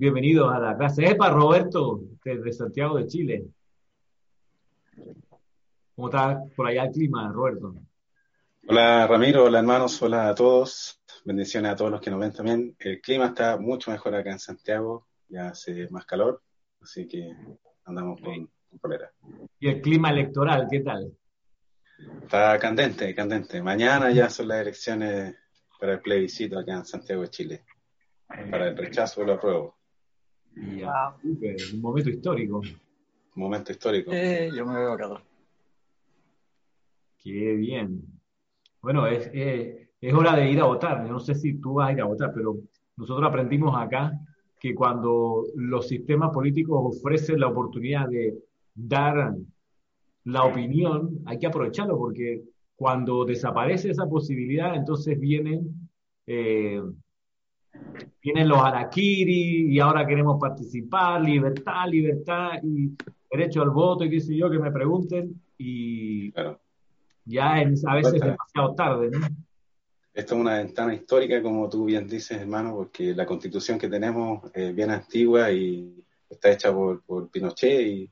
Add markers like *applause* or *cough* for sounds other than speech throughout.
Bienvenidos a la clase. Es para Roberto, desde Santiago de Chile. ¿Cómo está por allá el clima, Roberto? Hola Ramiro, hola hermanos, hola a todos. Bendiciones a todos los que nos ven también. El clima está mucho mejor acá en Santiago, ya hace más calor, así que andamos con, con ¿Y el clima electoral, qué tal? Está candente, candente. Mañana ya son las elecciones para el plebiscito acá en Santiago de Chile, para el rechazo o el apruebo. Un momento histórico. Un momento histórico. yo me veo acá. Qué bien. Bueno, es, es hora de ir a votar. Yo no sé si tú vas a ir a votar, pero nosotros aprendimos acá que cuando los sistemas políticos ofrecen la oportunidad de dar la opinión, hay que aprovecharlo porque cuando desaparece esa posibilidad, entonces vienen, eh, vienen los harakiri y ahora queremos participar, libertad, libertad y derecho al voto y qué sé yo, que me pregunten y ya es, a veces es demasiado tarde, ¿no? Esto es una ventana histórica, como tú bien dices, hermano, porque la constitución que tenemos es bien antigua y está hecha por, por Pinochet y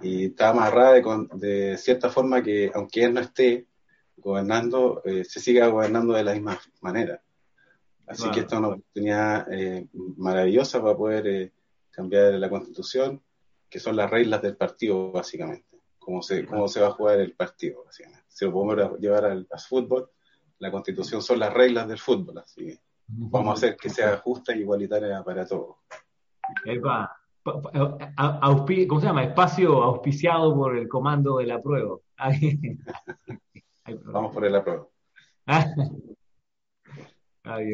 y está amarrada de, de, cierta forma que aunque él no esté gobernando, eh, se siga gobernando de la misma manera. Así que esta es una oportunidad eh, maravillosa para poder eh, cambiar la constitución, que son las reglas del partido, básicamente. Cómo se, cómo se va a jugar el partido, básicamente. Si lo podemos llevar al, fútbol, la constitución son las reglas del fútbol, así que vamos a hacer que sea justa e igualitaria para todos. ¿cómo se llama? Espacio auspiciado por el comando de la prueba. *laughs* Vamos por el apruebo. *laughs*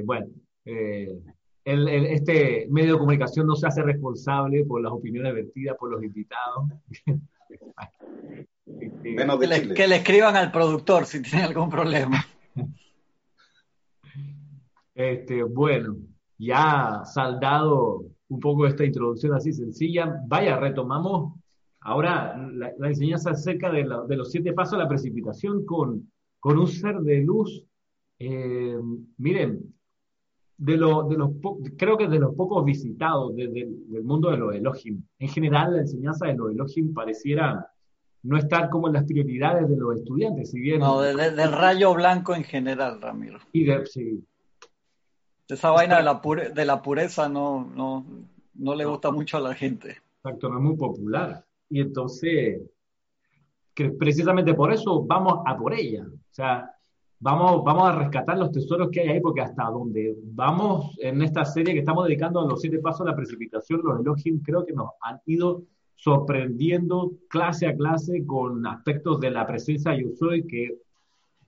bueno, eh, este medio de comunicación no se hace responsable por las opiniones vertidas por los invitados. *laughs* Menos que, le, que, le, escriban al productor si tiene algún problema. Este, bueno, ya saldado un poco esta introducción así sencilla. Vaya, retomamos ahora la, enseñanza acerca de, los siete pasos a la precipitación con, con un ser de luz. Eh, miren, de, lo, de los creo que de los pocos visitados desde del mundo de los Elohim. En general, la enseñanza de los Elohim pareciera no estar como en las prioridades de los estudiantes, si bien... No, del rayo blanco en general, Ramiro. Y de, sí, esa vaina de la, de la pureza no, no, no le gusta mucho a la gente. Exacto, no es muy popular. Y entonces, que precisamente por eso vamos a por ella. O sea, vamos, vamos a rescatar los tesoros que hay ahí, porque hasta donde vamos en esta serie que estamos dedicando a los siete pasos de la precipitación, los Elohim creo que nos han ido sorprendiendo clase a clase con aspectos de la presencia yo soy que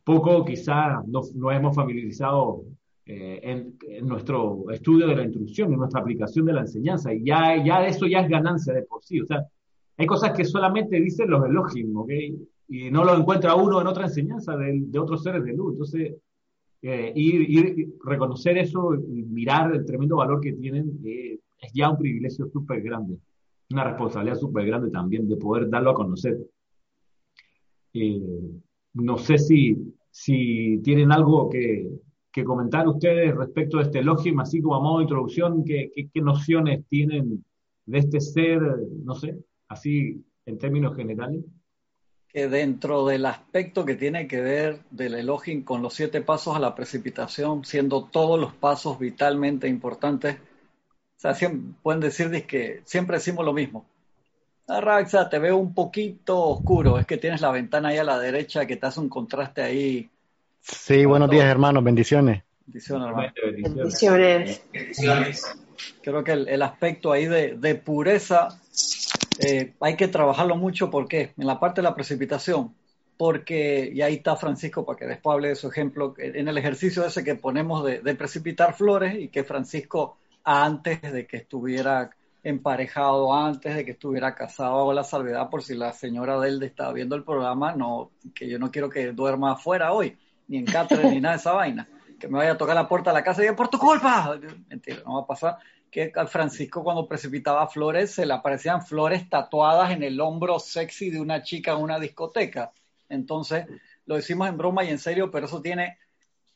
poco quizá nos, nos hemos familiarizado eh, en, nuestro estudio de la instrucción, en nuestra aplicación de la enseñanza. Y ya, ya eso ya es ganancia de por sí. O sea, hay cosas que solamente dicen los Elohim, ¿ok? Y no lo encuentra uno en otra enseñanza de, de otros seres de luz. Entonces, eh, ir, reconocer eso y mirar el tremendo valor que tienen eh, es ya un privilegio súper grande. Una responsabilidad súper grande también de poder darlo a conocer. no sé si, si tienen algo que, que comentar ustedes respecto de este Elohim, así como a modo de introducción, ¿qué, qué, nociones tienen de este ser, no sé, así en términos generales? Que dentro del aspecto que tiene que ver del Elohim con los siete pasos a la precipitación, siendo todos los pasos vitalmente importantes, o sea, pueden decir que siempre decimos lo mismo. Ah, Raxa, te veo un poquito oscuro, es que tienes la ventana ahí a la derecha que te hace un contraste ahí Sí, buenos días, hermanos. Bendiciones. Bendiciones, Bendiciones. Bendiciones. Creo que el, aspecto ahí de, pureza eh, hay que trabajarlo mucho. ¿Por qué? En la parte de la precipitación. Porque, y ahí está Francisco para que después hable de su ejemplo, en el ejercicio ese que ponemos de, de precipitar flores y que Francisco, antes de que estuviera emparejado antes de que estuviera casado, hago la salvedad por si la señora Delde estaba viendo el programa, no, que yo no quiero que duerma afuera hoy ni en Cáceres, ni nada de esa vaina. Que me vaya a tocar la puerta de la casa y diga, por tu culpa. Mentira, no va a pasar. Que al Francisco cuando precipitaba flores se le aparecían flores tatuadas en el hombro sexy de una chica en una discoteca. Entonces, lo decimos en broma y en serio, pero eso tiene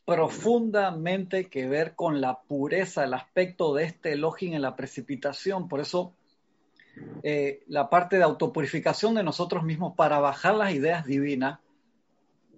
profundamente que ver con la pureza, el aspecto de este elogio en la precipitación. Por eso eh, la parte de autopurificación de nosotros mismos para bajar las ideas divinas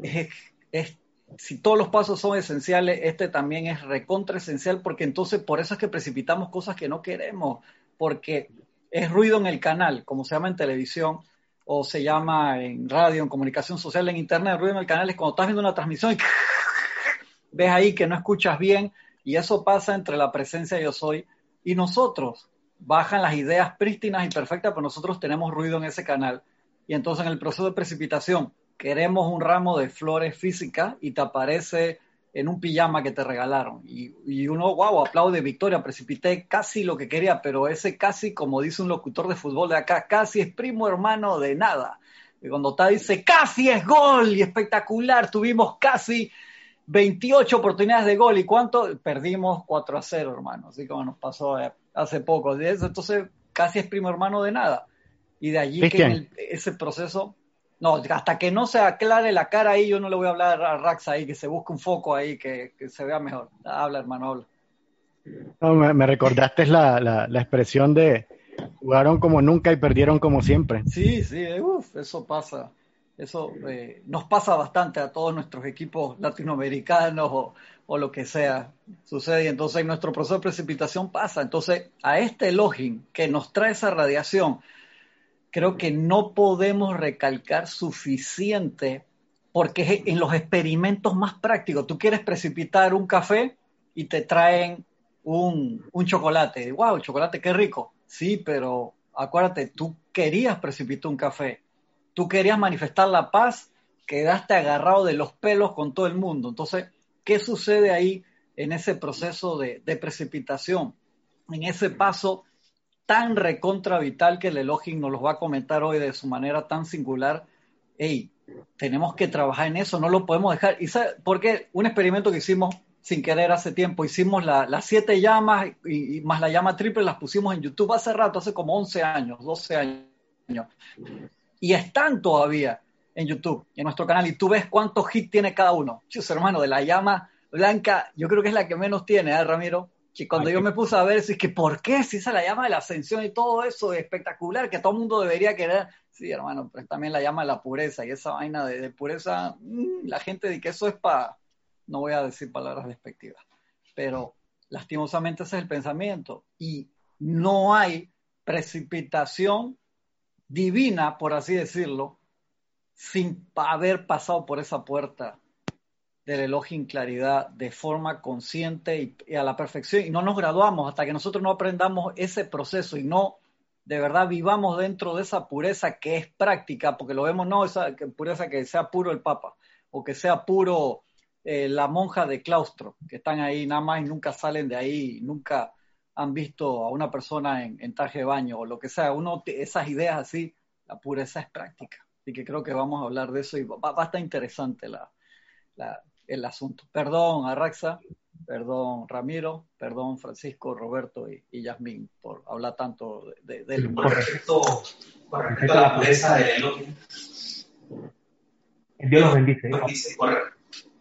es, si todos los pasos son esenciales, este también es recontra esencial porque entonces por eso es que precipitamos cosas que no queremos, porque es ruido en el canal, como se llama en televisión, o se llama en radio, en comunicación social, en internet, ruido en el canal es cuando estás viendo una transmisión y *laughs* ves ahí que no escuchas bien, y eso pasa entre la presencia yo soy y nosotros. Bajan las ideas prístinas y perfectas, pero nosotros tenemos ruido en ese canal. Y entonces en el proceso de precipitación queremos un ramo de flores físicas y te aparece en un pijama que te regalaron. Y, uno, wow, aplaude victoria, precipité casi lo que quería, pero ese casi, como dice un locutor de fútbol de acá, casi es primo hermano de nada. Y cuando está dice, casi es gol y espectacular, tuvimos casi 28 oportunidades de gol y cuánto perdimos 4 a 0, hermano, así como nos pasó eh, hace poco. Entonces, casi es primo hermano de nada. Y de allí que ese proceso no, hasta que no se aclare la cara ahí, yo no le voy a hablar a Rax ahí, que se busque un foco ahí, que, se vea mejor. Habla, hermano, habla. me, recordaste la, la, expresión de jugaron como nunca y perdieron como siempre. Sí, sí, uf, eso pasa. Eso eh, nos pasa bastante a todos nuestros equipos latinoamericanos o, o, lo que sea. Sucede y entonces nuestro proceso de precipitación pasa. Entonces, a este login que nos trae esa radiación, creo que no podemos recalcar suficiente porque en los experimentos más prácticos, tú quieres precipitar un café y te traen un, un chocolate. ¡Wow! Chocolate, qué rico. Sí, pero acuérdate, tú querías precipitar un café. Tú querías manifestar la paz, quedaste agarrado de los pelos con todo el mundo. Entonces, ¿qué sucede ahí en ese proceso de, de precipitación? En ese paso tan recontra vital que el Elohim nos los va a comentar hoy de su manera tan singular. Hey, tenemos que trabajar en eso, no lo podemos dejar. ¿Y Porque un experimento que hicimos sin querer hace tiempo, hicimos las siete llamas y, más la llama triple, las pusimos en YouTube hace rato, hace como 11 años, 12 años. Y están todavía en YouTube, en nuestro canal, y tú ves cuántos hits tiene cada uno. Chus, hermano, de la llama blanca, yo creo que es la que menos tiene, ¿eh, Ramiro? Que cuando yo me puse a ver, es que ¿por qué? Si esa la llama de la ascensión y todo eso es espectacular, que todo el mundo debería querer. Sí, hermano, pero también la llama de la pureza y esa vaina de, pureza, mm, la gente dice que eso es para, no voy a decir palabras despectivas, pero lastimosamente ese es el pensamiento y no hay precipitación divina, por así decirlo, sin haber pasado por esa puerta del elogio en claridad de forma consciente y, a la perfección y no nos graduamos hasta que nosotros no aprendamos ese proceso y no de verdad vivamos dentro de esa pureza que es práctica, porque lo vemos, no esa pureza que sea puro el Papa o que sea puro eh, la monja de claustro, que están ahí nada más y nunca salen de ahí, nunca han visto a una persona en, traje de baño o lo que sea. Uno, esas ideas así, la pureza es práctica. Así que creo que vamos a hablar de eso y va, a estar interesante la, el asunto. Perdón, Arraxa, perdón, Ramiro, perdón, Francisco, Roberto y, y Yasmín por hablar tanto de, del con respecto, con respecto a la pureza del elogio. Dios los bendice.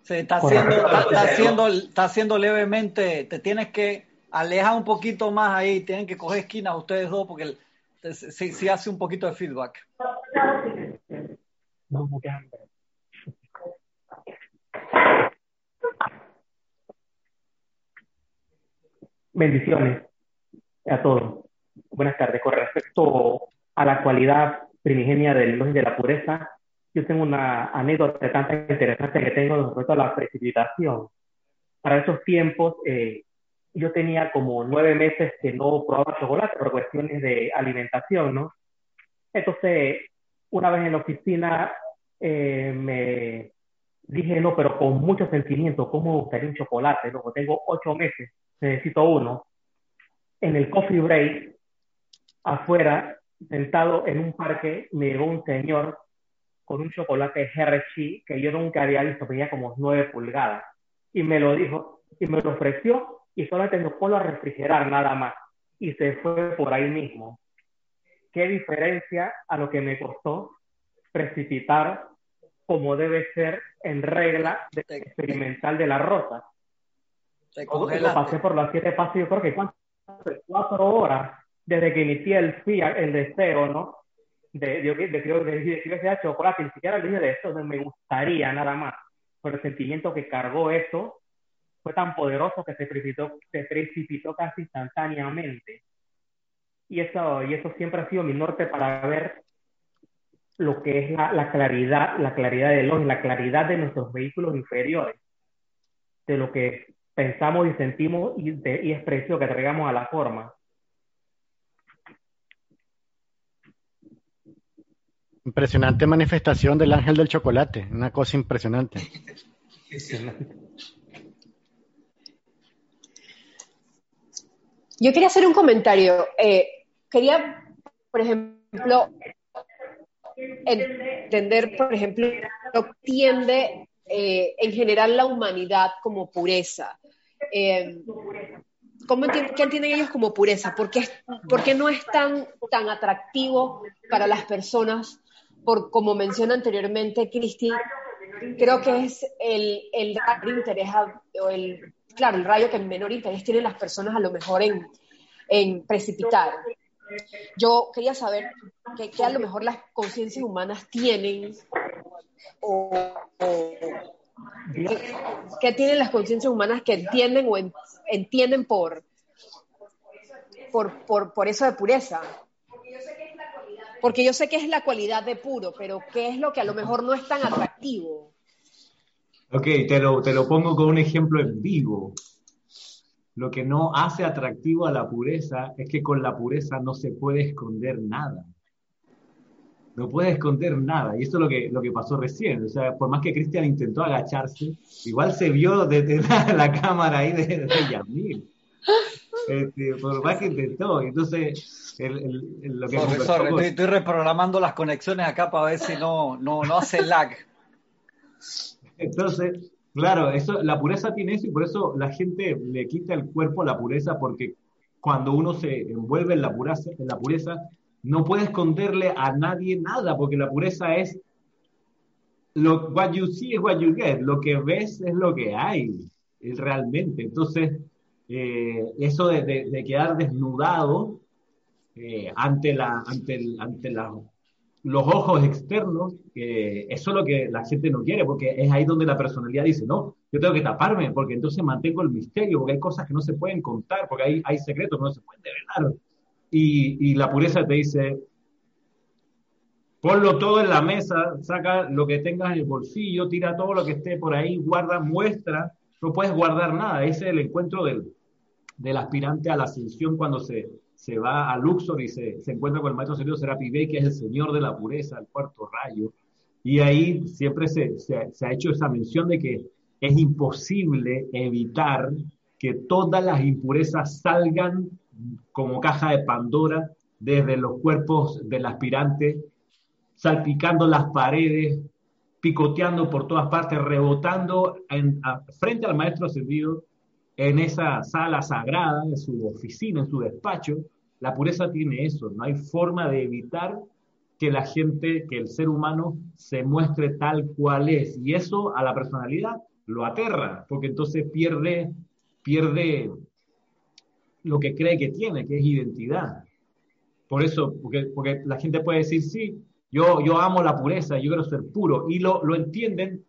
Se está, haciendo, está, haciendo, está haciendo levemente, te tienes que alejar un poquito más ahí, tienen que coger esquinas ustedes dos porque si, si hace un poquito de feedback. No, Bendiciones a todos. Buenas tardes. Con respecto a la cualidad primigenia del elogio de la pureza, yo tengo una anécdota tan interesante que tengo respecto a la precipitación. Para esos tiempos, eh, yo tenía como nueve meses que no probaba chocolate por cuestiones de alimentación, ¿no? Entonces, una vez en la oficina eh, me dije, no, pero con mucho sentimiento, ¿cómo me gustaría un chocolate? Luego tengo ocho meses necesito uno. En el coffee break, afuera, sentado en un parque, me llegó un señor con un chocolate Hershey que yo nunca había visto, tenía como nueve pulgadas. Y me lo dijo, y me lo ofreció, y solamente me puedo refrigerar nada más. Y se fue por ahí mismo. ¿Qué diferencia a lo que me costó precipitar como debe ser en regla experimental de la rosa. Te Lo pasé por las siete pasos, yo creo que cuatro horas desde que inicié el, el deseo, ¿no? De, de, de, de, de, chocolate, ni siquiera le dije de esto, me gustaría nada más, pero el sentimiento que cargó eso fue tan poderoso que se precipitó, se precipitó casi instantáneamente. Y eso, y eso siempre ha sido mi norte para ver lo que es la, claridad, la claridad de los, la claridad de nuestros vehículos inferiores, de lo que pensamos y sentimos y, de, y expresión que traigamos a la forma. Impresionante manifestación del ángel del chocolate, una cosa impresionante. Yo quería hacer un comentario. Eh, quería, por ejemplo, entender, por ejemplo, tiende eh, en general la humanidad como pureza. Eh, ¿cómo ¿Qué entienden ellos como pureza? ¿Por qué, no es tan, tan atractivo para las personas? Por, como menciona anteriormente Cristi, creo que es el, el interés, o el, claro, el rayo que menor interés tienen las personas a lo mejor en, en precipitar. Yo quería saber qué a lo mejor las conciencias humanas tienen o, tienen las conciencias humanas que entienden o entienden por, por, por, eso de pureza. Porque yo sé que es la cualidad de puro, pero ¿qué es lo que a lo mejor no es tan atractivo? Ok, te lo, te lo pongo con un ejemplo en vivo. Lo que no hace atractivo a la pureza es que con la pureza no se puede esconder nada. No puede esconder nada. Y eso es lo que, lo que pasó recién. O sea, por más que Cristian intentó agacharse, igual se vio desde *laughs* la, cámara ahí de, de Yamil. Este, por más que intentó. Entonces, lo que estoy, reprogramando las conexiones acá para ver si no, no, no hace lag. Entonces, Claro, eso, la pureza tiene eso y por eso la gente le quita el cuerpo a la pureza porque cuando uno se envuelve en la pureza, en la pureza no puede esconderle a nadie nada porque la pureza es lo what you see is what you get, lo que ves es lo que hay, realmente. Entonces, eh, eso de, quedar desnudado eh, ante los ojos externos, eso es lo que la gente no quiere, porque es ahí donde la personalidad dice, no, yo tengo que taparme, porque entonces mantengo el misterio, porque hay cosas que no se pueden contar, porque hay, hay secretos que no se pueden develar. Y, la pureza te dice, ponlo todo en la mesa, saca lo que tengas en el bolsillo, tira todo lo que esté por ahí, guarda, muestra, no puedes guardar nada. Ese es el encuentro del, del aspirante a la ascensión cuando se, se va a Luxor y se, encuentra con el maestro serio Serapi que es el señor de la pureza, el cuarto rayo. Y ahí siempre se, ha hecho esa mención de que es imposible evitar que todas las impurezas salgan como caja de Pandora desde los cuerpos del aspirante, salpicando las paredes, picoteando por todas partes, rebotando frente al maestro ascendido en esa sala sagrada, en su oficina, en su despacho, la pureza tiene eso, no hay forma de evitar que la gente, que el ser humano se muestre tal cual es. Y eso a la personalidad lo aterra, porque entonces pierde, pierde lo que cree que tiene, que es identidad. Por eso, porque, porque la gente puede decir, sí, yo, yo amo la pureza, yo quiero ser puro, y lo, lo entienden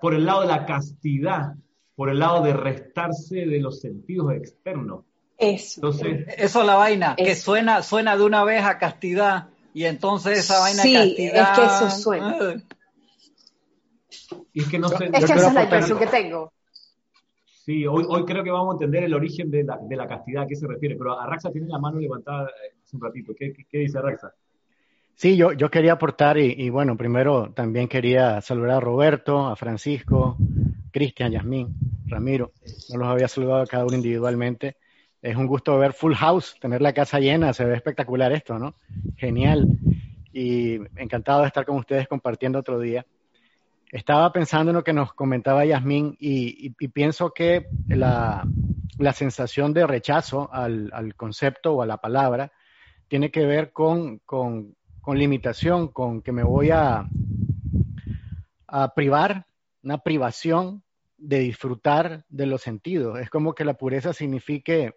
por el lado de la castidad, por el lado de restarse de los sentidos externos. Eso. Entonces, eso es la vaina, que suena, suena de una vez a castidad y entonces esa vaina sí, castidad. Es que eso suena. es que no sé, es que esa es la impresión que tengo. Sí, hoy, hoy creo que vamos a entender el origen de la, de la castidad, a qué se refiere, pero Arraxa tiene la mano levantada eh, hace un ratito. ¿Qué, qué, dice Arraxa? Sí, yo, yo quería aportar y, y, bueno, primero también quería saludar a Roberto, a Francisco, Cristian, Yasmín, Ramiro. No los había saludado a cada uno individualmente es un gusto ver Full House, tener la casa llena, se ve espectacular esto, ¿no? Genial. Y encantado de estar con ustedes compartiendo otro día. Estaba pensando en lo que nos comentaba Yasmín y, pienso que la, sensación de rechazo al, concepto o a la palabra tiene que ver con, limitación, con que me voy a, a privar, una privación de disfrutar de los sentidos. Es como que la pureza signifique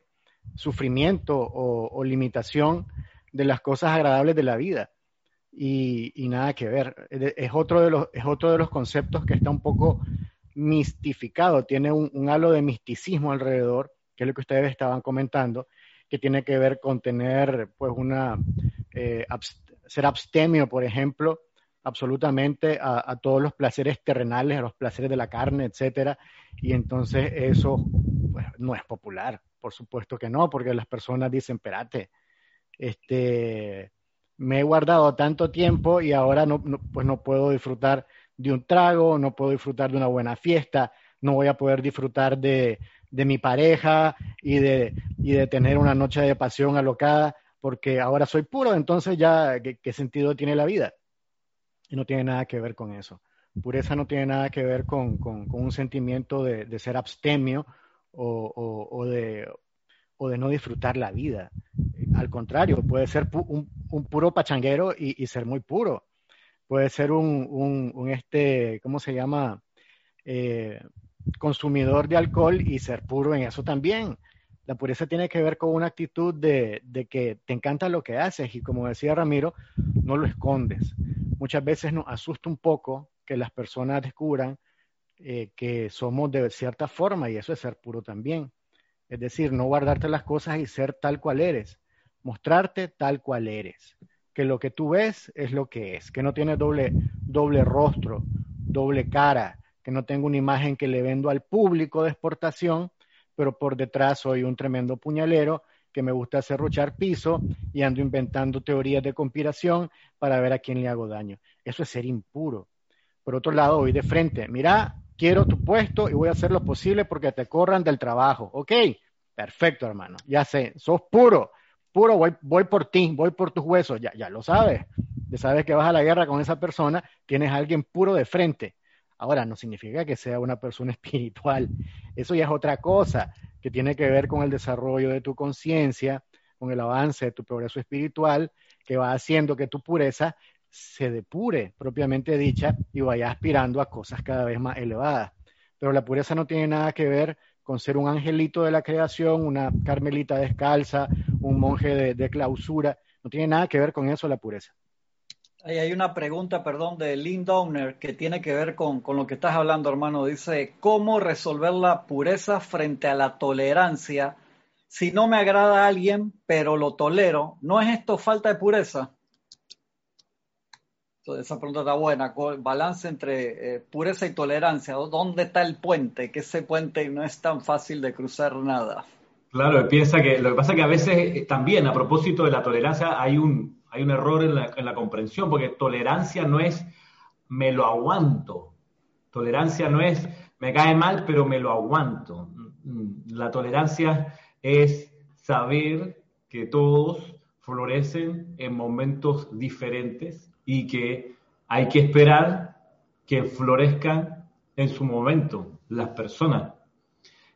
sufrimiento o, limitación de las cosas agradables de la vida. Y, nada que ver. Es otro, de los, es otro de los conceptos que está un poco mistificado, tiene un, halo de misticismo alrededor, que es lo que ustedes estaban comentando, que tiene que ver con tener, pues, una, eh, ser abstemio, por ejemplo, absolutamente a, todos los placeres terrenales, a los placeres de la carne, etcétera, y entonces eso pues, no es popular, por supuesto que no, porque las personas dicen, espérate, este, me he guardado tanto tiempo y ahora no, pues no puedo disfrutar de un trago, no puedo disfrutar de una buena fiesta, no voy a poder disfrutar de, mi pareja y de, y de tener una noche de pasión alocada, porque ahora soy puro, entonces ya, qué sentido tiene la vida? y no tiene nada que ver con eso. Pureza no tiene nada que ver con, un sentimiento de, ser abstemio o, de, de, no disfrutar la vida. Al contrario, puede ser un, puro pachanguero y, ser muy puro. Puede ser un, este, ¿cómo se llama? Eh, consumidor de alcohol y ser puro en eso también. La pureza tiene que ver con una actitud de, que te encanta lo que haces y como decía Ramiro, no lo escondes. Muchas veces nos asusta un poco que las personas descubran eh, que somos de cierta forma y eso es ser puro también. Es decir, no guardarte las cosas y ser tal cual eres, mostrarte tal cual eres, que lo que tú ves es lo que es, que no tiene doble, doble rostro, doble cara, que no tengo una imagen que le vendo al público de exportación pero por detrás soy un tremendo puñalero que me gusta ruchar piso y ando inventando teorías de conspiración para ver a quién le hago daño. Eso es ser impuro. Por otro lado, voy de frente, mira, quiero tu puesto y voy a hacer lo posible porque te corran del trabajo. Ok, perfecto, hermano, ya sé, sos puro, puro, voy, voy por ti, voy por tus huesos, ya, ya lo sabes. Ya sabes que vas a la guerra con esa persona, tienes a alguien puro de frente. Ahora, no significa que sea una persona *laughs* espiritual. Eso ya es otra cosa que tiene que ver con el desarrollo de tu conciencia, con el avance de tu progreso espiritual, que va haciendo que tu pureza se depure, propiamente dicha, y vaya aspirando a cosas cada vez más elevadas. Pero la pureza no tiene nada que ver con ser un angelito de la creación, una carmelita descalza, un monje de, clausura. No tiene nada que ver con eso la pureza. Hay una pregunta, perdón, de Lynn Downer que tiene que ver con, lo que estás hablando, hermano. Dice, ¿cómo resolver la pureza frente a la tolerancia? Si no me agrada a alguien, pero lo tolero, ¿no es esto falta de pureza? Entonces, esa pregunta está buena. Balance entre eh, pureza y tolerancia. ¿Dónde está el puente? Que ese puente no es tan fácil de cruzar nada. Claro, piensa que lo que pasa es que a veces eh, también a propósito de la tolerancia hay un, hay un error en la, comprensión, porque tolerancia no es me lo aguanto. Tolerancia no es me cae mal, pero me lo aguanto. La tolerancia es saber que todos florecen en momentos diferentes y que hay que esperar que florezcan en su momento las personas.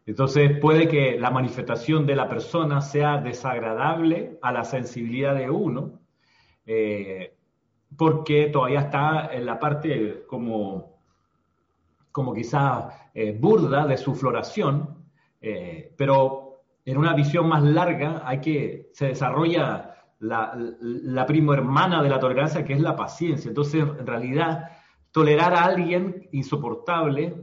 Entonces puede que la manifestación de la persona sea desagradable a la sensibilidad de uno, eh, porque todavía está en la parte como, como quizás eh, burda de su floración, eh, pero en una visión más larga hay que, se desarrolla la, la primo hermana de la tolerancia, que es la paciencia. Entonces, en realidad, tolerar a alguien insoportable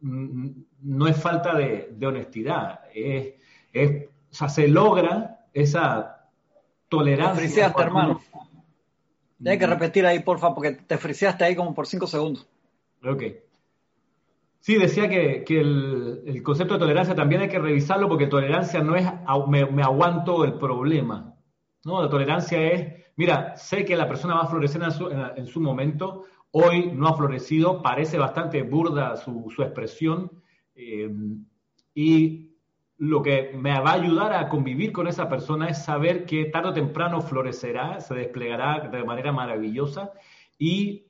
no es falta de, honestidad, es, es, o sea, se logra esa tolerancia. Te friseaste, hermano. Tienes que repetir ahí, porfa, porque te friseaste ahí como por cinco segundos. Ok. Sí, decía que, el, concepto de tolerancia también hay que revisarlo porque tolerancia no es me, aguanto el problema. ¿No? La tolerancia es, mira, sé que la persona va a florecer en su, momento, hoy no ha florecido, parece bastante burda su, expresión, eh, y lo que me va a ayudar a convivir con esa persona es saber que tarde o temprano florecerá, se desplegará de manera maravillosa y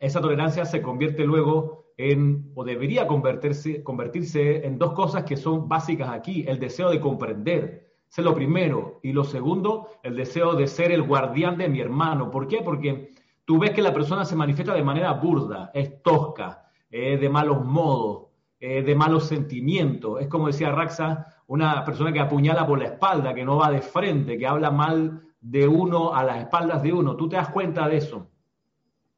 esa tolerancia se convierte luego en, o debería convertirse, convertirse en dos cosas que son básicas aquí, el deseo de comprender, es lo primero, y lo segundo, el deseo de ser el guardián de mi hermano. ¿Por qué? Porque tú ves que la persona se manifiesta de manera burda, es tosca, de malos modos, de malos sentimientos. Es como decía Raxa, una persona que apuñala por la espalda, que no va de frente, que habla mal de uno a las espaldas de uno. Tú te das cuenta de eso.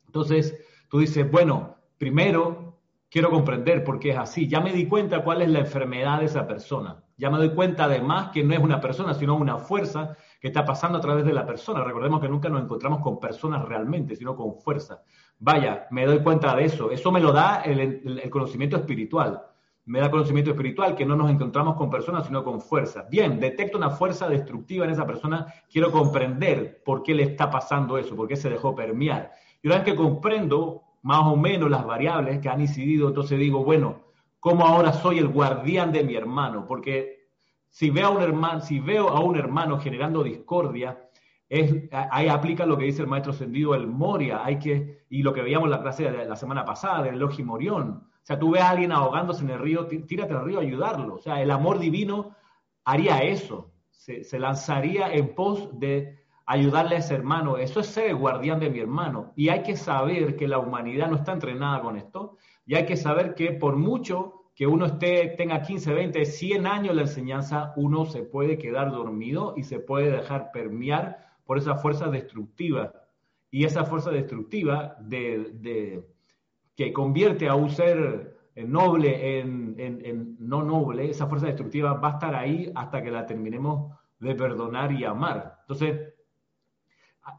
Entonces, tú dices, bueno, primero quiero comprender por qué es así. Ya me di cuenta cuál es la enfermedad de esa persona. Ya me doy cuenta además que no es una persona, sino una fuerza que está pasando a través de la persona. Recordemos que nunca nos encontramos con personas realmente, sino con fuerza. Vaya, me doy cuenta de eso. Eso me lo da el, conocimiento espiritual. Me da conocimiento espiritual que no nos encontramos con personas, sino con fuerza. Bien, detecto una fuerza destructiva en esa persona. Quiero comprender por qué le está pasando eso, por qué se dejó permear. Y una vez que comprendo más o menos las variables que han incidido, entonces digo, bueno, ¿cómo ahora soy el guardián de mi hermano? Porque si veo a un hermano, si veo a un hermano generando discordia, es, ahí aplica lo que dice el maestro Sendido, el Moria, hay que, y lo que veíamos en la clase de la semana pasada, del Logi Morión. O sea, tú ves a alguien ahogándose en el río, tírate al río a ayudarlo. O sea, el amor divino haría eso, se lanzaría en pos de ayudarle a ese hermano. Eso es ser el guardián de mi hermano. Y hay que saber que la humanidad no está entrenada con esto. Y hay que saber que por mucho que uno esté, tenga 15, 20, 100 años la enseñanza, uno se puede quedar dormido y se puede dejar permear por esa fuerza destructiva. Y esa fuerza destructiva de, que convierte a un ser noble en, en no noble, esa fuerza destructiva va a estar ahí hasta que la terminemos de perdonar y amar. Entonces,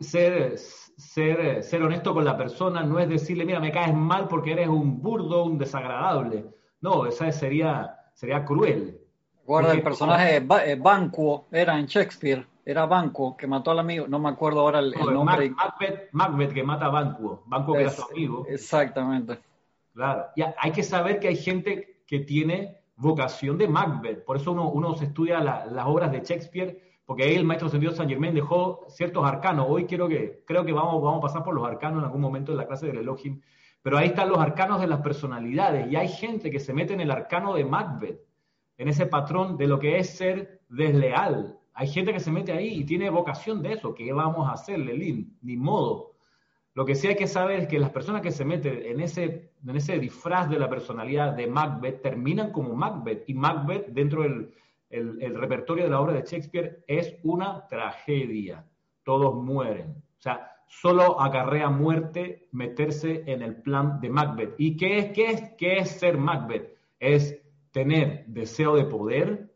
ser, ser, ser honesto con la persona no es decirle, mira, me caes mal porque eres un burdo, un desagradable. No, esa sería, sería cruel. Guarda, el personaje eh, Banquo era en Shakespeare, era Banquo que mató al amigo, no me acuerdo ahora el, nombre. Macbeth, que mata a Banquo, Banquo que era su amigo. Exactamente. Claro, y hay que saber que hay gente que tiene vocación de Macbeth, por eso uno, uno se estudia las obras de Shakespeare porque ahí el maestro Sendido San Germán dejó ciertos arcanos. Hoy quiero que, creo que vamos, vamos a pasar por los arcanos en algún momento de la clase del Elohim, pero ahí están los arcanos de las personalidades y hay gente que se mete en el arcano de Macbeth, en ese patrón de lo que es ser desleal. Hay gente que se mete ahí y tiene vocación de eso. ¿Qué vamos a hacer, Lelín? Ni modo. Lo que sí hay que saber es que las personas que se meten en ese, en ese disfraz de la personalidad de Macbeth terminan como Macbeth. Y Macbeth, dentro del, el, repertorio de la obra de Shakespeare es una tragedia. Todos mueren. O sea, solo acarrea muerte meterse en el plan de Macbeth. ¿Y qué es, qué es, qué es ser Macbeth? Es tener deseo de poder,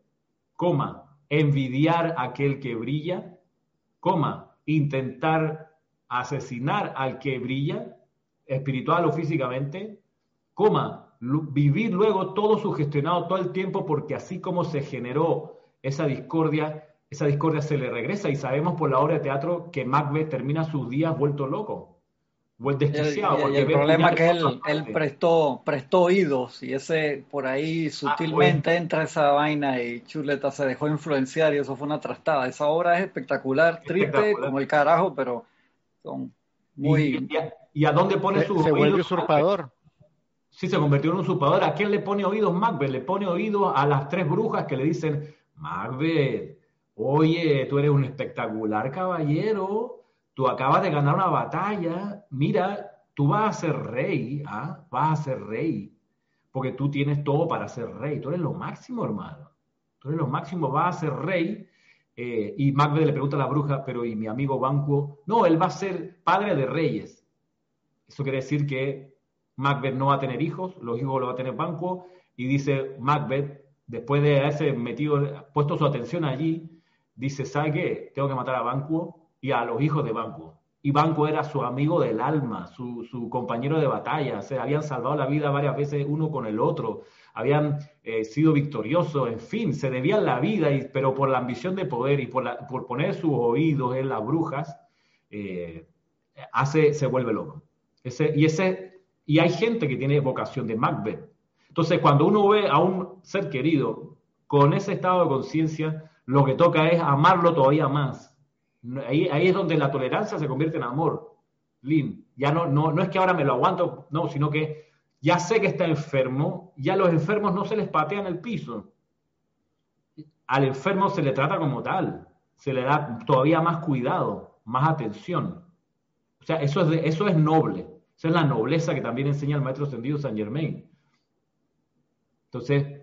coma, envidiar a aquel que brilla, coma, intentar asesinar al que brilla, espiritual o físicamente, coma, vivir luego todo sugestionado todo el tiempo porque así como se generó esa discordia, esa discordia se le regresa y sabemos por la obra de teatro que Macbeth termina sus días vuelto loco, vuelto desquiciado. el, problema es que él, él, prestó, prestó oídos y ese por ahí ah, sutilmente entra esa vaina y Chuleta se dejó influenciar y eso fue una trastada. Esa obra es espectacular, triste como el carajo, pero son muy... ¿Y, a, dónde pone su... Se vuelve usurpador. Sí, se convirtió en un usurpador. ¿A quién le pone oídos Macbeth? Le pone oídos a las tres brujas que le dicen, Macbeth, oye, tú eres un espectacular caballero, tú acabas de ganar una batalla, mira, tú vas a ser rey, ¿ah? vas a ser rey, porque tú tienes todo para ser rey, tú eres lo máximo, hermano, tú eres lo máximo, vas a ser rey. Eh, y Macbeth le pregunta a la bruja, pero ¿y mi amigo Banquo? No, él va a ser padre de reyes. Eso quiere decir que Macbeth no va a tener hijos, los hijos los va a tener Banquo, y dice Macbeth, después de haberse metido, puesto su atención allí, dice, ¿sabe? Tengo que matar a Banquo y a los hijos de Banquo. Y Banquo era su amigo del alma, su, compañero de batalla, se habían salvado la vida varias veces uno con el otro, habían eh, sido victoriosos, en fin, se debían la vida, y, pero por la ambición de poder y por, poner sus oídos en las brujas, eh, hace, se vuelve loco. Y ese y hay gente que tiene vocación de Macbeth. Entonces, cuando uno ve a un ser querido con ese estado de conciencia, lo que toca es amarlo todavía más. Ahí, es donde la tolerancia se convierte en amor. Lin, ya no, no, es que ahora me lo aguanto, no, sino que ya sé que está enfermo, ya los enfermos no se les patea en el piso. Al enfermo se le trata como tal, se le da todavía más cuidado, más atención. sea, eso es, eso es noble. Esa es la nobleza que también enseña el maestro ascendido San Germain. Entonces,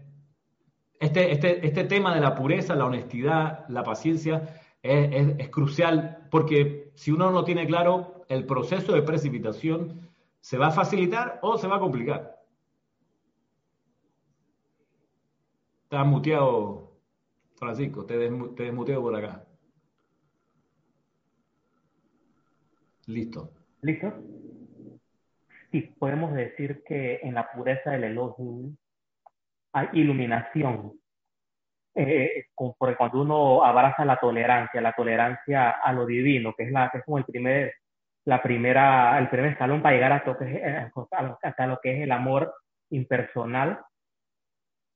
este, este, este tema de la pureza, la honestidad, la paciencia es, es crucial porque si uno no tiene claro el proceso de precipitación, se va a facilitar o se va a complicar. Estás muteado, Francisco, te, desmuteo por acá. Listo. ¿Listo? Sí, podemos decir que en la pureza del Elohim hay iluminación. Eh, porque cuando uno abraza la tolerancia, la tolerancia a lo divino, que es, la, que es como el primer, la primera, el primer escalón para llegar hasta lo, que es, hasta lo que es el amor impersonal,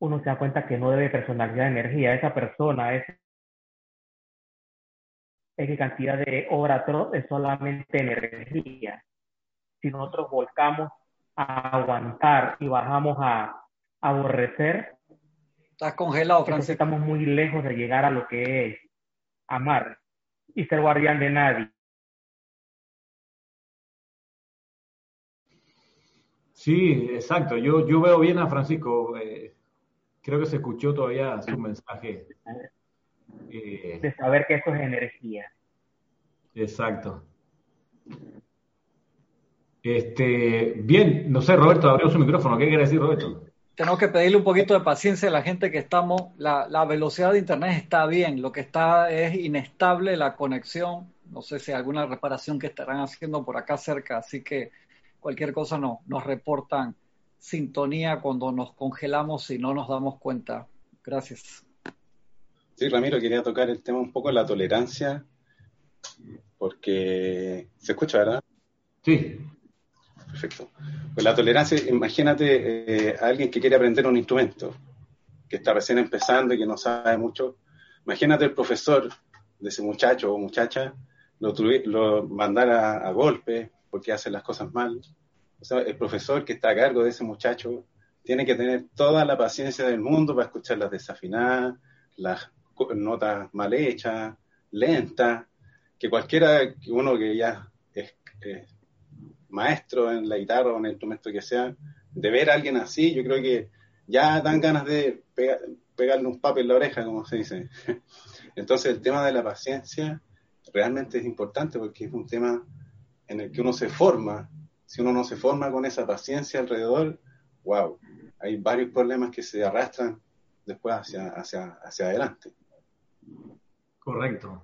uno se da cuenta que no debe personalidad de energía. Esa persona es es cantidad de obra es solamente energía. Si nosotros volcamos a aguantar y bajamos a, aborrecer, estás congelado, Francisco. Estamos muy lejos de llegar a lo que es amar y ser guardián de nadie. Sí, exacto. Yo, yo veo bien a Francisco. Eh, creo que se escuchó todavía su mensaje. Eh, de saber que eso es energía. Exacto. Este, bien, no sé, Roberto, abrió su micrófono. ¿Qué quiere decir, Roberto? Tenemos que pedirle un poquito de paciencia a la gente que estamos. La, la velocidad de Internet está bien, lo que está es inestable la conexión. No sé si hay alguna reparación que estarán haciendo por acá cerca, así que cualquier cosa no, nos reportan sintonía cuando nos congelamos y no nos damos cuenta. Gracias. Sí, Ramiro, quería tocar el tema un poco de la tolerancia, porque se escucha, ¿verdad? Sí. Perfecto. Pues la tolerancia, imagínate eh, a alguien que quiere aprender un instrumento, que está recién empezando y que no sabe mucho. Imagínate el profesor de ese muchacho o muchacha, lo, lo mandara a golpe porque hace las cosas mal el profesor que está a cargo de ese muchacho tiene que tener toda la paciencia del mundo para escuchar las desafinadas, las notas mal hechas, lentas, que cualquiera, uno que ya es, maestro en la guitarra o en el instrumento que sea, de ver a alguien así, yo creo que ya dan ganas de pegarle un papel en la oreja, como se dice. *laughs* Entonces el tema de la paciencia realmente es importante porque es un tema en el que uno se forma si uno no se forma con esa paciencia alrededor, wow, hay varios problemas que se arrastran después hacia adelante. Correcto.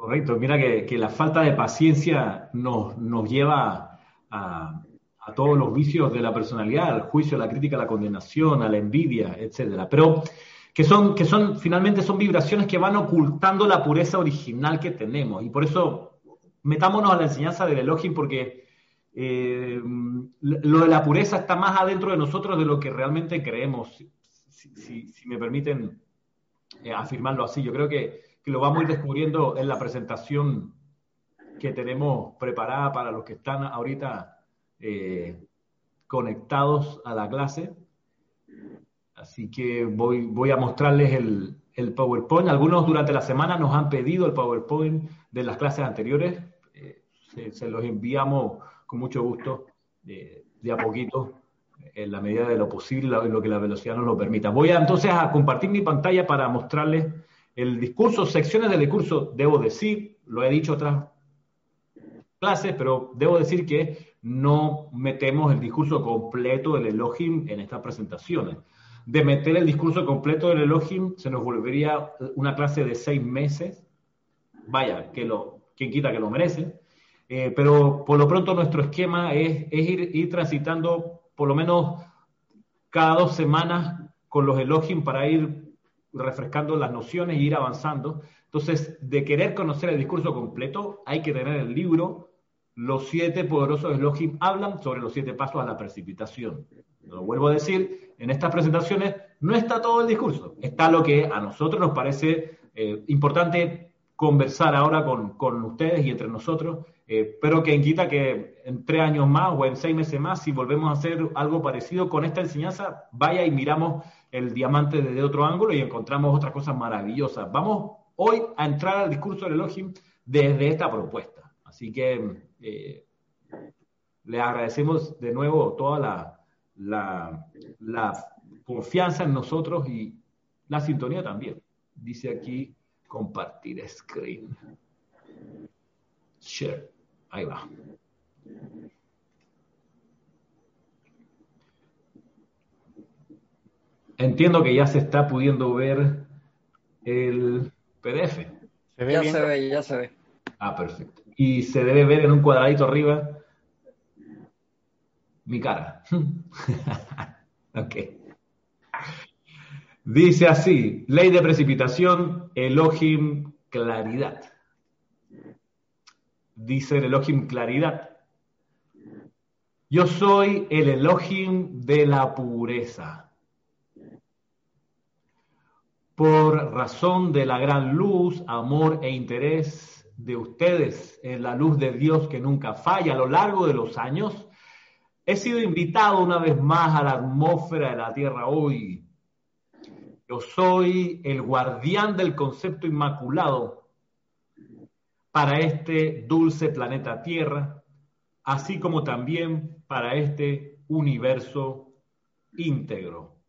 Correcto. Mira que, la falta de paciencia nos, nos lleva a, a, todos los vicios de la personalidad, al juicio, a la crítica, a la condenación, a la envidia, etcétera. Pero que son, que son, finalmente son vibraciones que van ocultando la pureza original que tenemos. Y por eso metámonos a la enseñanza del Elohim, porque eh, lo de la pureza está más adentro de nosotros de lo que realmente creemos, si, me permiten eh, afirmarlo así. Yo creo que, lo vamos a ir descubriendo en la presentación que tenemos preparada para los que están ahorita eh, conectados a la clase. Así que voy, voy a mostrarles el, el, PowerPoint. Algunos durante la semana nos han pedido el PowerPoint de las clases anteriores. se los enviamos con mucho gusto, de, a poquito, en la medida de lo posible, en lo que la velocidad nos lo permita. Voy a, entonces a compartir mi pantalla para mostrarles el discurso, secciones del discurso, debo decir, lo he dicho otras clases, pero debo decir que no metemos el discurso completo del Elohim en estas presentaciones. De meter el discurso completo del Elohim se nos volvería una clase de seis meses. Vaya, que lo, quien quita que lo merece. Eh, pero por lo pronto nuestro esquema es, ir, transitando por lo menos cada dos semanas con los Elohim para ir refrescando las nociones e ir avanzando. Entonces, de querer conocer el discurso completo, hay que tener el libro. Los siete poderosos Elohim hablan sobre los siete pasos a la precipitación. Lo vuelvo a decir, en estas presentaciones no está todo el discurso, está lo que a nosotros nos parece eh, importante conversar ahora con, con ustedes y entre nosotros eh, pero que quita que en tres años más o en seis meses más, si volvemos a hacer algo parecido con esta enseñanza, vaya y miramos el diamante desde otro ángulo y encontramos otras cosas maravillosas. Vamos hoy a entrar al discurso del Elohim desde esta propuesta. Así que eh, le agradecemos de nuevo toda la, la, la confianza en nosotros y la sintonía también. Dice aquí compartir screen. Share. Ahí va. Entiendo que ya se está pudiendo ver el PDF. ya se ve, ya se ve. Ah, perfecto. Y se debe ver en un cuadradito arriba mi cara. *laughs* ok. Dice así, ley de precipitación, Elohim claridad. Dice el Elohim claridad. Yo soy el Elohim de la pureza. Por razón de la gran luz, amor e interés de ustedes en la luz de Dios que nunca falla a lo largo de los años, he sido invitado una vez más a la atmósfera de la Tierra hoy yo soy el guardián del concepto inmaculado para este dulce planeta Tierra, así como también para este universo íntegro.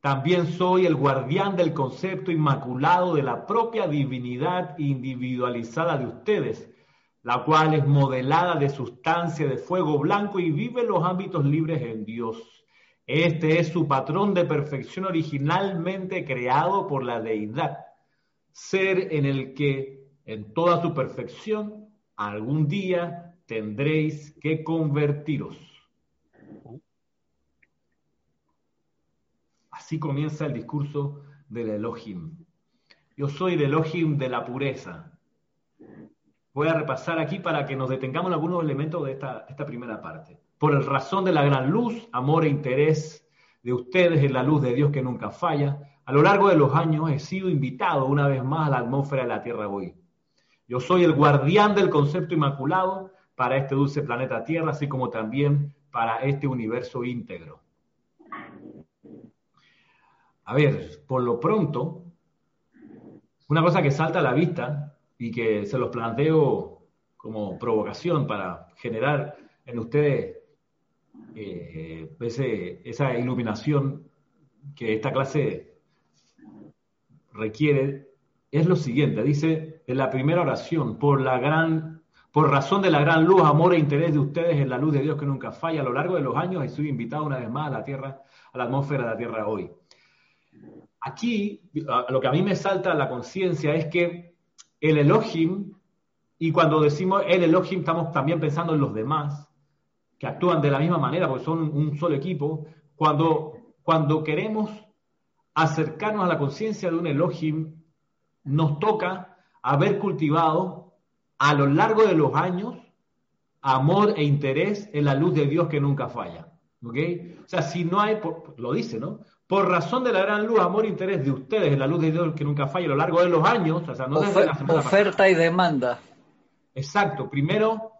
También soy el guardián del concepto inmaculado de la propia divinidad individualizada de ustedes, la cual es modelada de sustancia de fuego blanco y vive los ámbitos libres en Dios. Este es su patrón de perfección originalmente creado por la deidad, ser en el que en toda su perfección algún día tendréis que convertiros. Así comienza el discurso del Elohim. Yo soy el Elohim de la pureza. Voy a repasar aquí para que nos detengamos en algunos elementos de esta, esta primera parte por el razón de la gran luz, amor e interés de ustedes en la luz de Dios que nunca falla, a lo largo de los años he sido invitado una vez más a la atmósfera de la Tierra hoy. Yo soy el guardián del concepto inmaculado para este dulce planeta Tierra, así como también para este universo íntegro. A ver, por lo pronto, una cosa que salta a la vista y que se los planteo como provocación para generar en ustedes eh, esa iluminación que esta clase requiere es lo siguiente, dice en la primera oración, por la gran, por razón de la gran luz, amor e interés de ustedes en la luz de Dios que nunca falla, a lo largo de los años estoy invitado una vez más a la Tierra, a la atmósfera de la Tierra hoy. Aquí, lo que a mí me salta a la conciencia es que el Elohim, y cuando decimos el Elohim estamos también pensando en los demás, que actúan de la misma manera porque son un solo equipo, cuando, cuando queremos acercarnos a la conciencia de un Elohim, nos toca haber cultivado a lo largo de los años amor e interés en la luz de Dios que nunca falla. ¿Ok? O sea, si no hay, lo dice, ¿no? Por razón de la gran luz, amor e interés de ustedes en la luz de Dios que nunca falla a lo largo de los años, o sea, no Oferta y demanda. Exacto. Primero,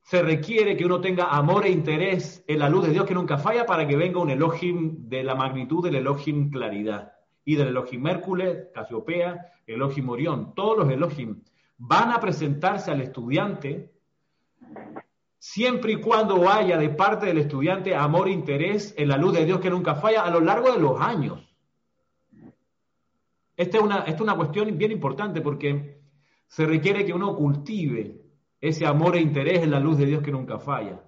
se requiere que uno tenga amor e interés en la luz de Dios que nunca falla para que venga un Elohim de la magnitud del Elohim claridad y del Elohim Hércules, Casiopea, Elohim Orión. Todos los Elohim van a presentarse al estudiante siempre y cuando haya de parte del estudiante amor e interés en la luz de Dios que nunca falla a lo largo de los años. Esta es una, es una cuestión bien importante porque se requiere que uno cultive ese amor e interés en la luz de Dios que nunca falla.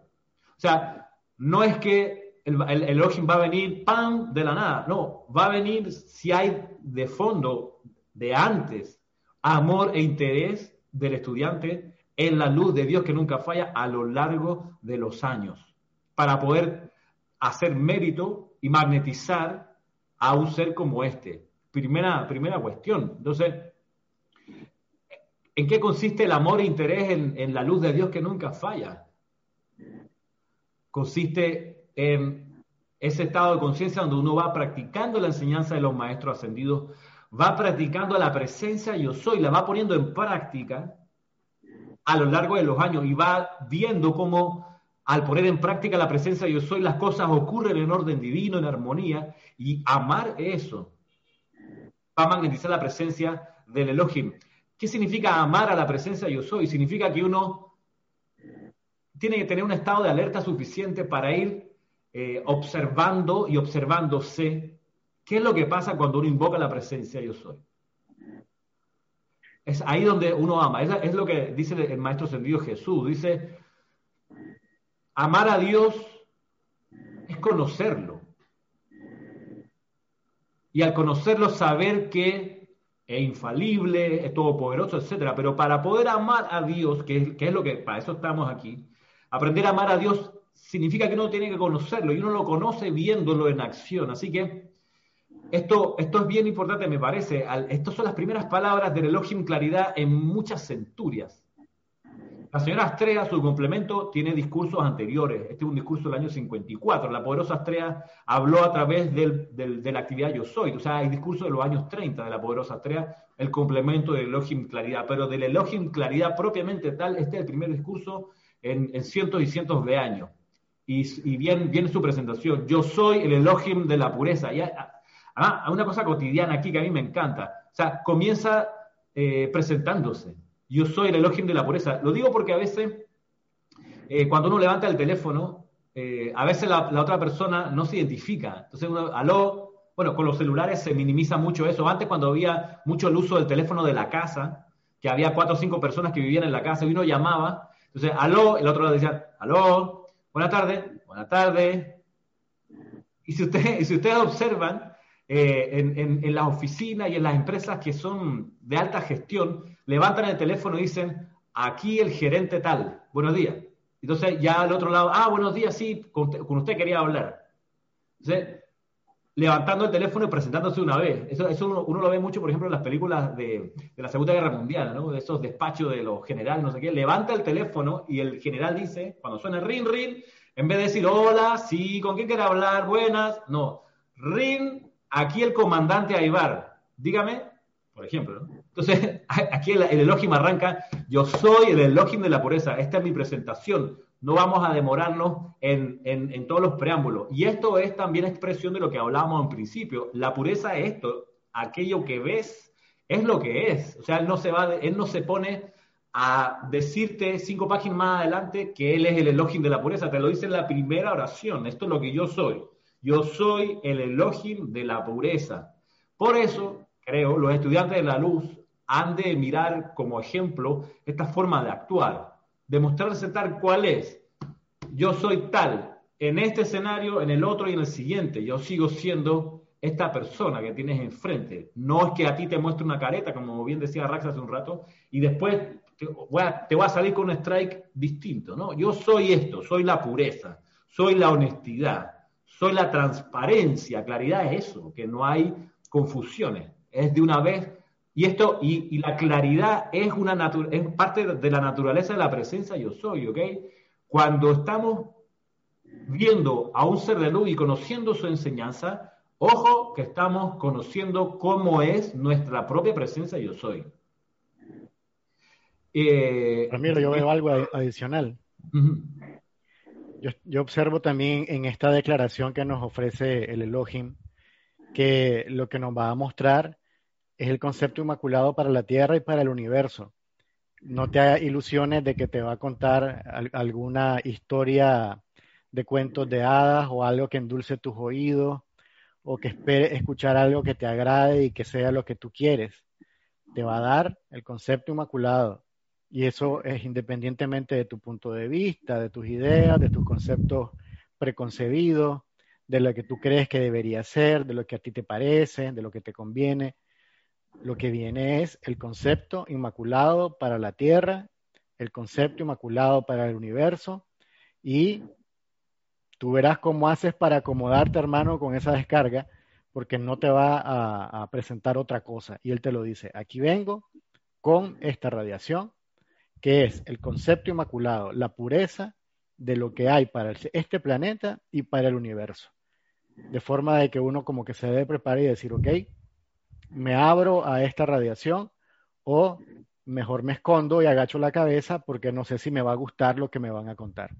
O sea, no es que el, el, va a venir pan de la nada, no, va a venir si hay de fondo, de antes, amor e interés del estudiante en la luz de Dios que nunca falla a lo largo de los años, para poder hacer mérito y magnetizar a un ser como este. Primera, primera cuestión. Entonces, ¿En qué consiste el amor e interés en, la luz de Dios que nunca falla? Consiste en ese estado de conciencia donde uno va practicando la enseñanza de los maestros ascendidos, va practicando la presencia yo soy, la va poniendo en práctica a lo largo de los años y va viendo cómo al poner en práctica la presencia yo soy, las cosas ocurren en orden divino, en armonía, y amar eso va a magnetizar la presencia del Elohim. ¿Qué significa amar a la presencia yo soy? Significa que uno tiene que tener un estado de alerta suficiente para ir eh, observando y observándose qué es lo que pasa cuando uno invoca la presencia yo soy. Es ahí donde uno ama. Es, es lo que dice el Maestro Servido Jesús. Dice, amar a Dios es conocerlo. Y al conocerlo, saber que es infalible, es todopoderoso, etcétera. Pero para poder amar a Dios, que, es lo que para eso estamos aquí, aprender a amar a Dios significa que uno tiene que conocerlo y uno lo conoce viéndolo en acción. Así que esto, esto es bien importante, me parece. Estas son las primeras palabras del Elohim Claridad en muchas centurias. La señora Astrea, su complemento, tiene discursos anteriores. Este es un discurso del año 54. La poderosa Astrea habló a través de la actividad Yo Soy. O sea, hay discursos de los años 30 de la poderosa Astrea, el complemento del Elohim Claridad. Pero del Elohim Claridad propiamente tal, este es el primer discurso en, cientos y cientos de años. Y, bien, viene su presentación. Yo soy el Elohim de la pureza. Y ah, una cosa cotidiana aquí que a mí me encanta. O sea, comienza eh, presentándose yo soy el Elohim de la pureza. Lo digo porque a veces, eh, cuando uno levanta el teléfono, eh, a veces la, otra persona no se identifica. Entonces uno, aló, bueno, con los celulares se minimiza mucho eso. Antes cuando había mucho el uso del teléfono de la casa, que había cuatro o cinco personas que vivían en la casa y uno llamaba, entonces, aló, el otro lado decía, aló, buenas tardes, buenas tardes. Y si, usted, si ustedes observan, eh, en, en, las oficinas y en las empresas que son de alta gestión, levantan el teléfono y dicen, aquí el gerente tal, buenos días. Entonces ya al otro lado, ah, buenos días, sí, con usted, quería hablar. Entonces, levantando el teléfono y presentándose una vez. Eso, eso uno, lo ve mucho, por ejemplo, en las películas de, la Segunda Guerra Mundial, ¿no? De esos despachos de los generales, no sé qué. Levanta el teléfono y el general dice, cuando suena ring, ring, en vez de decir hola, sí, ¿con quién quiere hablar? Buenas. No, ring, aquí el comandante Aibar. Dígame, por ejemplo. Entonces, *laughs* aquí el, el arranca, yo soy el Elohim de la pureza, esta es mi presentación, no vamos a demorarnos en, en, todos los preámbulos. Y esto es también expresión de lo que hablábamos en principio, la pureza es esto, aquello que ves es lo que es, o sea, él no se, va, él no se pone a decirte cinco páginas más adelante que él es el Elohim de la pureza, te lo dice en la primera oración, esto es lo que yo soy, yo soy el Elohim de la pureza. Por eso, creo, los estudiantes de la luz han de mirar como ejemplo esta forma de actuar, demostrarse tal cual es. Yo soy tal en este escenario, en el otro y en el siguiente. Yo sigo siendo esta persona que tienes enfrente. No es que a ti te muestre una careta, como bien decía Rax hace un rato, y después te, voy a, te a salir con un strike distinto. ¿no? Yo soy esto, soy la pureza, soy la honestidad, soy la transparencia. Claridad es eso, que no hay confusiones es de una vez. Y esto, y, la claridad es, una es parte de la naturaleza de la presencia yo soy, ¿ok? Cuando estamos viendo a un ser de luz y conociendo su enseñanza, ojo que estamos conociendo cómo es nuestra propia presencia yo soy. Eh, Ramiro, yo veo algo adicional. Yo, observo también en esta declaración que nos ofrece el Elohim que lo que nos va a mostrar es el concepto inmaculado para la Tierra y para el universo. No te hagas ilusiones de que te va a contar alguna historia de cuentos de hadas o algo que endulce tus oídos o que espere escuchar algo que te agrade y que sea lo que tú quieres. Te va a dar el concepto inmaculado. Y eso es independientemente de tu punto de vista, de tus ideas, de tus conceptos preconcebidos, de lo que tú crees que debería ser, de lo que a ti te parece, de lo que te conviene. Lo que viene es el concepto inmaculado para la tierra, el concepto inmaculado para el universo y tú verás cómo haces para acomodarte, hermano, con esa descarga, porque no te va a, a, presentar otra cosa. Y él te lo dice, aquí vengo con esta radiación, que es el concepto inmaculado, la pureza de lo que hay para este planeta y para el universo. De forma de que uno como que se debe preparar y decir, ok, me abro a esta radiación o mejor me escondo y agacho la cabeza porque no sé si me va a gustar lo que me van a contar.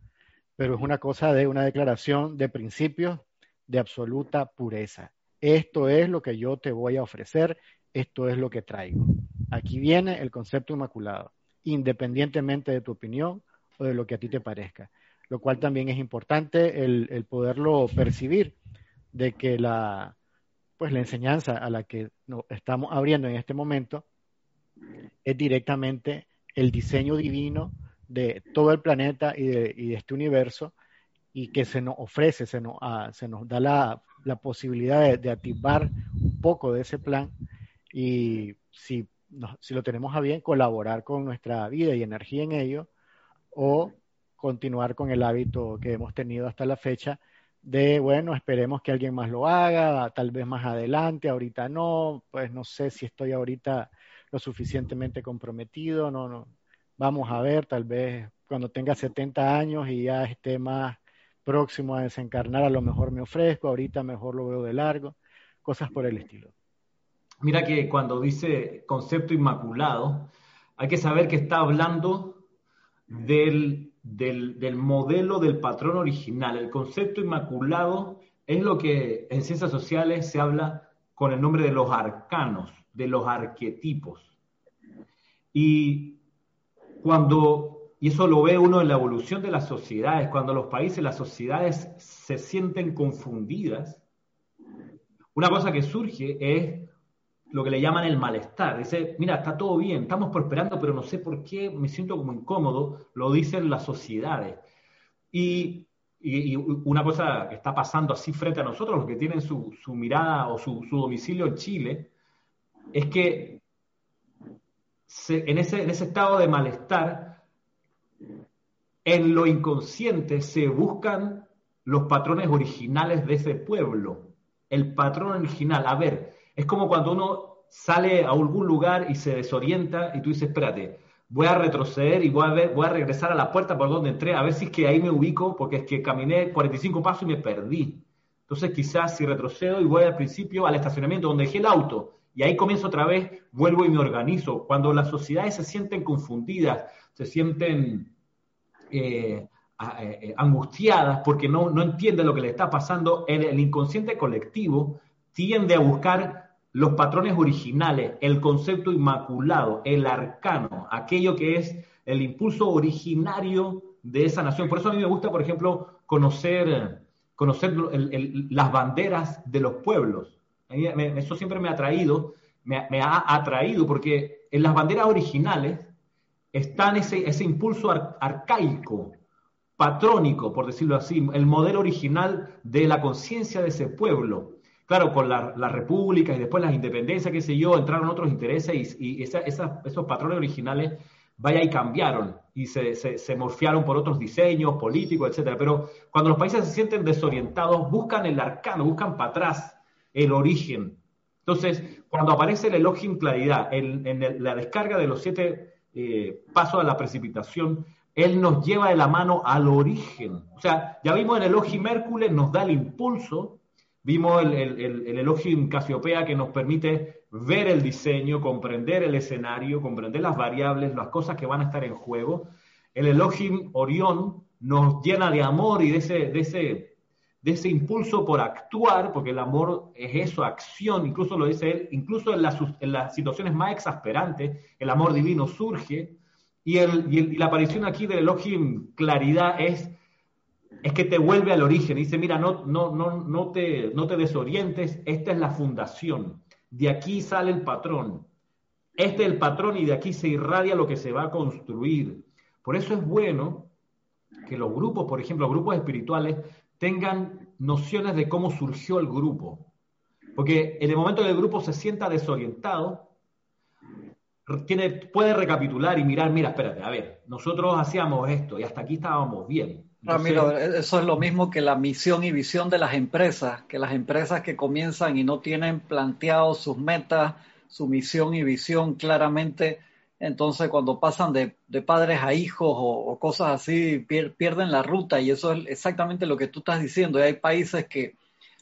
Pero es una cosa de una declaración de principios de absoluta pureza. Esto es lo que yo te voy a ofrecer, esto es lo que traigo. aquí viene el concepto inmaculado, independientemente de tu opinión o de lo que a ti te parezca, lo cual también es importante el, poderlo percibir, de que la, pues la enseñanza a la que nos estamos abriendo en este momento es directamente el diseño divino de todo el planeta y de, este universo y que se nos ofrece, se nos, ah, se nos da la, posibilidad de, de, activar un poco de ese plan. Y si, si lo tenemos a bien, colaborar con nuestra vida y energía en ello o continuar con el hábito que hemos tenido hasta la fecha de, bueno, esperemos que alguien más lo haga, tal vez más adelante, ahorita no, pues no sé si estoy ahorita lo suficientemente comprometido, no, no, vamos a ver, tal vez cuando tenga 70 años y ya esté más próximo a desencarnar, a lo mejor me ofrezco, ahorita mejor lo veo de largo, cosas por el estilo. Mira que cuando dice concepto inmaculado, hay que saber que está hablando del, del, del modelo del patrón original. El concepto inmaculado es lo que en ciencias sociales se habla con el nombre de los arcanos, de los arquetipos. Y cuando, y eso lo ve uno en la evolución de las sociedades, cuando los países, las sociedades se sienten confundidas, una cosa que surge es lo que le llaman el malestar. Dice, mira, está todo bien, estamos prosperando, pero no sé por qué me siento como incómodo, lo dicen las sociedades. Y, una cosa que está pasando así frente a nosotros, los que tienen su, mirada o su, domicilio en Chile, es que en, ese, en ese estado de malestar, en lo inconsciente se buscan los patrones originales de ese pueblo. El patrón original. A ver, es como cuando uno sale a algún lugar y se desorienta y tú dices, espérate, voy a retroceder y voy a, regresar a la puerta por donde entré, a ver si es que ahí me ubico, porque es que caminé 45 pasos y me perdí. Entonces quizás si retrocedo y voy al principio al estacionamiento donde dejé el auto y ahí comienzo otra vez, vuelvo y me organizo. Cuando las sociedades se sienten confundidas, se sienten eh, eh, angustiadas porque no, entienden lo que le está pasando, el inconsciente colectivo tiende a buscar los patrones originales, el concepto inmaculado, el arcano, aquello que es el impulso originario de esa nación. Por eso a mí me gusta, por ejemplo, conocer, conocer las banderas de los pueblos eso siempre me ha atraído, me, ha atraído, porque en las banderas originales está ese, ese impulso arcaico, patrónico, por decirlo así, el modelo original de la conciencia de ese pueblo. Claro, con la, la, república y después las independencias, qué sé yo, entraron otros intereses y, esos patrones originales, vaya y cambiaron y se, morfiaron por otros diseños políticos, etcétera. Pero cuando los países se sienten desorientados, buscan el arcano, buscan para atrás el origen. Entonces, cuando aparece el Elohim claridad en, la descarga de los siete eh, pasos a la precipitación, él nos lleva de la mano al origen. O sea, ya vimos el Elohim Hércules, nos da el impulso, vimos el, el, Elohim Casiopea que nos permite ver el diseño, comprender el escenario, comprender las variables, las cosas que van a estar en juego. El Elohim Orión nos llena de amor y de ese, de ese de ese impulso por actuar, porque el amor es eso, acción, incluso lo dice él, incluso en las, en las situaciones más exasperantes, el amor divino surge, y, el, la aparición aquí del Elohim claridad es, es que te vuelve al origen, dice, mira, no, no, no, no, te, no te desorientes, esta es la fundación, de aquí sale el patrón, este es el patrón y de aquí se irradia lo que se va a construir. Por eso es bueno que los grupos, por ejemplo, los grupos espirituales, tengan nociones de cómo surgió el grupo. Porque en el momento que el grupo se sienta desorientado, tiene, puede recapitular y mirar, mira, espérate, a ver, nosotros hacíamos esto y hasta aquí estábamos bien. Eso es lo mismo que la misión y visión de las empresas, que las empresas que comienzan y no tienen planteado sus metas, su misión y visión claramente, entonces, cuando pasan de, padres a hijos o, cosas así, pierden la ruta y eso es exactamente lo que tú estás diciendo. Y hay países que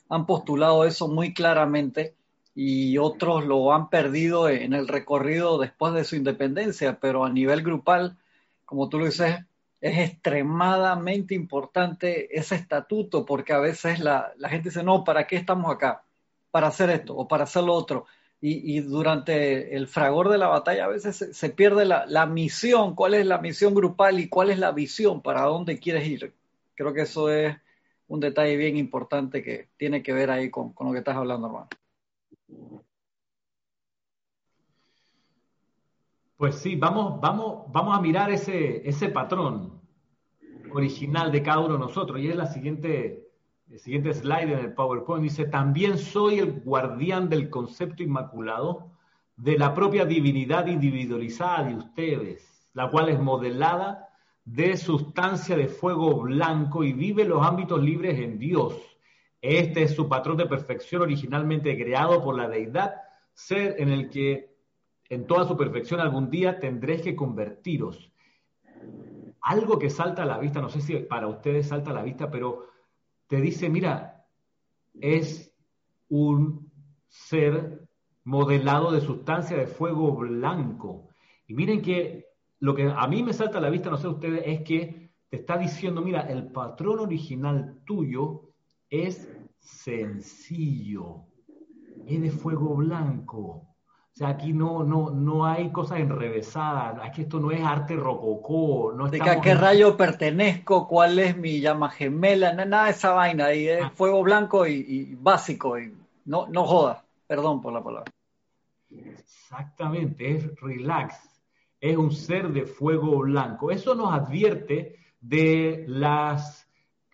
han postulado eso muy claramente y otros lo han perdido en el recorrido después de su independencia, pero a nivel grupal, como tú lo dices, es extremadamente importante ese estatuto porque a veces la, la gente dice, no, ¿para qué estamos acá? Para hacer esto o para hacer lo otro y, durante el fragor de la batalla a veces se, pierde la, misión, cuál es la misión grupal y cuál es la visión, para dónde quieres ir. Creo que eso es un detalle bien importante que tiene que ver ahí con, lo que estás hablando, hermano. Pues sí, vamos, vamos, vamos a mirar ese, ese patrón original de cada uno de nosotros. Y es la siguiente, el siguiente slide en el PowerPoint. Dice, también soy el guardián del concepto inmaculado de la propia divinidad individualizada de ustedes, la cual es modelada de sustancia de fuego blanco y vive los ámbitos libres en Dios. Este es su patrón de perfección originalmente creado por la deidad, ser en el que en toda su perfección algún día tendréis que convertiros. Algo que salta a la vista, no sé si para ustedes salta a la vista, pero te dice, mira, es un ser modelado de sustancia de fuego blanco. Y miren que lo que a mí me salta a la vista, no sé ustedes, es que te está diciendo, mira, el patrón original tuyo es sencillo, es de fuego blanco. O sea, aquí no, no, no hay cosas enrevesadas, aquí esto no es arte rococó. No ¿De a qué rayo pertenezco? ¿Cuál es mi llama gemela? Nada de esa vaina, ahí es ah. fuego blanco y, básico, y no, no joda, perdón por la palabra. Exactamente, es relax es un ser de fuego blanco. Eso nos advierte de las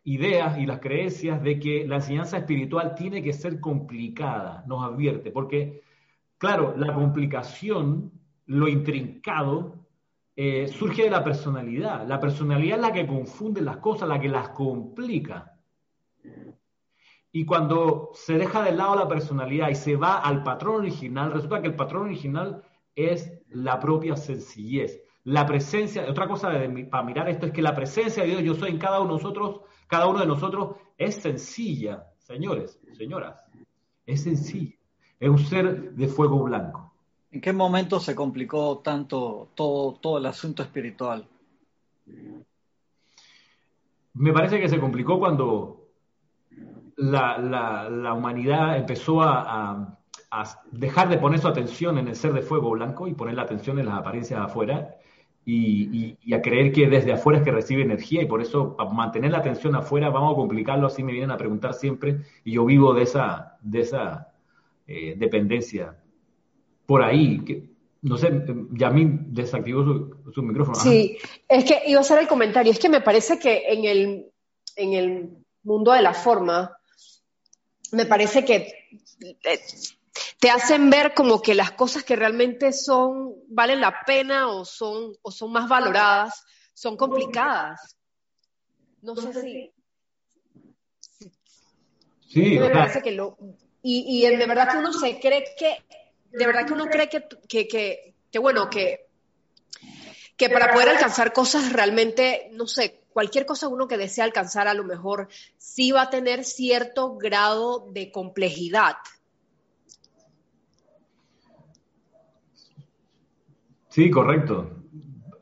ideas y las creencias de que la enseñanza espiritual tiene que ser complicada, nos advierte, porque, claro, la complicación, lo intrincado, eh, surge de la personalidad. La personalidad es la que confunde las cosas, la que las complica. Y cuando se deja de lado la personalidad y se va al patrón original, resulta que el patrón original es la propia sencillez. La presencia, otra cosa para mirar esto es que la presencia de Dios, yo soy en cada uno de nosotros, cada uno de nosotros es sencilla, señores, señoras, es sencilla, es un ser de fuego blanco. ¿En qué momento se complicó tanto todo, todo el asunto espiritual? Me parece que se complicó cuando la, humanidad empezó a a dejar de poner su atención en el ser de fuego blanco y poner la atención en las apariencias de afuera y, a creer que desde afuera es que recibe energía y por eso para mantener la atención afuera vamos a complicarlo, así me vienen a preguntar siempre y yo vivo de esa, de esa eh, dependencia. Por ahí, que, no sé, Yamin desactivó su, micrófono. Sí, es que iba a hacer el comentario, es que me parece que en el, en el mundo de la forma, me parece que eh, te hacen ver como que las cosas que realmente son, valen la pena o son, o son más valoradas, son complicadas. No sé si. Sí, me parece que lo. Y, y de verdad que uno se cree que. De verdad que uno cree que, que, que, que bueno, que, que para poder alcanzar cosas realmente, no sé, cualquier cosa uno que desea alcanzar a lo mejor sí va a tener cierto grado de complejidad. Sí, correcto.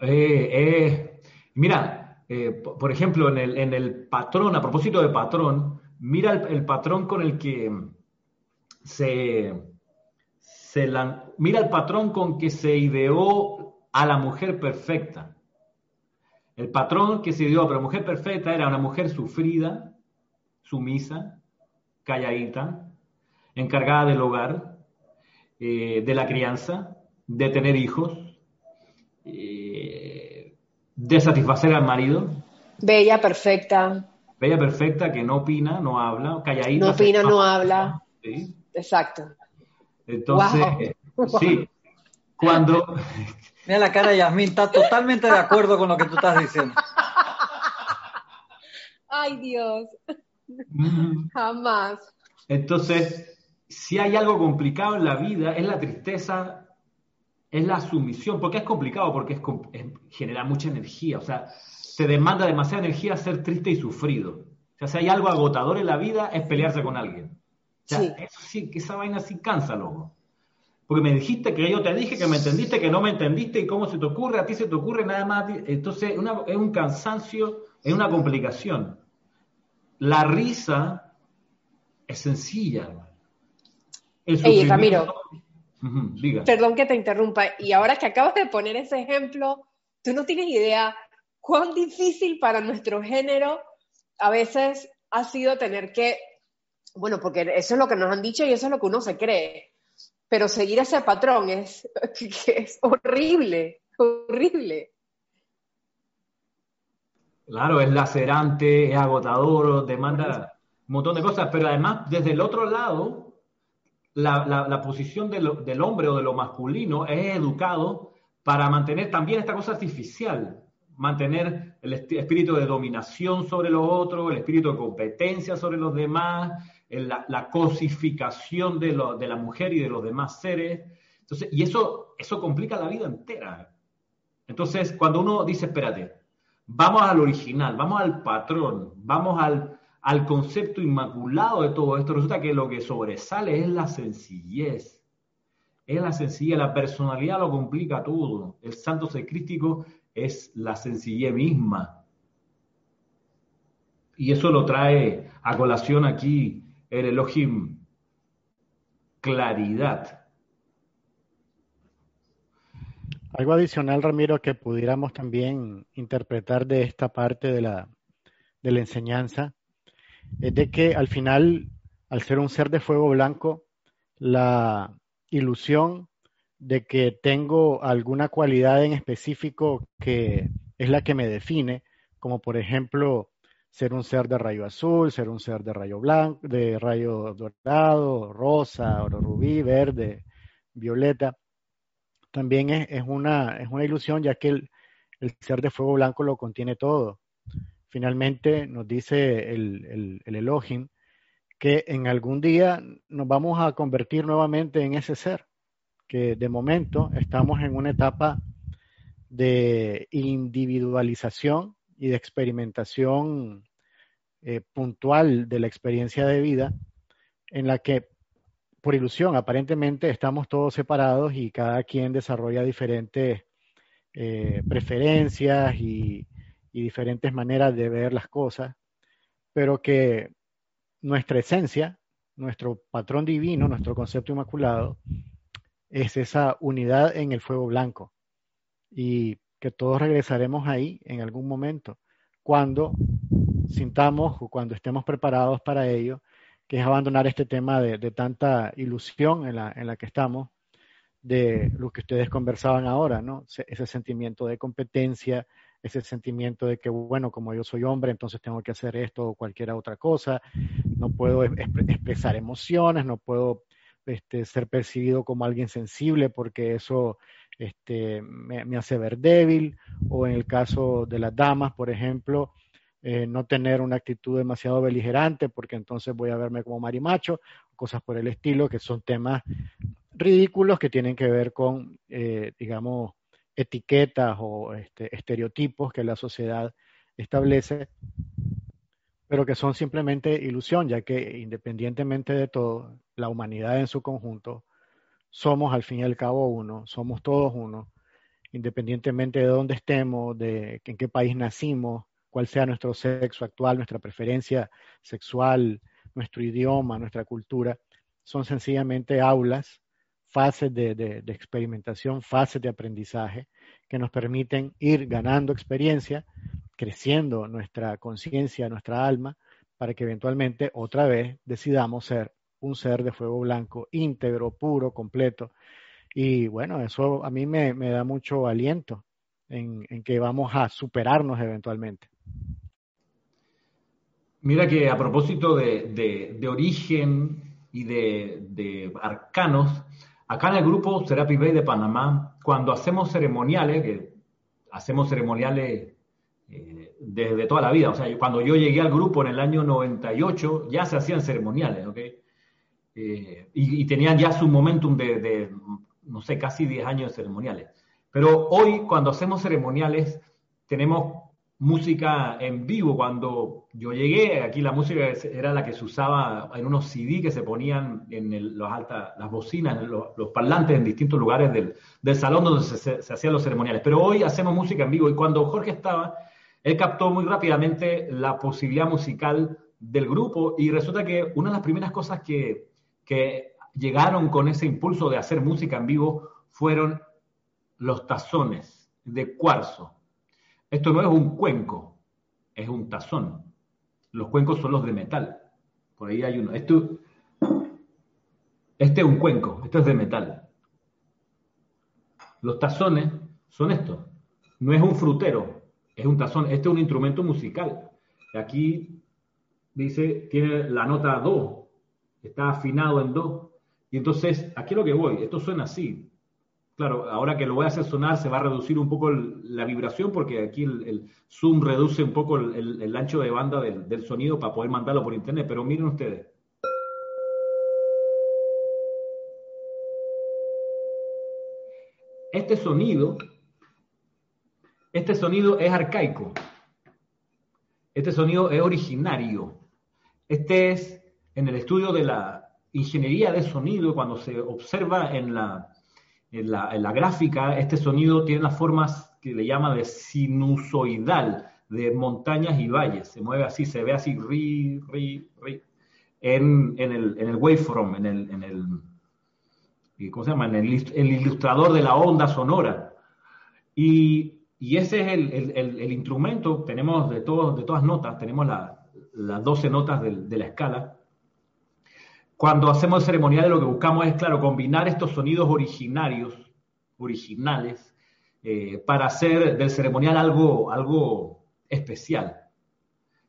Eh, eh, mira, eh, por ejemplo, en el, en el, patrón, a propósito de patrón, mira el, patrón con el que se, se mira el patrón con que se ideó a la mujer perfecta. El patrón que se ideó a la mujer perfecta era una mujer sufrida, sumisa, calladita, encargada del hogar, de la crianza, de tener hijos, eh, de satisfacer al marido. Bella, perfecta. Bella, perfecta, que no opina, no habla, calladita. No opina, no habla. Sí. Exacto. Entonces, sí, cuando... *laughs* Mira la cara de Yasmín, está totalmente de acuerdo con lo que tú estás diciendo. Ay, Dios. Jamás. Entonces, si hay algo complicado en la vida, es la tristeza es la sumisión, porque es complicado, porque es, genera mucha energía, o sea, te demanda demasiada energía ser triste y sufrido. O sea, si hay algo agotador en la vida, es pelearse con alguien. O sea, sí. eso sí, que esa vaina sí cansa, loco. Porque me dijiste que yo te dije, que me entendiste, que no me entendiste, y cómo se te ocurre, a ti se te ocurre nada más. Entonces, es un cansancio, es una complicación. La risa es sencilla. El Ey, Ramiro, Perdón que te interrumpa. Y ahora que acabas de poner ese ejemplo, tú no tienes idea cuán difícil para nuestro género a veces ha sido tener que, bueno, porque eso es lo que nos han dicho y eso es lo que uno se cree, pero seguir ese patrón es, *laughs* horrible, horrible. Claro, es lacerante, es agotador, demanda un montón de cosas, pero además desde el otro lado, la, posición del hombre o de lo masculino es educado para mantener también esta cosa artificial, mantener el espíritu de dominación sobre los otros, el espíritu de competencia sobre los demás, la, cosificación de, la mujer y de los demás seres. Y eso, eso complica la vida entera. Entonces, cuando uno dice, espérate, vamos al original, vamos al patrón, vamos al, al concepto inmaculado de todo esto, resulta que lo que sobresale es la sencillez. Es la sencillez, la personalidad lo complica todo. El santo secrístico es la sencillez misma. Y eso lo trae a colación aquí el Elohim, claridad. Algo adicional, Ramiro, que pudiéramos también interpretar de esta parte de la, de la enseñanza, es de que al final, al ser un ser de fuego blanco, la ilusión de que tengo alguna cualidad en específico que es la que me define, como por ejemplo ser un ser de rayo azul, ser un ser de rayo blanco, de rayo dorado, rosa, oro rubí, verde, violeta, también es, una, es una ilusión ya que el, ser de fuego blanco lo contiene todo. Finalmente nos dice el, el, el Elohim que en algún día nos vamos a convertir nuevamente en ese ser que de momento estamos en una etapa de individualización y de experimentación eh, puntual de la experiencia de vida, en la que por ilusión aparentemente estamos todos separados y cada quien desarrolla diferentes eh, preferencias y, y diferentes maneras de ver las cosas, pero que nuestra esencia, nuestro patrón divino, nuestro concepto inmaculado, es esa unidad en el fuego blanco. Y que todos regresaremos ahí en algún momento, cuando sintamos o cuando estemos preparados para ello, que es abandonar este tema de, tanta ilusión en la, que estamos, de lo que ustedes conversaban ahora, ¿no? Ese sentimiento de competencia, ese sentimiento de que, bueno, como yo soy hombre, entonces tengo que hacer esto o cualquier otra cosa, no puedo expresar emociones, no puedo este, ser percibido como alguien sensible porque eso este, me, hace ver débil, o en el caso de las damas, por ejemplo, eh, no tener una actitud demasiado beligerante porque entonces voy a verme como marimacho, cosas por el estilo, que son temas ridículos que tienen que ver con, eh, digamos, etiquetas o este, estereotipos que la sociedad establece pero que son simplemente ilusión, ya que independientemente de todo, la humanidad en su conjunto, somos al fin y al cabo uno, somos todos uno, independientemente de dónde estemos, de en qué país nacimos, cuál sea nuestro sexo actual, nuestra preferencia sexual, nuestro idioma, nuestra cultura, son sencillamente aulas, fases de, experimentación, fases de aprendizaje que nos permiten ir ganando experiencia creciendo nuestra conciencia, nuestra alma, para que eventualmente otra vez decidamos ser un ser de fuego blanco, íntegro, puro, completo. Y bueno, eso a mí me, da mucho aliento en, que vamos a superarnos eventualmente. Mira que a propósito de, origen y de, arcanos, acá en el grupo Serapi Bay de Panamá, cuando hacemos ceremoniales, que hacemos ceremoniales eh, desde toda la vida. O sea, cuando yo llegué al grupo en el año 98, ya se hacían ceremoniales, ¿ok? Eh, y, tenían ya su momentum de, no sé, casi 10 años de ceremoniales. Pero hoy, cuando hacemos ceremoniales, tenemos música en vivo. Cuando yo llegué, aquí la música era la que se usaba en unos CD que se ponían en los alta, las bocinas, los, parlantes en distintos lugares del, salón donde se, hacían los ceremoniales. Pero hoy hacemos música en vivo y cuando Jorge estaba, él captó muy rápidamente la posibilidad musical del grupo y resulta que una de las primeras cosas que, llegaron con ese impulso de hacer música en vivo fueron los tazones de cuarzo. Esto no es un cuenco, es un tazón. Los cuencos son los de metal. Por ahí hay uno. Este es un cuenco, esto es de metal. Los tazones son estos. No es un frutero, es un tazón. Este es un instrumento musical. Aquí dice, tiene la nota do, está afinado en do. Y entonces, aquí lo que voy, esto suena así. Claro, ahora que lo voy a hacer sonar se va a reducir un poco la vibración porque aquí el, zoom reduce un poco el, ancho de banda del, del, sonido para poder mandarlo por internet, pero miren ustedes. Este sonido, este sonido es arcaico, este sonido es originario, este es en el estudio de la ingeniería de sonido, cuando se observa en la en la, gráfica, este sonido tiene las formas que le llama de sinusoidal, de montañas y valles. Se mueve así, se ve así, ri, ri, ri, en, el, en el waveform, en el, en el, ¿cómo se llama? En el, ilustrador de la onda sonora. Y, ese es el, instrumento, tenemos de, todos, de todas notas, tenemos las 12 notas de la escala, cuando hacemos ceremoniales lo que buscamos es, claro, combinar estos sonidos originarios, originales, eh, para hacer del ceremonial algo, algo especial.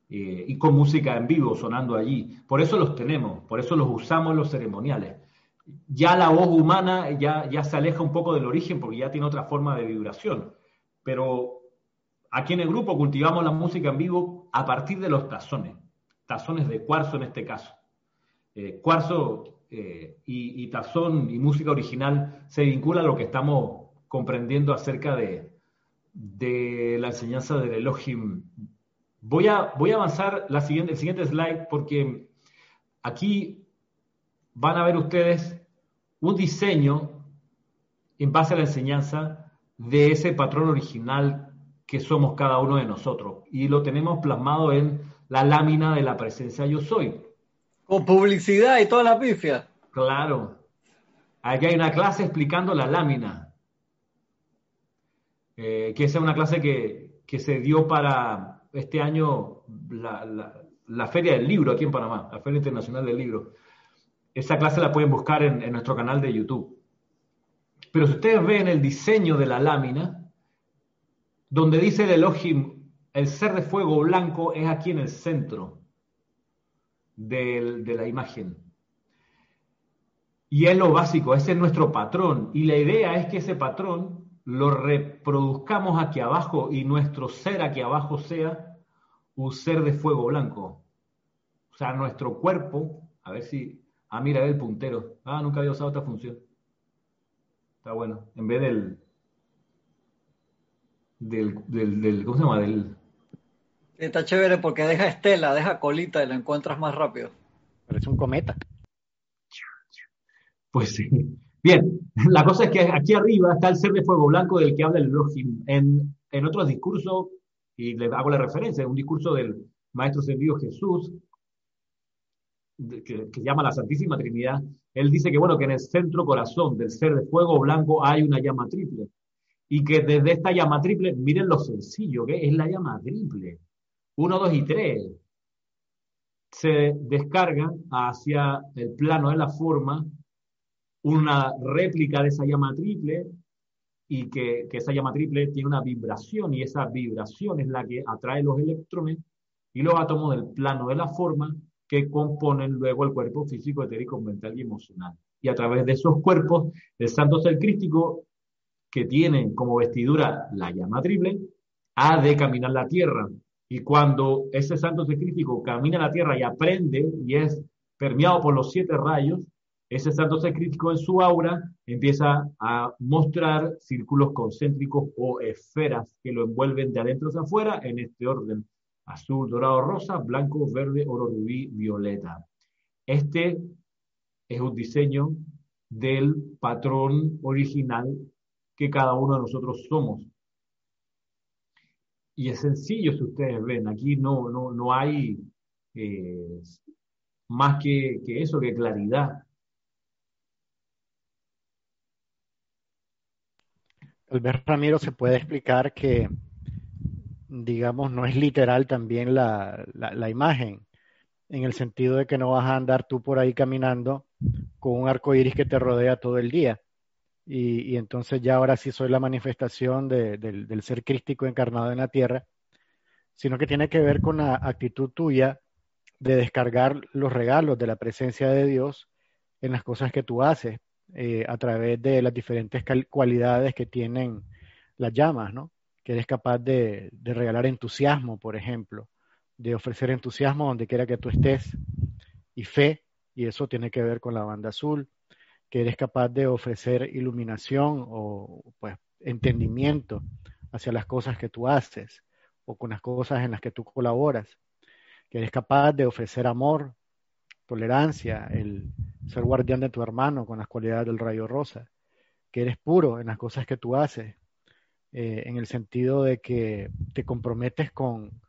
Eh, y con música en vivo sonando allí. Por eso los tenemos, por eso los usamos los ceremoniales. Ya la voz humana ya, ya se aleja un poco del origen porque ya tiene otra forma de vibración. Pero aquí en el grupo cultivamos la música en vivo a partir de los tazones, tazones de cuarzo en este caso. Eh, cuarzo eh, y, tazón y música original se vincula a lo que estamos comprendiendo acerca de, la enseñanza del Elohim. Voy a, voy a avanzar la siguiente, el siguiente slide porque aquí van a ver ustedes un diseño en base a la enseñanza de ese patrón original que somos cada uno de nosotros. Y lo tenemos plasmado en la lámina de la presencia yo soy. Con publicidad y toda la pifia. Claro. Aquí hay una clase explicando la lámina. Eh, que esa es una clase que, se dio para este año la, Feria del Libro aquí en Panamá, la Feria Internacional del Libro. Esa clase la pueden buscar en, en nuestro canal de YouTube. Pero si ustedes ven el diseño de la lámina, donde dice el Elohim, el ser de fuego blanco es aquí en el centro de la imagen. Y es lo básico, ese es nuestro patrón. Y la idea es que ese patrón lo reproduzcamos aquí abajo y nuestro ser aquí abajo sea un ser de fuego blanco. O sea, nuestro cuerpo, a ver si, ah, mira, el puntero. Ah, nunca había usado esta función. Está bueno. En vez del, del, del, del ¿cómo se llama? Del, Está chévere porque deja estela, deja colita y lo encuentras más rápido. Parece un cometa. Pues sí. Bien, la cosa es que aquí arriba está el ser de fuego blanco del que habla el Elohim. En, en otros discursos, y le hago la referencia, un discurso del Maestro Ascendido Jesús, que, que, llama la Santísima Trinidad, él dice que, bueno, que en el centro corazón del ser de fuego blanco hay una llama triple. Y que desde esta llama triple, miren lo sencillo que es la llama triple. 1, 2 y 3 se descarga hacia el plano de la forma una réplica de esa llama triple y que, que, esa llama triple tiene una vibración y esa vibración es la que atrae los electrones y los átomos del plano de la forma que componen luego el cuerpo físico, etérico, mental y emocional. Y a través de esos cuerpos, el santo ser crístico, que tiene como vestidura la llama triple, ha de caminar la tierra y cuando ese santo crítico camina a la tierra y aprende y es permeado por los siete rayos, ese santo crítico en su aura empieza a mostrar círculos concéntricos o esferas que lo envuelven de adentro hacia afuera en este orden. Azul, dorado, rosa, blanco, verde, oro, rubí, violeta. Este es un diseño del patrón original que cada uno de nosotros somos y es sencillo si ustedes ven, aquí no, no, no hay eh, más que, que eso, que claridad. Tal vez Ramiro se puede explicar que, digamos, no es literal también la, la, la, imagen, en el sentido de que no vas a andar tú por ahí caminando con un arco iris que te rodea todo el día, y, entonces ya ahora sí soy la manifestación de, del, del ser crístico encarnado en la tierra, sino que tiene que ver con la actitud tuya de descargar los regalos de la presencia de Dios en las cosas que tú haces eh, a través de las diferentes cualidades que tienen las llamas, ¿no? Que eres capaz de, de, regalar entusiasmo, por ejemplo, de ofrecer entusiasmo donde quiera que tú estés y fe, y eso tiene que ver con la banda azul, que eres capaz de ofrecer iluminación o pues entendimiento hacia las cosas que tú haces o con las cosas en las que tú colaboras que eres capaz de ofrecer amor, tolerancia, el ser guardián de tu hermano con las cualidades del rayo rosa, que eres puro en las cosas que tú haces, eh, en el sentido de que te comprometes con,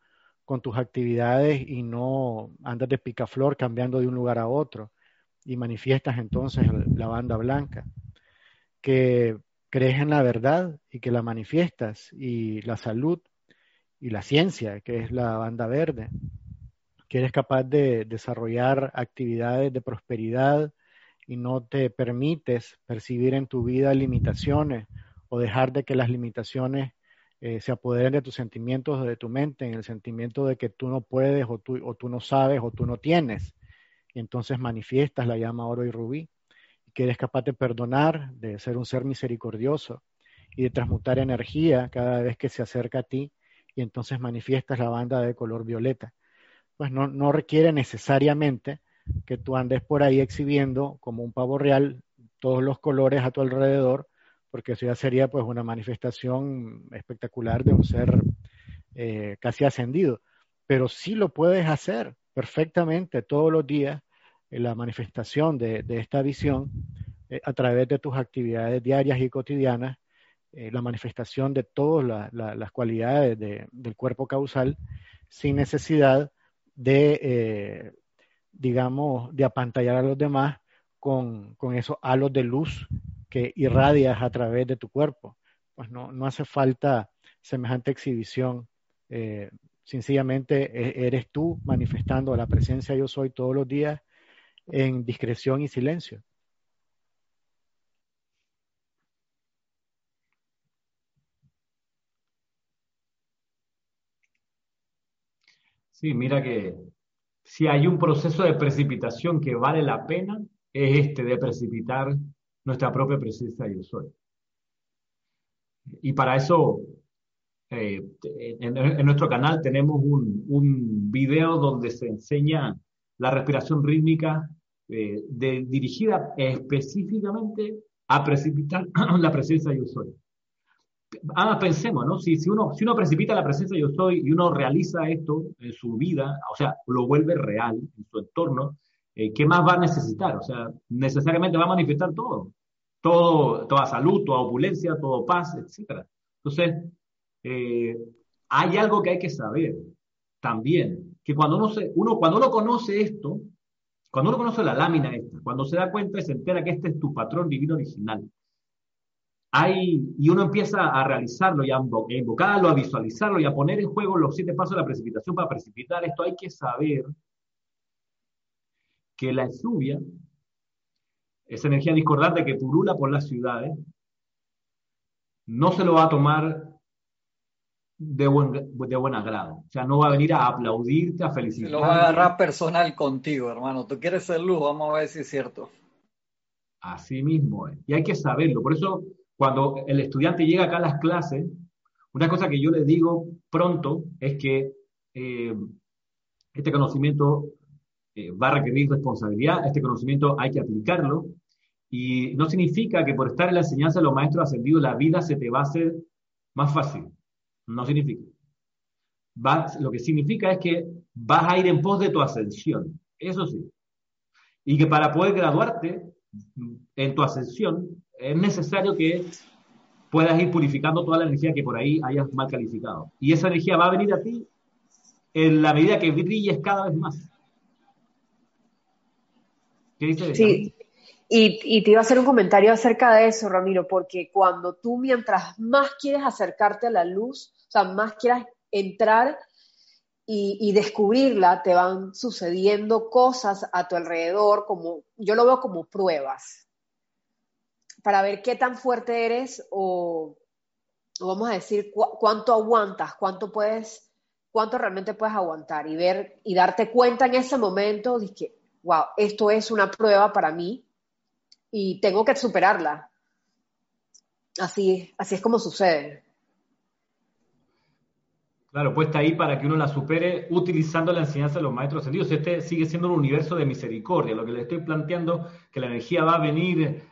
con tus actividades y no andas de picaflor cambiando de un lugar a otro y manifiestas entonces la banda blanca, que crees en la verdad y que la manifiestas y la salud y la ciencia, que es la banda verde, que eres capaz de desarrollar actividades de prosperidad y no te permites percibir en tu vida limitaciones o dejar de que las limitaciones eh, se apoderen de tus sentimientos o de tu mente, en el sentimiento de que tú no puedes o tú, o tú no sabes o tú no tienes. Y entonces manifiestas la llama oro y rubí, y que eres capaz de perdonar, de ser un ser misericordioso y de transmutar energía cada vez que se acerca a ti, y entonces manifiestas la banda de color violeta pues no, requiere necesariamente que tú andes por ahí exhibiendo como un pavo real todos los colores a tu alrededor, porque eso ya sería pues una manifestación espectacular de un ser eh, casi ascendido. Pero sí lo puedes hacer perfectamente todos los días la manifestación de, esta visión eh, a través de tus actividades diarias y cotidianas, eh, la manifestación de todas las cualidades del cuerpo causal sin necesidad de, eh, digamos, de apantallar a los demás con, con, esos halos de luz que irradias a través de tu cuerpo. Pues no, no hace falta semejante exhibición. Sencillamente e, eres tú manifestando la presencia yo soy todos los días en discreción y silencio. Sí, mira que si hay un proceso de precipitación que vale la pena, es este de precipitar nuestra propia presencia yo soy. Y para eso, eh, en, nuestro canal tenemos un, un, video donde se enseña la respiración rítmica eh, dirigida específicamente a precipitar *clears throat* la presencia yo soy ah, pensemos, ¿no? Si, si, uno, si uno precipita la presencia yo soy y uno realiza esto en su vida, o sea, lo vuelve real en su entorno, eh, ¿qué más va a necesitar? O sea, necesariamente va a manifestar todo. todo toda salud, toda opulencia, todo paz, etc. Entonces, eh, hay algo que hay que saber también, que cuando uno, cuando uno conoce esto, cuando uno conoce la lámina esta, cuando se da cuenta y se entera que este es tu patrón divino original, y uno empieza a realizarlo y a invocarlo, a visualizarlo y a poner en juego los siete pasos de la precipitación para precipitar esto, hay que saber que la lluvia, esa energía discordante que purula por las ciudades, no se lo va a tomar de buen, de buen agrado. O sea, no va a venir a aplaudirte, a felicitarte. Lo va a agarrar personal contigo, hermano. Tú quieres ser luz, vamos a ver si es cierto. Así mismo es. Y hay que saberlo. Por eso cuando el estudiante llega acá a las clases, una cosa que yo les digo pronto es que eh, este conocimiento eh, va a requerir responsabilidad, este conocimiento hay que aplicarlo, y no significa que por estar en la enseñanza de los maestros ascendidos la vida se te va a hacer más fácil. No significa. lo que significa es que vas a ir en pos de tu ascensión. Eso sí. Y que para poder graduarte en tu ascensión, es necesario que puedas ir purificando toda la energía que por ahí hayas mal calificado. Y esa energía va a venir a ti en la medida que brilles cada vez más. ¿Qué dice? Sí. Y, te iba a hacer un comentario acerca de eso, Ramiro, porque cuando tú mientras más quieres acercarte a la luz, o sea, más quieras entrar y, descubrirla, te van sucediendo cosas a tu alrededor, como yo lo veo como pruebas, para ver qué tan fuerte eres o, vamos a decir cuánto aguantas, cuánto puedes, cuánto realmente puedes aguantar y ver y darte cuenta en ese momento de que, wow, esto es una prueba para mí y tengo que superarla. Así, así es como sucede. Claro, puesta ahí para que uno la supere utilizando la enseñanza de los maestros sentidos. Este sigue siendo un universo de misericordia. Lo que le estoy planteando, que la energía va a venir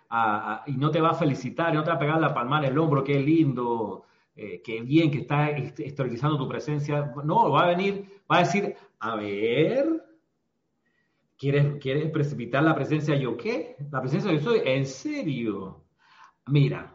y no te va a felicitar, no te va a pegar la palma en el hombro, qué lindo, eh, qué bien que está esterilizando tu presencia. No, va a venir, va a decir, a ver, ¿Quieres, precipitar la presencia yo qué? La presencia yo soy, en serio. Mira,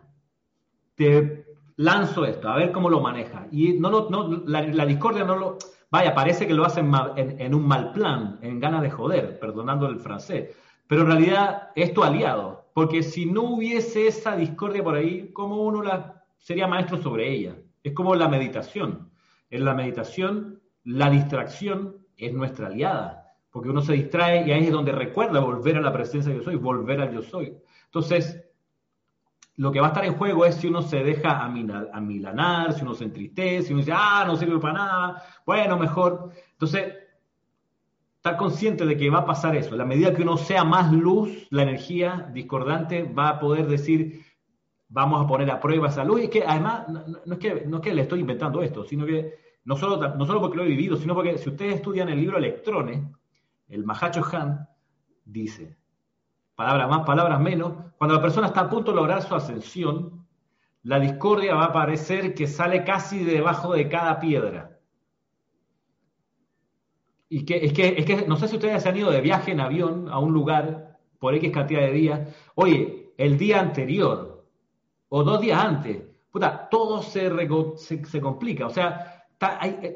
te lanzo esto, a ver cómo lo maneja. Y no, no, la, discordia no lo... Vaya, parece que lo hacen en, un mal plan, en ganas de joder, perdonando el francés. Pero en realidad es tu aliado, porque si no hubiese esa discordia por ahí, ¿cómo uno la, sería maestro sobre ella? Es como la meditación. En la meditación, la distracción es nuestra aliada porque uno se distrae y ahí es donde recuerda volver a la presencia de yo soy, volver al yo soy. Entonces, lo que va a estar en juego es si uno se deja amilanar, si uno se entristece, si uno dice, ah, no sirve para nada, bueno, mejor. Entonces, estar consciente de que va a pasar eso. La medida que uno sea más luz, la energía discordante va a poder decir, vamos a poner a prueba esa luz. Y que además, no, es que, no es que le estoy inventando esto, sino que no solo, no solo porque lo he vivido, sino porque si ustedes estudian el libro Electrones, el Mahacho Han dice, palabras más, palabras menos, cuando la persona está a punto de lograr su ascensión, la discordia va a parecer que sale casi debajo de cada piedra. Y que es, que es que no sé si ustedes se han ido de viaje en avión a un lugar por X cantidad de días. Oye, el día anterior o dos días antes, puta, todo se, se, se complica. O sea,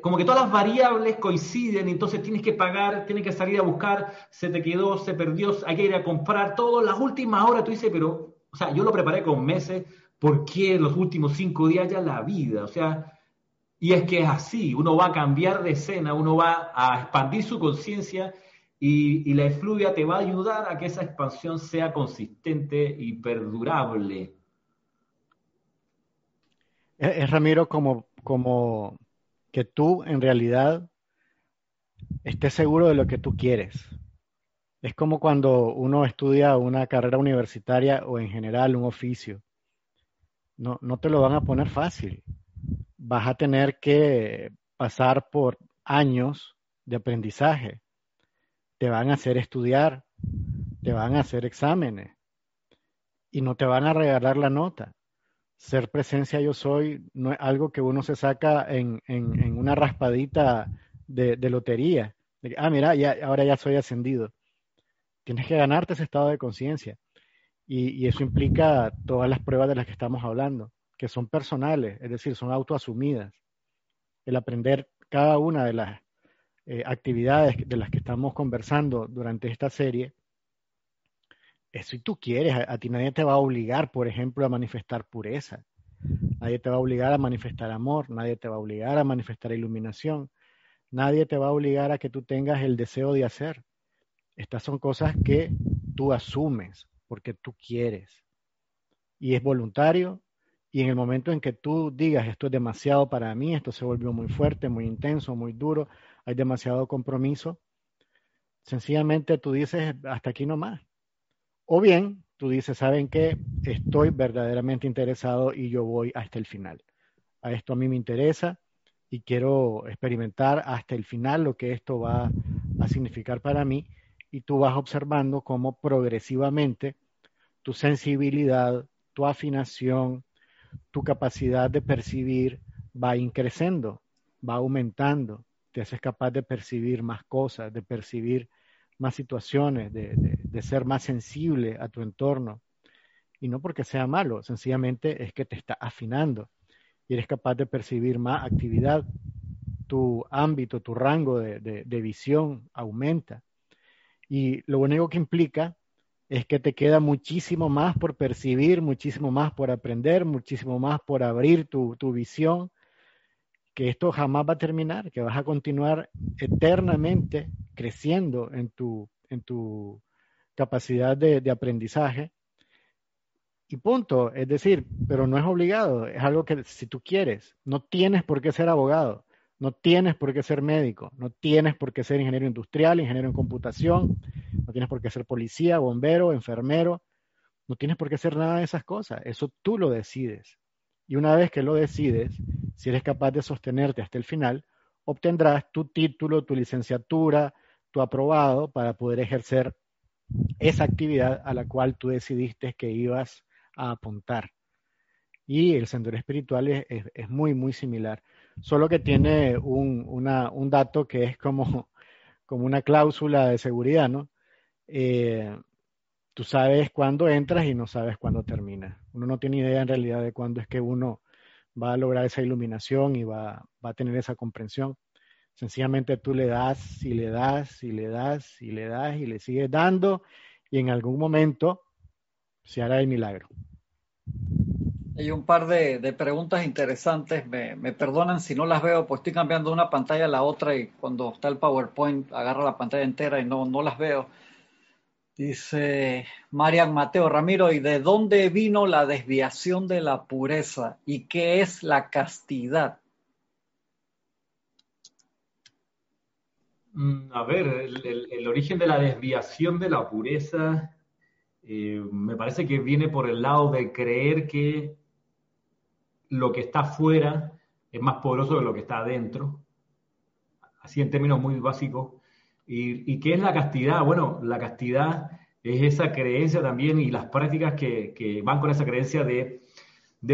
como que todas las variables coinciden, entonces tienes que pagar, tienes que salir a buscar, se te quedó, se perdió, hay que ir a comprar todo. Las últimas horas tú dices, pero, o sea, yo lo preparé con meses, ¿por qué los últimos cinco días ya la vida? O sea, y es que es así, uno va a cambiar de escena, uno va a expandir su conciencia y, la efluvia te va a ayudar a que esa expansión sea consistente y perdurable. Es, Ramiro como, como que tú en realidad estés seguro de lo que tú quieres. Es como cuando uno estudia una carrera universitaria o en general un oficio. No, no te lo van a poner fácil. Vas a tener que pasar por años de aprendizaje. Te van a hacer estudiar, te van a hacer exámenes y no te van a regalar la nota ser presencia yo soy no es algo que uno se saca en, una raspadita de, lotería. ah, mira, ya, ahora ya soy ascendido. Tienes que ganarte ese estado de conciencia. Y, eso implica todas las pruebas de las que estamos hablando, que son personales, es decir, son autoasumidas. El aprender cada una de las eh, actividades de las que estamos conversando durante esta serie si tú quieres, a, ti nadie te va a obligar, por ejemplo, a manifestar pureza. Nadie te va a obligar a manifestar amor, nadie te va a obligar a manifestar iluminación, nadie te va a obligar a que tú tengas el deseo de hacer. Estas son cosas que tú asumes porque tú quieres. Y es voluntario. Y en el momento en que tú digas esto es demasiado para mí, esto se volvió muy fuerte, muy intenso, muy duro, hay demasiado compromiso, sencillamente tú dices hasta aquí no más o bien tú dices, ¿saben qué? Estoy verdaderamente interesado y yo voy hasta el final. A esto a mí me interesa y quiero experimentar hasta el final lo que esto va a significar para mí y tú vas observando cómo progresivamente tu sensibilidad, tu afinación, tu capacidad de percibir va increciendo, va aumentando, te haces capaz de percibir más cosas, de percibir más situaciones, de, ser más sensible a tu entorno. Y no porque sea malo, sencillamente es que te está afinando y eres capaz de percibir más actividad. Tu ámbito, tu rango de, visión aumenta. Y lo único que implica es que te queda muchísimo más por percibir, muchísimo más por aprender, muchísimo más por abrir tu, visión, que esto jamás va a terminar, que vas a continuar eternamente creciendo en tu, en tu capacidad de, de aprendizaje. Y punto, es decir, pero no es obligado, es algo que si tú quieres, no tienes por qué ser abogado, no tienes por qué ser médico, no tienes por qué ser ingeniero industrial, ingeniero en computación, no tienes por qué ser policía, bombero, enfermero, no tienes por qué ser nada de esas cosas, eso tú lo decides. Y una vez que lo decides, si eres capaz de sostenerte hasta el final, obtendrás tu título, tu licenciatura, tu aprobado para poder ejercer esa actividad a la cual tú decidiste que ibas a apuntar. Y el sendero espiritual es, es muy, muy similar solo que tiene un, un dato que es como, como, una cláusula de seguridad, ¿no? Eh, tú sabes cuándo entras y no sabes cuándo terminas. Uno no tiene idea en realidad de cuándo es que uno va a lograr esa iluminación y va, a tener esa comprensión. Sencillamente tú le das y le das y le das y le das y le sigues dando y en algún momento se hará el milagro. Hay un par de, preguntas interesantes. Me, perdonan si no las veo, pues estoy cambiando una pantalla a la otra y cuando está el PowerPoint agarro la pantalla entera y no, no las veo. Dice Marian Mateo Ramiro, ¿y de dónde vino la desviación de la pureza? ¿Y qué es la castidad? Mm, a ver, el, origen de la desviación de la pureza eh, me parece que viene por el lado de creer que lo que está afuera es más poderoso que lo que está adentro, así en términos muy básicos. ¿Y, qué es la castidad? Bueno, la castidad es esa creencia también y las prácticas que, van con esa creencia de,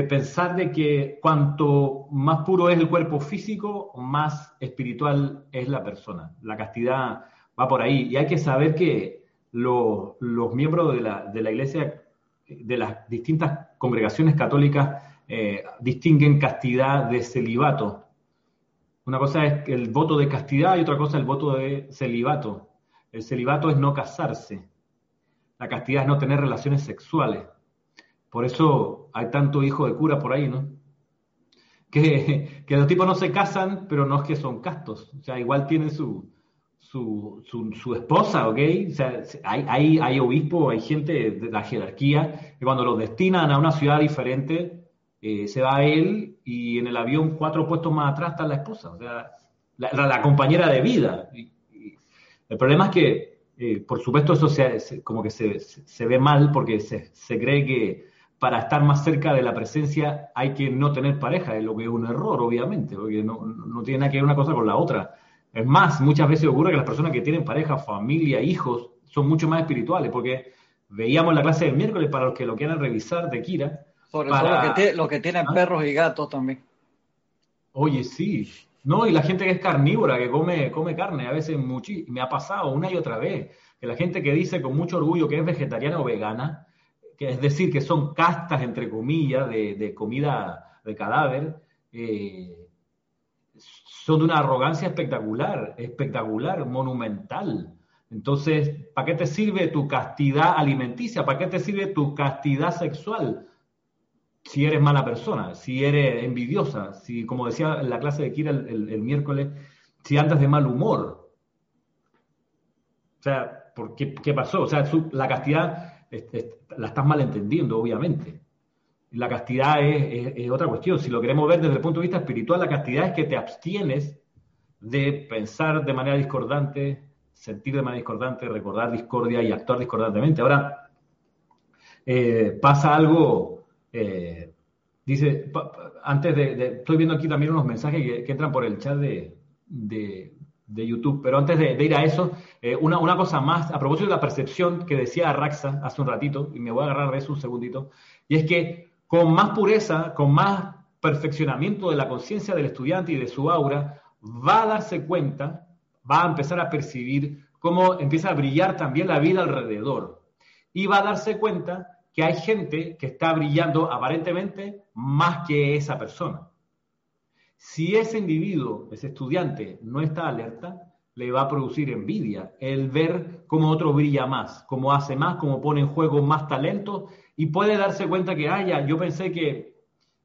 pensar de que cuanto más puro es el cuerpo físico, más espiritual es la persona. La castidad va por ahí. Y hay que saber que los, los miembros de la, de la iglesia, de las distintas congregaciones católicas, eh, distinguen castidad de celibato. Una cosa es el voto de castidad y otra cosa el voto de celibato. El celibato es no casarse. La castidad es no tener relaciones sexuales. Por eso hay tanto hijo de cura por ahí, ¿no? Que, los tipos no se casan, pero no es que son castos. O sea, igual tienen su, su, su, esposa, ¿ok? O sea, hay, hay, hay obispos, hay gente de la jerarquía que cuando los destinan a una ciudad diferente, eh, se va él y en el avión cuatro puestos más atrás está la esposa, o sea, la, compañera de vida. el problema es que, eh, por supuesto, eso se, como que se, ve mal porque se, cree que para estar más cerca de la presencia hay que no tener pareja, es lo que es un error, obviamente, porque no, no tiene nada que ver una cosa con la otra. Es más, muchas veces ocurre que las personas que tienen pareja, familia, hijos, son mucho más espirituales, porque veíamos la clase del miércoles, para los que lo quieran revisar de Kira, sobre todo lo que, tienen ¿Ah? perros y gatos también. Oye, sí. No, y la gente que es carnívora, que come, come carne, a veces. Me ha pasado una y otra vez que la gente que dice con mucho orgullo que es vegetariana o vegana, que es decir, que son castas, entre comillas, de, comida de cadáver, eh, son de una arrogancia espectacular, espectacular, monumental. Entonces, ¿para qué te sirve tu castidad alimenticia? ¿Para qué te sirve tu castidad sexual? Si eres mala persona, si eres envidiosa, si, como decía en la clase de Kira el, miércoles, si andas de mal humor. O sea, ¿por qué, pasó? O sea, la castidad la estás malentendiendo, obviamente. La castidad es, otra cuestión. Si lo queremos ver desde el punto de vista espiritual, la castidad es que te abstienes de pensar de manera discordante, sentir de manera discordante, recordar discordia y actuar discordantemente. Ahora, eh, pasa algo eh, dice, antes de, estoy viendo aquí también unos mensajes que, entran por el chat de, de, YouTube, pero antes de, ir a eso, eh, una, una, cosa más, a propósito de la percepción que decía Raxa hace un ratito, y me voy a agarrar de eso un segundito, y es que con más pureza, con más perfeccionamiento de la conciencia del estudiante y de su aura, va a darse cuenta, va a empezar a percibir cómo empieza a brillar también la vida alrededor. Y va a darse cuenta que hay gente que está brillando aparentemente más que esa persona. Si ese individuo, ese estudiante, no está alerta, le va a producir envidia, el ver cómo otro brilla más, cómo hace más, cómo pone en juego más talento y puede darse cuenta que, ah, ya, yo pensé que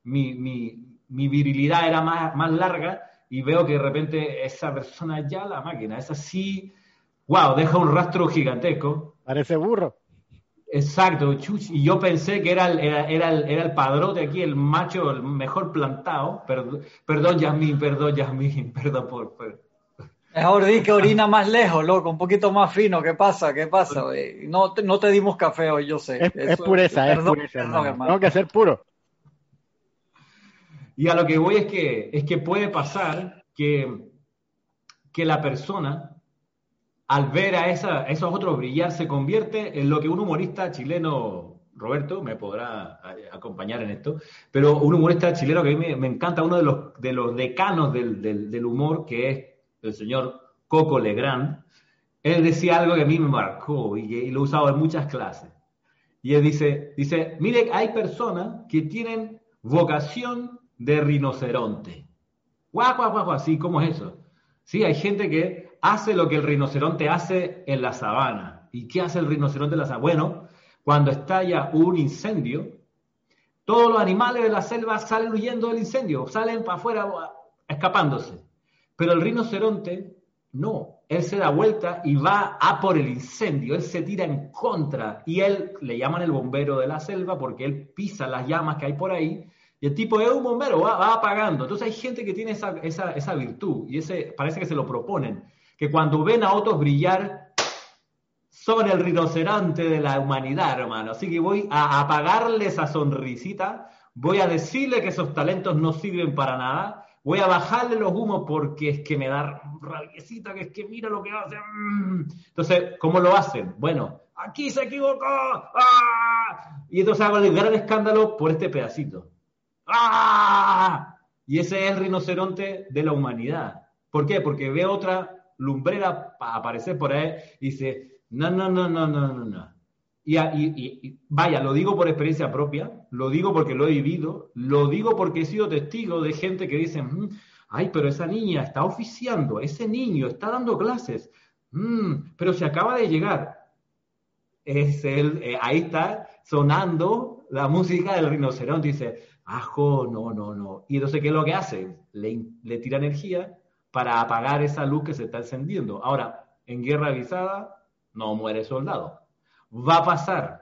mi, mi, virilidad era más, más larga y veo que de repente esa persona ya la máquina, es así, wow, deja un rastro gigantesco. Parece burro. Exacto, y yo pensé que era el, era, era, el, era el padrote aquí, el macho, el mejor plantado. Perdón, perdón Yasmín, perdón, Yasmín, *laughs* perdón por, Mejor di que orina *laughs* más lejos, loco, un poquito más fino. ¿Qué pasa? ¿Qué pasa? No te, no te dimos café hoy, yo sé. Es, pureza, es pureza. Tengo que ser puro. Y a lo que voy es que, es que puede pasar que, que la persona, al ver a, esos otros brillar, se convierte en lo que un humorista chileno Roberto me podrá acompañar en esto, pero un humorista chileno que a mí me, encanta, uno de los, de los decanos del, humor, que es el señor Coco Legrand, él decía algo que a mí me marcó y, lo he usado en muchas clases. Y él dice, dice, mire, hay personas que tienen vocación de rinoceronte. Guau, guau, guau, así, ¿cómo es eso? Sí, hay gente que hace lo que el rinoceronte hace en la sabana. ¿Y qué hace el rinoceronte en la sabana? Bueno, cuando estalla un incendio, todos los animales de la selva salen huyendo del incendio, salen para afuera escapándose. Pero el rinoceronte no, él se da vuelta y va a por el incendio, él se tira en contra y él le llaman el bombero de la selva porque él pisa las llamas que hay por ahí y el tipo es un bombero, va, apagando. Entonces hay gente que tiene esa, esa, virtud y ese parece que se lo proponen, que cuando ven a otros brillar son el rinoceronte de la humanidad, hermano. Así que voy a apagarle esa sonrisita, voy a decirle que esos talentos no sirven para nada voy a bajarle los humos porque es que me da rabiecita, que es que mira lo que hace. Entonces, ¿cómo lo hacen? Bueno, aquí se equivocó. ¡Ah! Y entonces hago el gran escándalo por este pedacito. ¡Ah! Y ese es el rinoceronte de la humanidad. ¿Por qué? Porque ve otra lumbrera aparecer por ahí y dice, no, no, no, no, no, no, no. Y, vaya, lo digo por experiencia propia, lo digo porque lo he vivido, lo digo porque he sido testigo de gente que dice, mm, ay, pero esa niña está oficiando, ese niño está dando clases, mm, pero se acaba de llegar. Es el, eh, ahí está sonando la música del rinoceronte, dice, ajo, no, no, no. Y entonces, ¿qué es lo que hace? Le, le tira energía para apagar esa luz que se está encendiendo. Ahora, en guerra avisada, no muere soldado va a pasar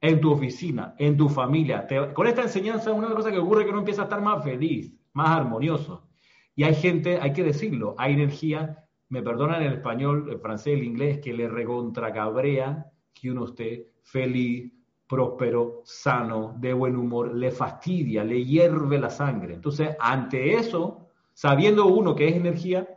en tu oficina, en tu familia. con esta enseñanza, una cosa que ocurre es que uno empieza a estar más feliz, más armonioso. Y hay gente, hay que decirlo, hay energía, me perdonan el español, el francés, el inglés, que le recontracabrea que uno esté feliz, próspero, sano, de buen humor, le fastidia, le hierve la sangre. Entonces, ante eso, sabiendo uno que es energía,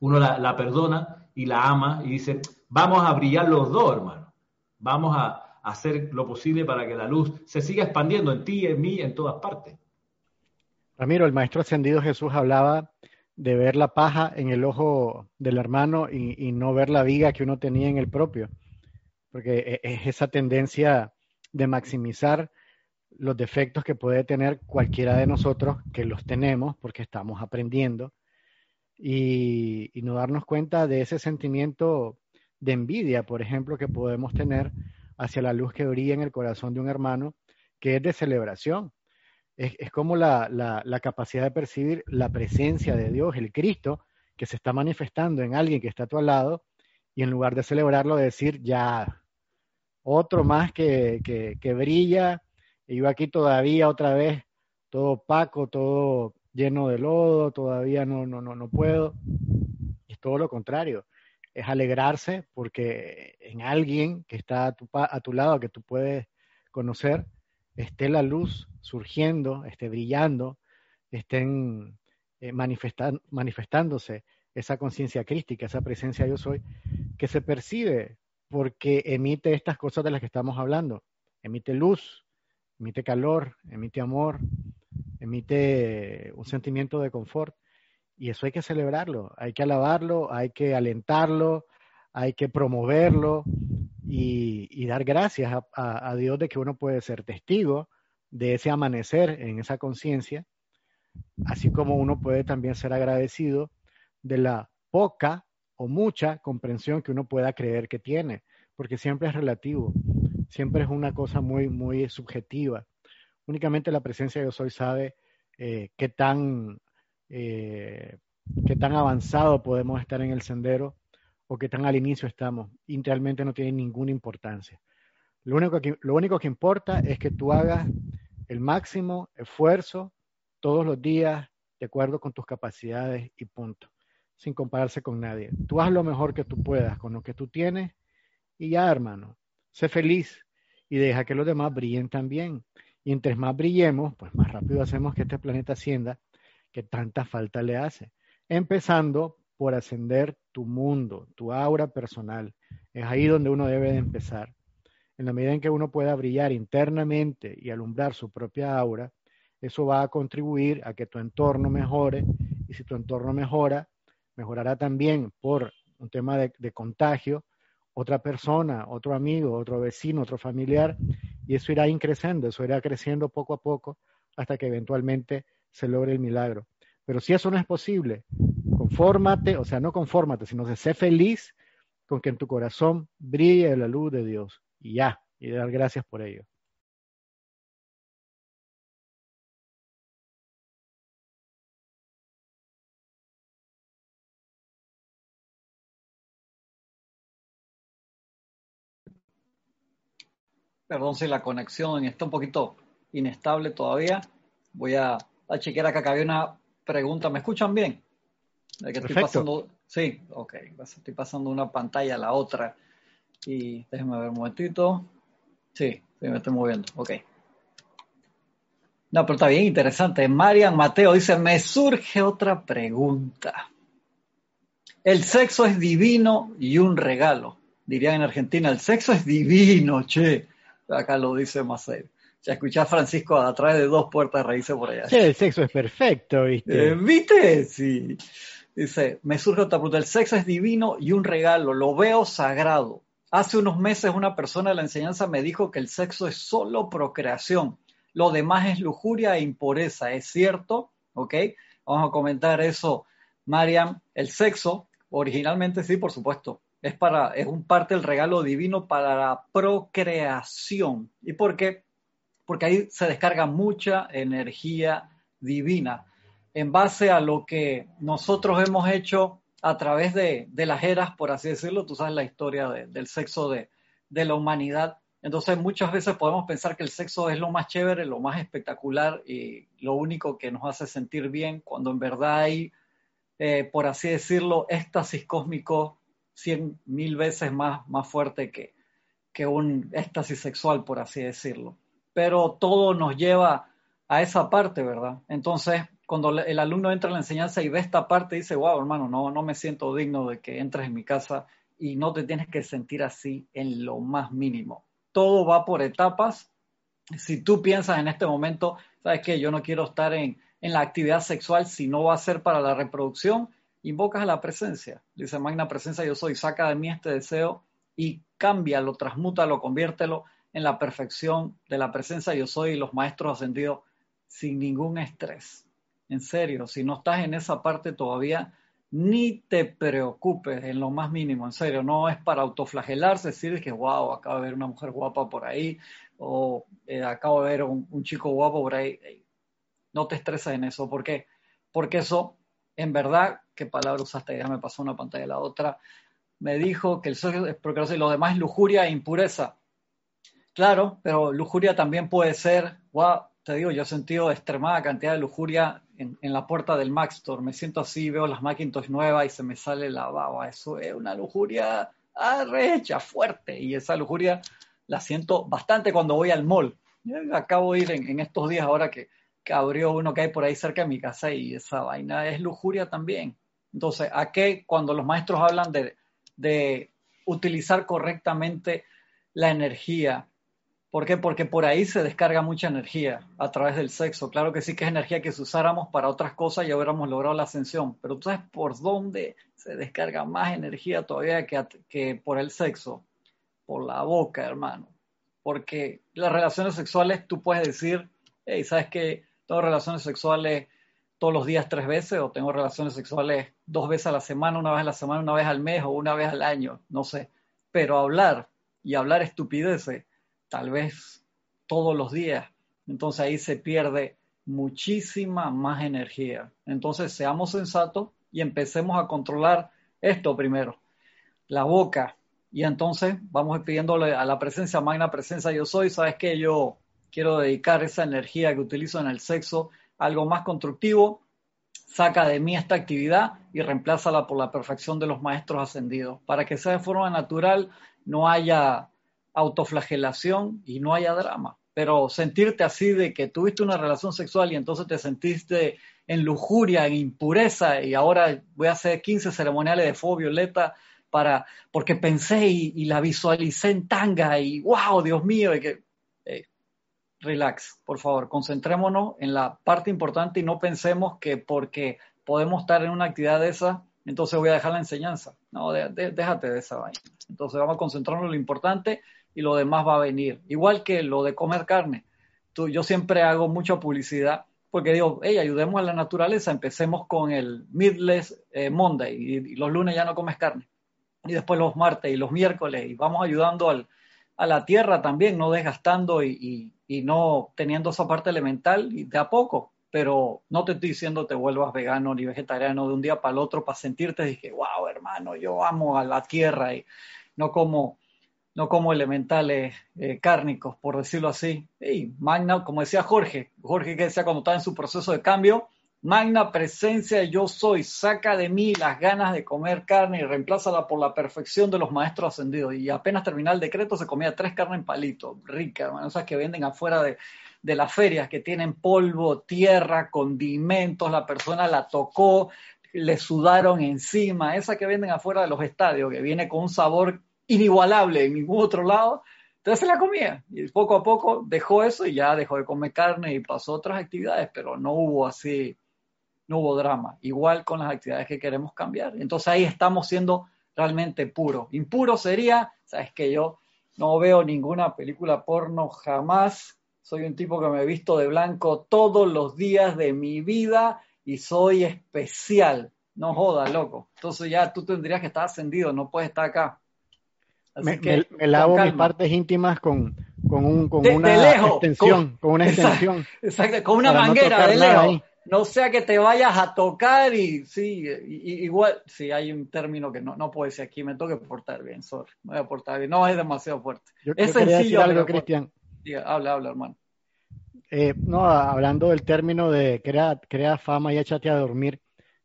uno la, perdona y la ama y dice, vamos a brillar los dos, hermano. Vamos a hacer lo posible para que la luz se siga expandiendo en ti, en mí, en todas partes. Ramiro, el Maestro Ascendido Jesús hablaba de ver la paja en el ojo del hermano y, no ver la viga que uno tenía en el propio, porque e, es esa tendencia de maximizar los defectos que puede tener cualquiera de nosotros, que los tenemos porque estamos aprendiendo, y, no darnos cuenta de ese sentimiento de envidia, por ejemplo, que podemos tener hacia la luz que brilla en el corazón de un hermano, que es de celebración. Es, como la, capacidad de percibir la presencia de Dios, el Cristo, que se está manifestando en alguien que está a tu lado, y en lugar de celebrarlo, decir, ya, otro más que, que brilla, y yo aquí todavía otra vez, todo opaco, todo lleno de lodo, todavía no, no, no, no puedo. Es todo lo contrario es alegrarse porque en alguien que está a tu, a lado, que tú puedes conocer, esté la luz surgiendo, esté brillando, estén eh, manifestándose esa conciencia crística, esa presencia yo soy, que se percibe porque emite estas cosas de las que estamos hablando. Emite luz, emite calor, emite amor, emite un sentimiento de confort. Y eso hay que celebrarlo, hay que alabarlo, hay que alentarlo, hay que promoverlo y, dar gracias a, Dios de que uno puede ser testigo de ese amanecer en esa conciencia, así como uno puede también ser agradecido de la poca o mucha comprensión que uno pueda creer que tiene, porque siempre es relativo, siempre es una cosa muy, muy subjetiva. Únicamente la presencia de yo soy sabe eh, qué, tan, eh, qué tan avanzado podemos estar en el sendero o qué tan al inicio estamos. Y no tiene ninguna importancia. Lo único, que, lo único que importa es que tú hagas el máximo esfuerzo todos los días de acuerdo con tus capacidades y punto, sin compararse con nadie. Tú haz lo mejor que tú puedas con lo que tú tienes y ya, hermano, sé feliz y deja que los demás brillen también. Y entre más brillemos, pues más rápido hacemos que este planeta ascienda, que tanta falta le hace. Empezando por ascender tu mundo, tu aura personal. Es ahí donde uno debe de empezar. En la medida en que uno pueda brillar internamente y alumbrar su propia aura, eso va a contribuir a que tu entorno mejore y si tu entorno mejora, mejorará también por un tema de, de contagio otra persona, otro amigo, otro vecino, otro familiar, y eso irá increciendo, eso irá creciendo poco a poco hasta que eventualmente se logre el milagro. Pero si eso no es posible, confórmate, o sea, no confórmate, sino que sé feliz con que en tu corazón brille la luz de Dios. Y ya, y dar gracias por ello. Perdón si la conexión está un poquito inestable todavía. Voy a, chequear acá que había una pregunta. ¿Me escuchan bien? Que estoy pasando. Sí, ok. Estoy pasando una pantalla a la otra. Y déjenme ver un momentito. Sí, sí, me estoy moviendo. Ok. No, pero está bien interesante. Marian Mateo dice: Me surge otra pregunta. El sexo es divino y un regalo. Dirían en Argentina: el sexo es divino, che. Acá lo dice Macedo. Ya escuché a Francisco a través de dos puertas raíces por allá. Sí, el sexo es perfecto, ¿viste? Eh, ¿Viste? Sí. Dice, me surge otra pregunta. El sexo es divino y un regalo. Lo veo sagrado. Hace unos meses una persona de la enseñanza me dijo que el sexo es solo procreación. Lo demás es lujuria e impureza. ¿Es cierto? ¿Ok? Vamos a comentar eso. Mariam, el sexo, originalmente sí, por supuesto, es para, es un parte del regalo divino para la procreación. ¿Y por qué? Porque ahí se descarga mucha energía divina en base a lo que nosotros hemos hecho a través de, las eras, por así decirlo. Tú sabes la historia del sexo de, la humanidad. Entonces muchas veces podemos pensar que el sexo es lo más chévere, lo más espectacular y lo único que nos hace sentir bien, cuando en verdad hay, eh, por así decirlo, éxtasis cósmico cien mil veces más, más fuerte que, que un éxtasis sexual, por así decirlo. Pero todo nos lleva a esa parte, ¿verdad? Entonces, cuando el alumno entra en la enseñanza y ve esta parte, dice, wow, hermano, no, no me siento digno de que entres en mi casa y no te tienes que sentir así en lo más mínimo. Todo va por etapas. Si tú piensas en este momento, sabes que yo no quiero estar en, en la actividad sexual si no va a ser para la reproducción, invocas a la presencia. Dice Magna Presencia, yo soy, saca de mí este deseo y cámbialo, transmútalo, conviértelo en la perfección de la presencia yo soy y los maestros ascendidos sin ningún estrés. En serio, si no estás en esa parte todavía, ni te preocupes en lo más mínimo, en serio, no es para autoflagelarse, decir que, wow, acabo de ver una mujer guapa por ahí, o eh, acabo de ver un, chico guapo por ahí. No te estreses en eso, ¿por qué? Porque eso en verdad, ¿qué palabra usaste? Ya me pasó una pantalla a la otra. Me dijo que el sexo es procreación y lo demás es lujuria e impureza. Claro, pero lujuria también puede ser, te digo, yo he sentido extremada cantidad de lujuria en, la puerta del Mac. Me siento así, veo las Macintosh nuevas y se me sale la baba. Eso es una lujuria arrecha, fuerte. Y esa lujuria la siento bastante cuando voy al mall. acabo de ir en estos días ahora que abrió uno que hay por ahí cerca de mi casa y esa vaina es lujuria también. Entonces, ¿a qué cuando los maestros hablan de, de utilizar correctamente la energía? ¿Por qué? Porque por ahí se descarga mucha energía a través del sexo. Claro que sí que es energía que si usáramos para otras cosas ya hubiéramos logrado la ascensión. Pero tú sabes por dónde se descarga más energía todavía que, que por el sexo. Por la boca, hermano. Porque las relaciones sexuales tú puedes decir, hey, ¿sabes qué? Todas relaciones sexuales todos los días tres veces o tengo relaciones sexuales dos veces a la semana, una vez a la semana, una vez al mes o una vez al año, no sé. Pero hablar y hablar estupideces, tal vez todos los días, entonces ahí se pierde muchísima más energía. Entonces seamos sensatos y empecemos a controlar esto primero, la boca. Y entonces vamos pidiéndole a la presencia, magna presencia yo soy, sabes que yo quiero dedicar esa energía que utilizo en el sexo algo más constructivo, saca de mí esta actividad y reemplázala por la perfección de los maestros ascendidos, para que sea de forma natural, no haya autoflagelación y no haya drama. Pero sentirte así de que tuviste una relación sexual y entonces te sentiste en lujuria, en impureza, y ahora voy a hacer 15 ceremoniales de fuego violeta para, porque pensé y, la visualicé en tanga y wow, Dios mío, y que relax, por favor, concentrémonos en la parte importante y no pensemos que porque podemos estar en una actividad de esa, entonces voy a dejar la enseñanza. No, déjate de esa vaina. Entonces vamos a concentrarnos en lo importante y lo demás va a venir. Igual que lo de comer carne. Tú, yo siempre hago mucha publicidad porque digo, hey, ayudemos a la naturaleza, empecemos con el Midless eh, Monday y, los lunes ya no comes carne. Y después los martes y los miércoles y vamos ayudando al, a la tierra también, no desgastando y, y no teniendo esa parte elemental y de a poco. Pero no te estoy diciendo te vuelvas vegano ni vegetariano de un día para el otro para sentirte, dije, wow, hermano, yo amo a la tierra y no como, no como elementales eh, cárnicos, por decirlo así. Y magna, como decía Jorge, Jorge que decía cuando estaba en su proceso de cambio, Magna presencia yo soy, saca de mí las ganas de comer carne y reemplázala por la perfección de los maestros ascendidos. Y apenas terminé el decreto se comía tres carnes en palito, ricas, esas que venden afuera de, de las ferias, que tienen polvo, tierra, condimentos, la persona la tocó, le sudaron encima, esa que venden afuera de los estadios, que viene con un sabor inigualable en ningún otro lado. Entonces se la comía y poco a poco dejó eso y ya dejó de comer carne y pasó a otras actividades, pero no hubo así no hubo drama. Igual con las actividades que queremos cambiar. Entonces ahí estamos siendo realmente puros. Impuro sería, sabes que yo no veo ninguna película porno jamás. Soy un tipo que me he visto de blanco todos los días de mi vida y soy especial. No joda, loco. Entonces ya tú tendrías que estar ascendido, no puedes estar acá. me, lavo mis partes íntimas con, un, con una extensión, con, una *laughs* extensión. Exacto, con una manguera de lejos no sea que te vayas a tocar y sí, igual, sí, hay un término que no, no puedo decir aquí, me toque portar bien, sorry, me voy a portar bien, no es demasiado fuerte. es sencillo. algo, Cristian. Habla, habla, hermano. Eh, no, hablando del término de crea, crea fama y échate a dormir,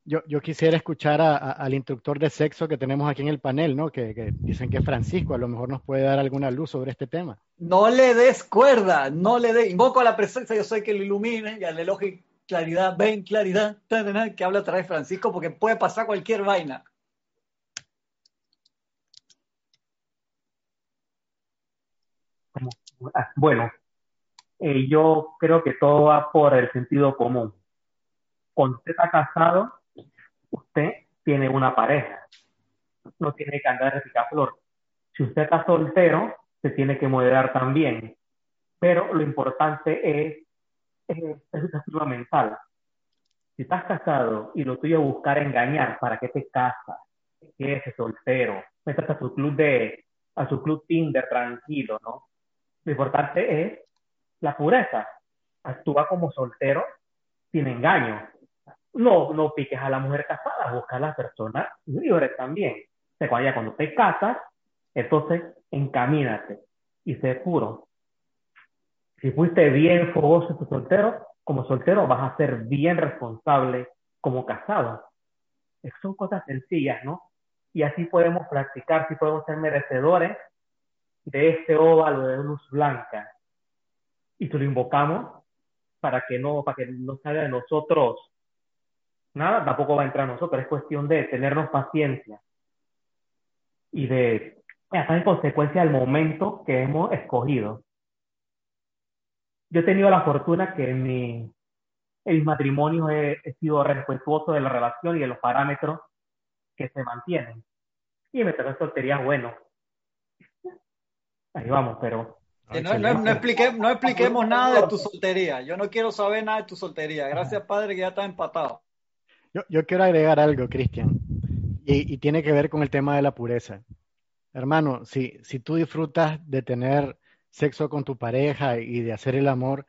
yo, yo quisiera escuchar al instructor de sexo que tenemos aquí en el panel, ¿no? Que, que, dicen que es Francisco, a lo mejor nos puede dar alguna luz sobre este tema. No le des cuerda, no le des, invoco a la presencia, yo soy que lo ilumine y al elogio claridad, ven, claridad, que habla a través de Francisco, porque puede pasar cualquier vaina. Ah, bueno, eh, yo creo que todo va por el sentido común. Cuando usted está casado, usted tiene una pareja. No tiene que andar de flor. Si usted está soltero, se tiene que moderar también. Pero lo importante es es una mental. Si estás casado y lo tuyo es buscar engañar, ¿para qué te casas? ¿Qué es soltero? Métete a su club de, a su club Tinder tranquilo, ¿no? Lo importante es la pureza. Actúa como soltero sin engaño. No, no piques a la mujer casada, busca a la persona libre también. Se cuando te casas, entonces encamínate y sé puro. Si fuiste bien fogoso tu soltero, como soltero vas a ser bien responsable como casado. Son cosas sencillas, ¿no? Y así podemos practicar, si podemos ser merecedores de este óvalo de luz blanca. Y te lo invocamos para que no, para que no salga de nosotros nada, tampoco va a entrar a nosotros. Es cuestión de tenernos paciencia y de estar en consecuencia del momento que hemos escogido yo he tenido la fortuna que en mi, en matrimonio he, sido respetuoso de la relación y de los parámetros que se mantienen. Y me trae soltería bueno. Ahí vamos, pero no, no, expliquemos nada de tu soltería. Yo no quiero saber nada de tu soltería. Gracias, Padre, que ya está empatado. Yo, quiero agregar algo, Cristian, y, tiene que ver con el tema de la pureza. Hermano, si, si tú disfrutas de tener sexo con tu pareja y de hacer el amor,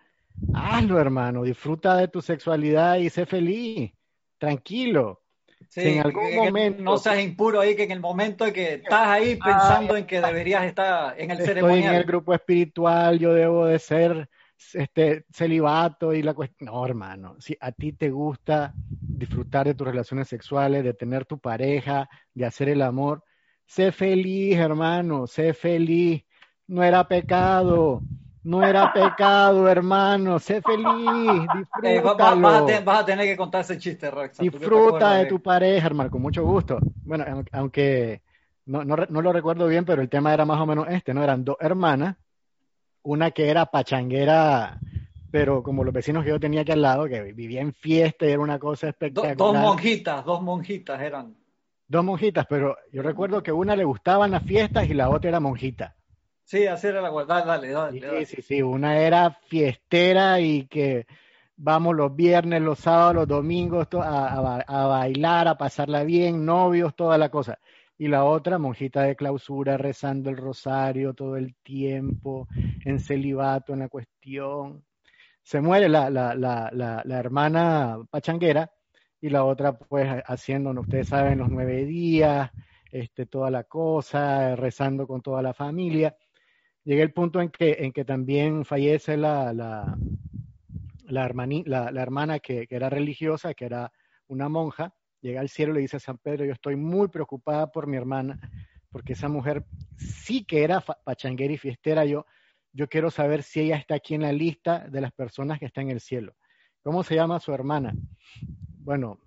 hazlo, hermano. Disfruta de tu sexualidad y sé feliz. Tranquilo. si en algún momento. No seas impuro ahí, que en el momento en que estás ahí pensando en que deberías estar en el ceremonial. Estoy en el grupo espiritual, yo debo de ser este celibato y la cuestión. No, hermano, si a ti te gusta disfrutar de tus relaciones sexuales, de tener tu pareja, de hacer el amor, sé feliz, hermano, sé feliz. No era pecado. No era pecado, hermano. Sé feliz. Eh, disfrútalo. vas, a tener que contar ese chiste, Rex. Disfruta de tu pareja, hermano, con mucho gusto. Bueno, aunque no, no, no, lo recuerdo bien, pero el tema era más o menos este, ¿no? Eran dos hermanas una que era pachanguera, pero como los vecinos que yo tenía aquí al lado, que vivía en fiesta y era una cosa espectacular. dos monjitas, dos monjitas eran. Dos monjitas, pero yo recuerdo que una le gustaban las fiestas y la otra era monjita. Sí, así era la dale, dale, dale. Sí, sí, sí, una era fiestera y que vamos los viernes, los sábados, los domingos a, a bailar, a pasarla bien, novios, toda la cosa y la otra monjita de clausura rezando el rosario todo el tiempo, en celibato, en la cuestión. Se muere la, la, la, la, hermana pachanguera y la otra pues haciendo, ustedes saben, los nueve días, este, toda la cosa, rezando con toda la familia. Llega el punto en que, en que también fallece la, la, la, la hermana que, que era religiosa, que era una monja, llega al cielo y le dice a San Pedro, yo estoy muy preocupada por mi hermana, porque esa mujer sí que era pachanguera y fiestera, yo, yo quiero saber si ella está aquí en la lista de las personas que están en el cielo. ¿Cómo se llama su hermana? Bueno,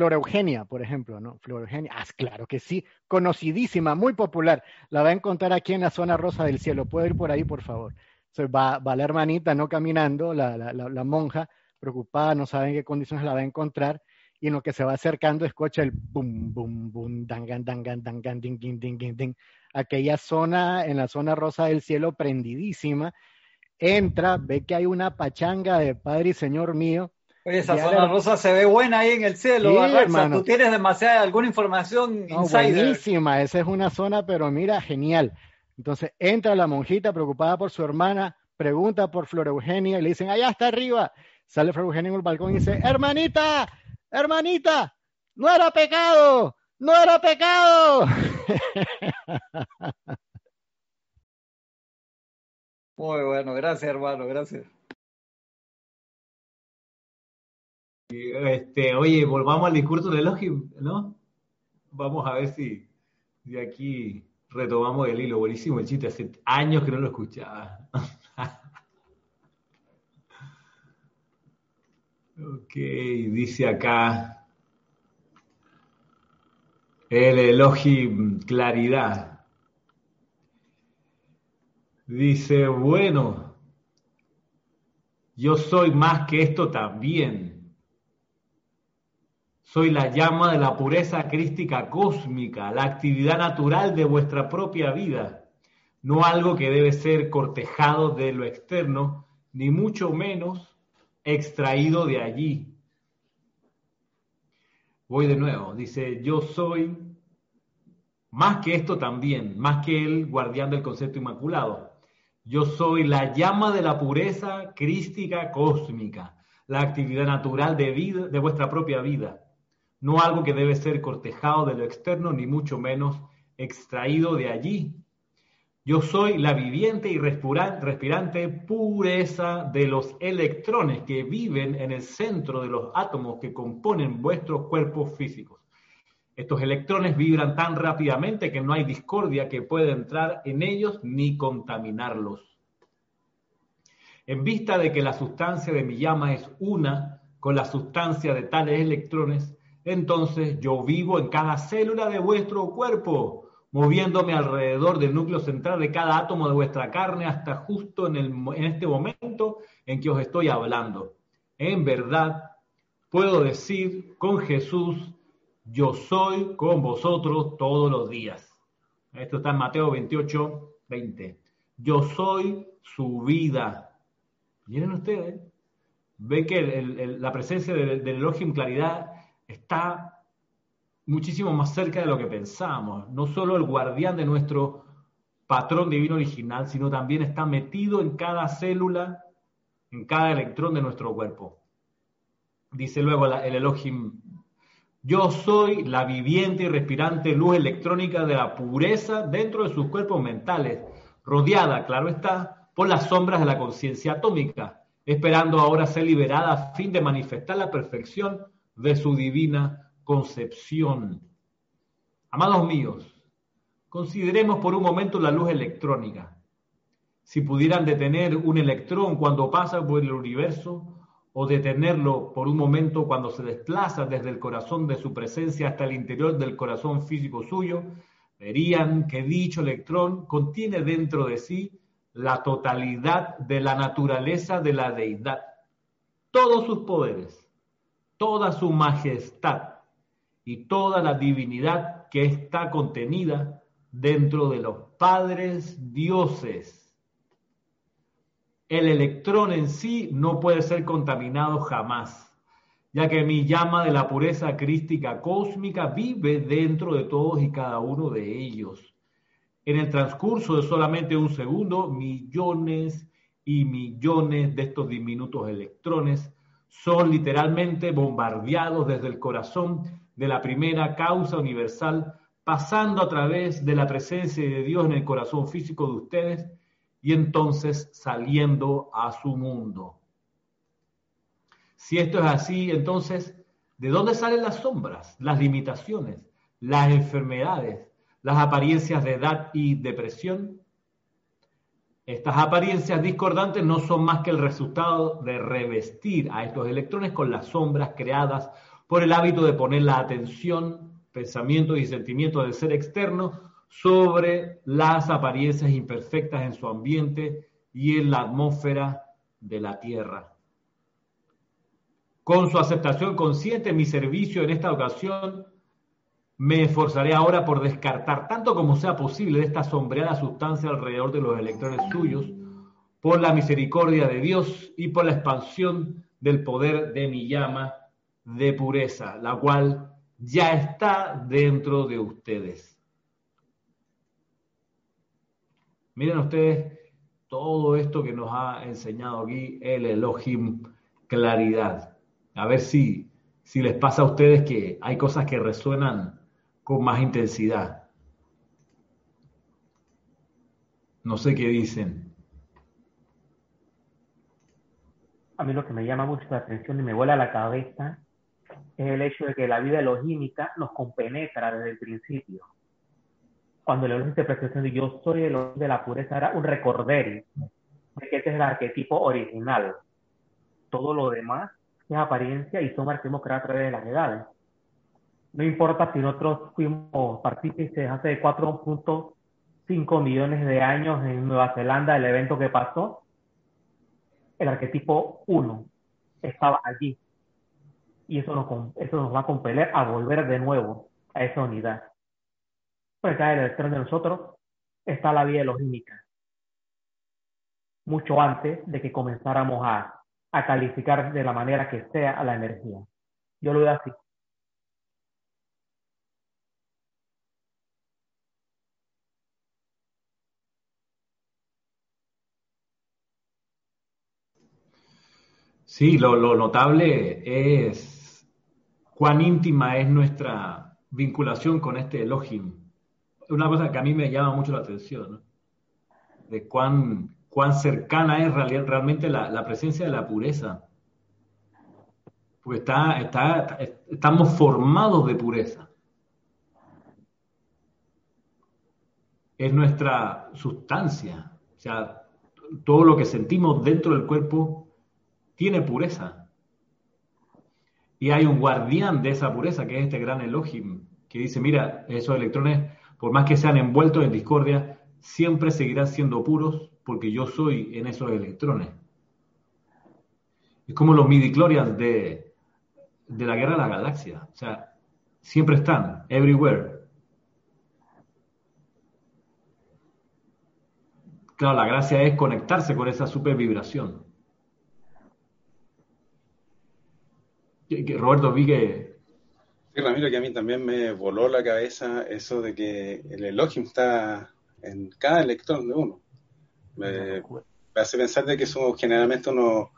Flora Eugenia, por ejemplo, ¿no? Flora Eugenia, ah, claro que sí, conocidísima, muy popular. La va a encontrar aquí en la zona rosa del cielo. ¿Puede ir por ahí, por favor? va, va la hermanita, no caminando, la, la, la, monja, preocupada, no sabe en qué condiciones la va a encontrar y en lo que se va acercando escucha el bum, bum, bum, dangan, dangan, dangan, ding, ding, ding, ding, ding. Aquella zona, en la zona rosa del cielo, prendidísima. Entra, ve que hay una pachanga de Padre y Señor mío. Oye, esa zona rosa se ve buena ahí en el cielo, sí, hermano. Tú tienes demasiada, alguna información no, Buenísima, esa es una zona, pero mira, genial. Entonces entra la monjita preocupada por su hermana, pregunta por Flor Eugenia y le dicen, allá está arriba. Sale Flor Eugenia en el balcón y dice, hermanita, hermanita, no era pecado, no era pecado. *laughs* Muy bueno, gracias hermano, gracias. Este, oye, volvamos al discurso del elogio, ¿no? Vamos a ver si de aquí retomamos el hilo. Buenísimo el chiste, hace años que no lo escuchaba. *laughs* Ok, dice acá el elogio claridad. Dice, bueno, yo soy más que esto también. Soy la llama de la pureza crística cósmica, la actividad natural de vuestra propia vida, no algo que debe ser cortejado de lo externo, ni mucho menos extraído de allí. Voy de nuevo, dice, yo soy más que esto también, más que el guardián del concepto inmaculado. Yo soy la llama de la pureza crística cósmica, la actividad natural de, vida, de vuestra propia vida, no algo que debe ser cortejado de lo externo, ni mucho menos extraído de allí, yo soy la viviente y respirante pureza de los electrones que viven en el centro de los átomos que componen vuestros cuerpos físicos. Estos electrones vibran tan rápidamente que no hay discordia que pueda entrar en ellos ni contaminarlos. En vista de que la sustancia de mi llama es una con la sustancia de tales electrones, entonces yo vivo en cada célula de vuestro cuerpo moviéndome alrededor del núcleo central de cada átomo de vuestra carne hasta justo en, el, en este momento en que os estoy hablando. En verdad, puedo decir con Jesús, yo soy con vosotros todos los días. Esto está en Mateo 28, 20. yo soy su vida. Miren ustedes, ven que la presencia del, del Elohim Claridad está muchísimo más cerca de lo que pensamos. No solo el guardián de nuestro patrón divino original, sino también está metido en cada célula, en cada electrón de nuestro cuerpo. Dice luego el Elohim, yo soy la viviente y respirante luz electrónica de la pureza dentro de sus cuerpos mentales, rodeada, claro está, por las sombras de la conciencia atómica, esperando ahora ser liberada a fin de manifestar la perfección de su divina concepción. Amados míos, consideremos por un momento la luz electrónica. Si pudieran detener un electrón cuando pasa por el universo, o detenerlo por un momento cuando se desplaza desde el corazón de su presencia hasta el interior del corazón físico suyo, verían que dicho electrón contiene dentro de sí la totalidad de la naturaleza de la deidad, todos sus poderes, toda su majestad y toda la divinidad que está contenida dentro de los padres dioses el electrón en sí no puede ser contaminado jamás, ya que mi llama de la pureza crística cósmica vive dentro de todos y cada uno de ellos. En el transcurso de solamente un segundo, millones y millones de estos diminutos electrones son literalmente bombardeados desde el corazón de la primera causa universal, pasando a través de la presencia de Dios en el corazón físico de ustedes y entonces saliendo a su mundo. Si esto es así, entonces, ¿de dónde salen las sombras, las limitaciones, las enfermedades, las apariencias de edad y depresión? Estas apariencias discordantes no son más que el resultado de revestir a estos electrones con las sombras creadas por el hábito de poner la atención, pensamientos y sentimientos del ser externo sobre las apariencias imperfectas en su ambiente y en la atmósfera de la Tierra. Con su aceptación consciente, mi servicio en esta ocasión me esforzaré ahora por descartar tanto como sea posible esta sombreada sustancia alrededor de los electrones suyos, por la misericordia de Dios y por la expansión del poder de mi llama de pureza, la cual ya está dentro de ustedes. Miren ustedes todo esto que nos ha enseñado aquí el Elohim Claridad. A ver si, si les pasa a ustedes que hay cosas que resuenan con más intensidad. No sé qué dicen. A mí lo que me llama mucho la atención y me vuela la cabeza es el hecho de que la vida elogímica nos compenetra desde el principio cuando le interpretación de yo soy el de la pureza, era un recorder de que este es el arquetipo original. Todo lo demás es apariencia y sombra que hemos creado a través de las edades. No importa si nosotros fuimos partícipes hace 4.5 millones de años en Nueva Zelanda, el evento que pasó, el arquetipo 1 estaba allí. Y eso nos, va a compeler a volver de nuevo a esa unidad pues acá detrás de nosotros está la vida logística. Mucho antes de que comenzáramos a, a calificar de la manera que sea a la energía. Yo lo veo así. Sí, lo, notable es cuán íntima es nuestra vinculación con este Elohim una cosa que a mí me llama mucho la atención, de cuán, cuán cercana es realmente la, presencia de la pureza. Porque está, estamos formados de pureza. Es nuestra sustancia. O sea, todo lo que sentimos dentro del cuerpo tiene pureza. Y hay un guardián de esa pureza, que es este gran Elohim, que dice, mira, esos electrones por más que sean envueltos en discordia, siempre seguirán siendo puros porque yo soy en esos electrones. Es como los midichlorians de, de la guerra de la galaxia. O sea, siempre están, everywhere. claro, la gracia es conectarse con esa super vibración. Roberto, vi que... Sí, Ramiro, que a mí también me voló la cabeza eso de que el Elohim está en cada electrón de uno. Me, hace pensar de que somos, generalmente uno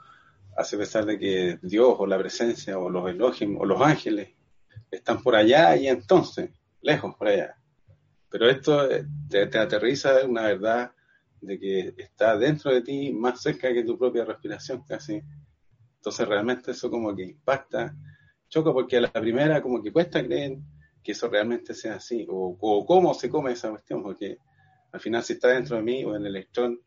hace pensar de que Dios o la presencia o los Elohim o los ángeles están por allá y entonces, lejos por allá. Pero esto eh, te, te aterriza una verdad de que está dentro de ti, más cerca que tu propia respiración casi. Entonces realmente eso como que impacta, choca porque a la primera como que cuesta creer que eso realmente sea así, o, o cómo se come esa cuestión, porque al final si está dentro de mí o en el electrón,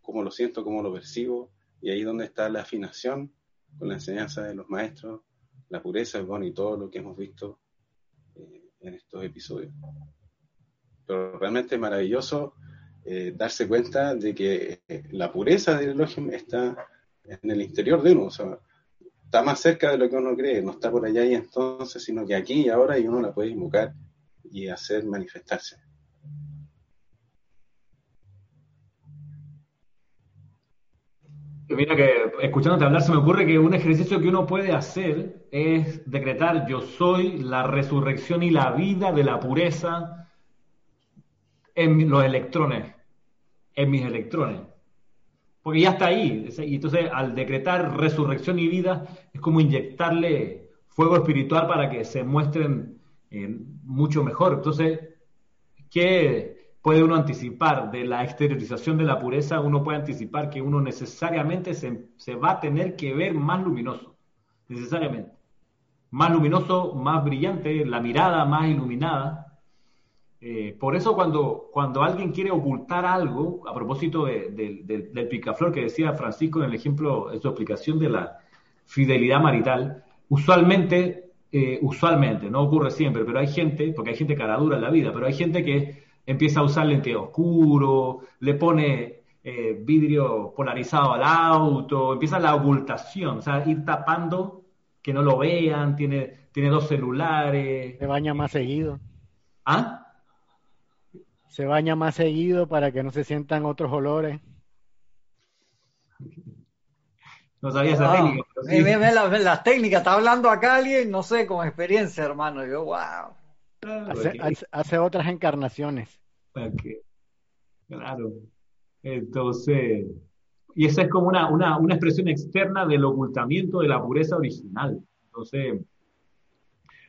cómo lo siento, cómo lo percibo, y ahí donde está la afinación con la enseñanza de los maestros, la pureza, bueno, y todo lo que hemos visto eh, en estos episodios. Pero realmente es maravilloso eh, darse cuenta de que eh, la pureza del Elohim está en el interior de uno, o sea, está más cerca de lo que uno cree, no está por allá y entonces, sino que aquí y ahora y uno la puede invocar y hacer manifestarse. Mira que escuchándote hablar se me ocurre que un ejercicio que uno puede hacer es decretar yo soy la resurrección y la vida de la pureza en los electrones, en mis electrones. Porque ya está ahí. Y entonces al decretar resurrección y vida es como inyectarle fuego espiritual para que se muestren eh, mucho mejor. Entonces, ¿qué, puede uno anticipar de la exteriorización de la pureza, uno puede anticipar que uno necesariamente se, va a tener que ver más luminoso, necesariamente. Más luminoso, más brillante, la mirada más iluminada. Eh, por eso cuando, cuando alguien quiere ocultar algo, a propósito del picaflor que decía Francisco en el ejemplo, en su explicación de la fidelidad marital, usualmente, eh, usualmente, no ocurre siempre, pero hay gente, porque hay gente cara dura en la vida, pero hay gente que empieza a usar lente oscuro, le pone eh, vidrio polarizado al auto, empieza la ocultación, o sea, ir tapando que no lo vean, tiene, tiene dos celulares. Se baña más seguido. ¿Ah? Se baña más seguido para que no se sientan otros olores. No sabía esa técnica. las técnicas, está hablando acá alguien, no sé, con experiencia, hermano. Yo, wow. Hace, otras encarnaciones. Claro. Entonces, y esa es como una, una, una, expresión externa del ocultamiento de la pureza original. Entonces,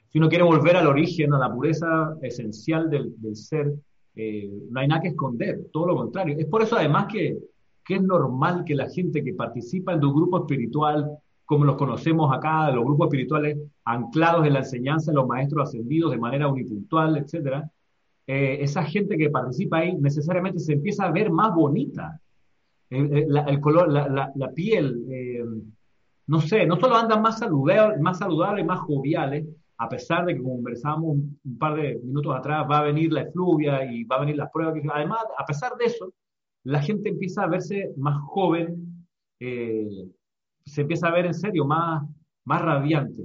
si uno quiere volver al origen, a la pureza esencial del, del ser, eh, no hay nada que esconder, todo lo contrario. Es por eso además que, que es normal que la gente que participa en tu grupo espiritual como los conocemos acá, los grupos espirituales anclados en la enseñanza de los maestros ascendidos de manera unipuntual, etcétera, eh, esa gente que participa ahí necesariamente se empieza a ver más bonita. el color, la, la, piel, eh, no sé, no solo andan más saludables, más saludables, más joviales, a pesar de que, conversamos un, par de minutos atrás, va a venir la efluvia y va a venir las pruebas. Además, a pesar de eso, la gente empieza a verse más joven, eh, se empieza a ver en serio más, más radiante.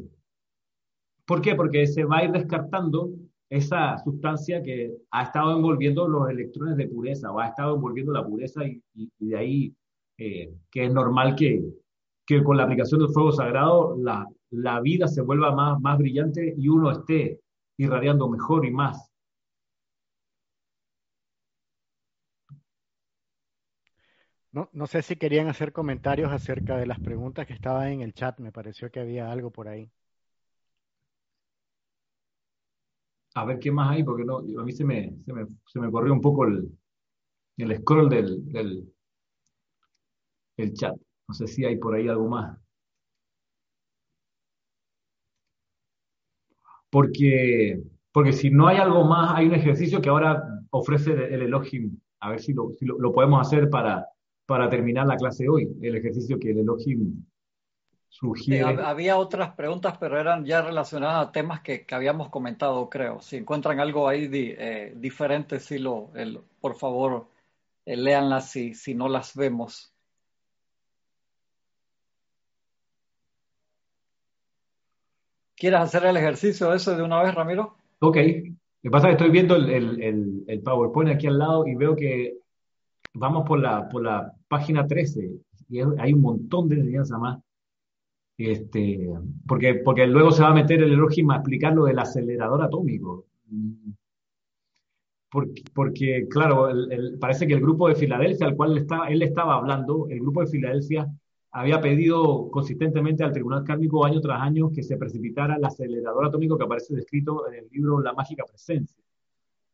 ¿Por qué? Porque se va a ir descartando esa sustancia que ha estado envolviendo los electrones de pureza o ha estado envolviendo la pureza y, de ahí eh, que es normal que, que, con la aplicación del fuego sagrado la, la vida se vuelva más, más brillante y uno esté irradiando mejor y más. No, sé si querían hacer comentarios acerca de las preguntas que estaban en el chat. Me pareció que había algo por ahí. A ver qué más hay, porque no, a mí se me, se me, se me corrió un poco el, el scroll del, del el chat. No sé si hay por ahí algo más. Porque, porque si no hay algo más, hay un ejercicio que ahora ofrece el Elohim. A ver si lo, si lo podemos hacer para, para terminar la clase hoy, el ejercicio que el Elohim sugiere. había otras preguntas, pero eran ya relacionadas a temas que, habíamos comentado, creo. Si encuentran algo ahí eh, diferente, si lo, por favor, eh, léanlas si, si no las vemos. ¿Quieres hacer el ejercicio ese de una vez, Ramiro? Ok. Lo que pasa es que estoy viendo el, el PowerPoint aquí al lado y veo que vamos por la, por la página 13, y hay un montón de enseñanzas más, este, porque, porque luego se va a meter el Elohim a explicar lo del acelerador atómico. Porque, porque claro, parece que el grupo de Filadelfia, al cual él estaba, él estaba hablando, el grupo de Filadelfia había pedido consistentemente al Tribunal Cármico año tras año que se precipitara el acelerador atómico que aparece descrito en el libro La Mágica Presencia,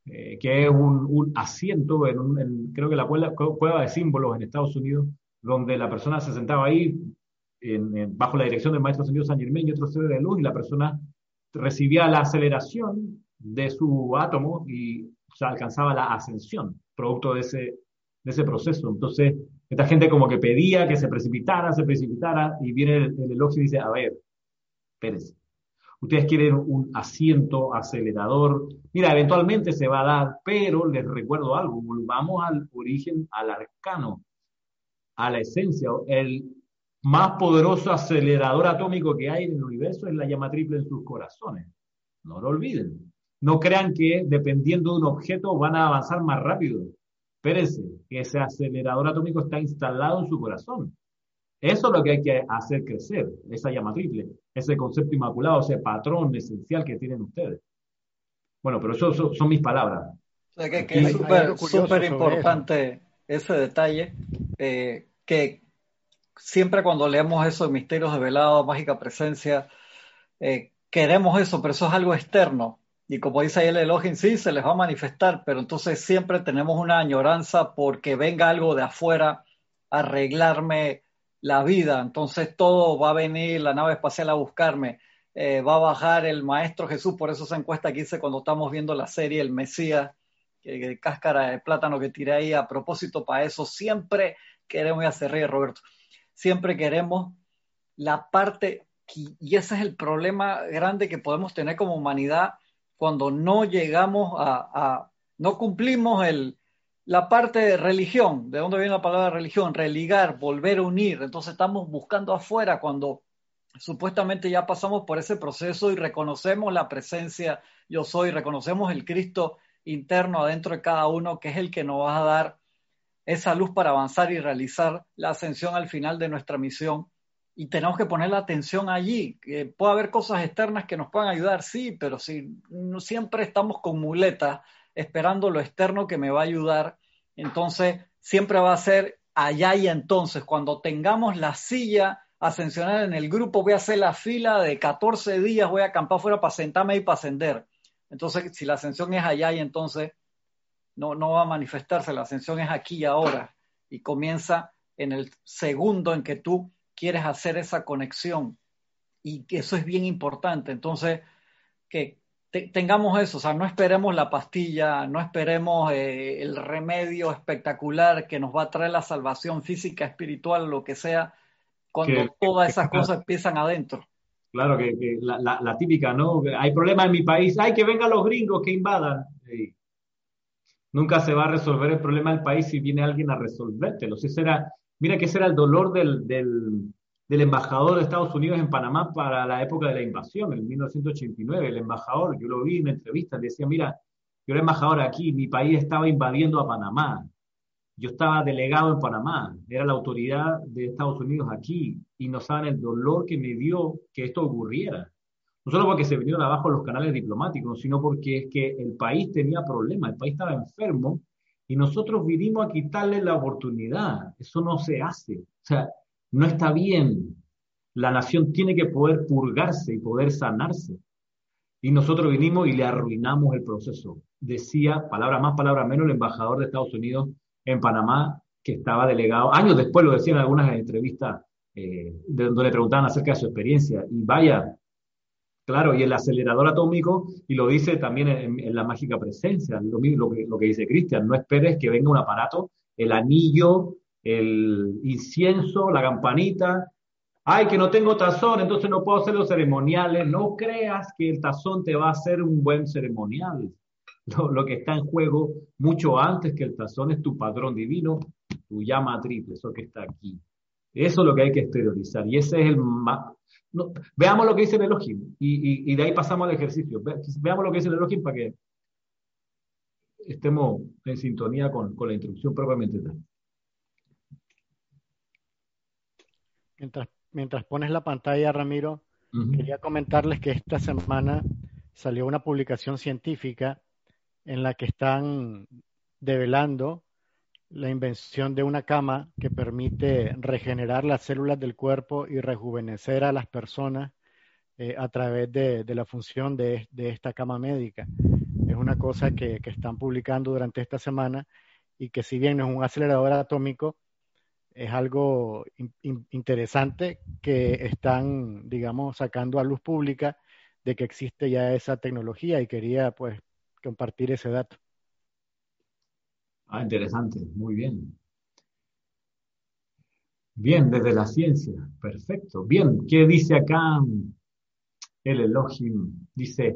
eh, que es un, asiento en, creo que la cueva, de símbolos en Estados Unidos, donde la persona se sentaba ahí bajo la dirección del maestro señor San Germán y otro ser de luz, y la persona recibía la aceleración de su átomo y alcanzaba la ascensión, producto de ese, de ese proceso. Entonces, esta gente como que pedía que se precipitara, se precipitara, y viene el, el y dice, a ver, espérense, ustedes quieren un asiento acelerador, mira, eventualmente se va a dar, pero les recuerdo algo, volvamos al origen, al arcano, a la esencia, el más poderoso acelerador atómico que hay en el universo es la llama triple en sus corazones. No lo olviden. No crean que dependiendo de un objeto van a avanzar más rápido. Espérense, que ese acelerador atómico está instalado en su corazón. Eso es lo que hay que hacer crecer, esa llama triple, ese concepto inmaculado, ese patrón esencial que tienen ustedes. Bueno, pero eso, son mis palabras. O sea, que, es súper importante ese detalle, eh, que siempre cuando leemos eso de misterios de velado, mágica presencia, eh, queremos eso, pero eso es algo externo. Y como dice ahí el Elohim, sí, se les va a manifestar, pero entonces siempre tenemos una añoranza porque venga algo de afuera a arreglarme la vida. Entonces todo va a venir la nave espacial a buscarme. Eh, va a bajar el Maestro Jesús, por eso esa encuesta que hice cuando estamos viendo la serie El Mesías, que, cáscara de plátano que tiré ahí a propósito para eso. Siempre queremos, y hacer reír Roberto, siempre queremos la parte, y ese es el problema grande que podemos tener como humanidad cuando no llegamos a, no cumplimos el, la parte de religión, ¿de dónde viene la palabra religión? Religar, volver a unir. Entonces estamos buscando afuera cuando supuestamente ya pasamos por ese proceso y reconocemos la presencia yo soy, reconocemos el Cristo interno adentro de cada uno, que es el que nos va a dar esa luz para avanzar y realizar la ascensión al final de nuestra misión. Y tenemos que poner la atención allí. Que puede haber cosas externas que nos puedan ayudar, sí, pero si siempre estamos con muletas esperando lo externo que me va a ayudar, entonces siempre va a ser allá y entonces. Cuando tengamos la silla ascensional en el grupo, voy a hacer la fila de 14 días, voy a acampar fuera para sentarme y para ascender. Entonces, si la ascensión es allá y entonces, no, no va a manifestarse, la ascensión es aquí y ahora y comienza en el segundo en que tú quieres hacer esa conexión y que eso es bien importante. Entonces, que tengamos eso, o sea, no esperemos la pastilla, no esperemos eh, el remedio espectacular que nos va a traer la salvación física, espiritual, lo que sea, cuando todas esas cosas empiezan adentro. Claro, que, la, típica, ¿no? Hay problemas en mi país, hay que vengan los gringos que invadan. Nunca se va a resolver el problema del país si viene alguien a resolvértelo. Si será, mira que ese era el dolor del, del, embajador de Estados Unidos en Panamá para la época de la invasión, en 1989. El embajador, yo lo vi en entrevistas, decía, mira, yo era embajador aquí, mi país estaba invadiendo a Panamá. Yo estaba delegado en Panamá, era la autoridad de Estados Unidos aquí y no saben el dolor que me dio que esto ocurriera. No solo porque se vinieron abajo los canales diplomáticos, sino porque es que el país tenía problemas, el país estaba enfermo y nosotros vinimos a quitarle la oportunidad. Eso no se hace. O sea, no está bien. La nación tiene que poder purgarse y poder sanarse. Y nosotros vinimos y le arruinamos el proceso. Decía, palabra más, palabra menos, el embajador de Estados Unidos en Panamá, que estaba delegado, años después lo decían en algunas entrevistas, eh, donde le preguntaban acerca de su experiencia. Y vaya, claro, y el acelerador atómico, y lo dice también en, la mágica presencia, lo, que, dice Cristian, no esperes que venga un aparato, el anillo, el incienso, la campanita. Ay, que no tengo tazón, entonces no puedo hacer los ceremoniales. No creas que el tazón te va a hacer un buen ceremonial. Lo, que está en juego mucho antes que el tazón es tu padrón divino, tu llama triple, eso que está aquí. Eso es lo que hay que exteriorizar. Y ese es el no, veamos lo que dice el Elohim y, de ahí pasamos al ejercicio. Veamos lo que dice el Elohim para que estemos en sintonía con, con la instrucción propiamente tal. Mientras, mientras pones la pantalla, Ramiro, quería comentarles que esta semana salió una publicación científica en la que están develando la invención de una cama que permite regenerar las células del cuerpo y rejuvenecer a las personas eh, a través de, la función de, esta cama médica. Es una cosa que, están publicando durante esta semana y que si bien no es un acelerador atómico, es algo interesante que están, digamos, sacando a luz pública de que existe ya esa tecnología y quería pues compartir ese dato. Ah, interesante, muy bien. Bien, desde la ciencia, perfecto. Bien, ¿qué dice acá el Elohim? Dice,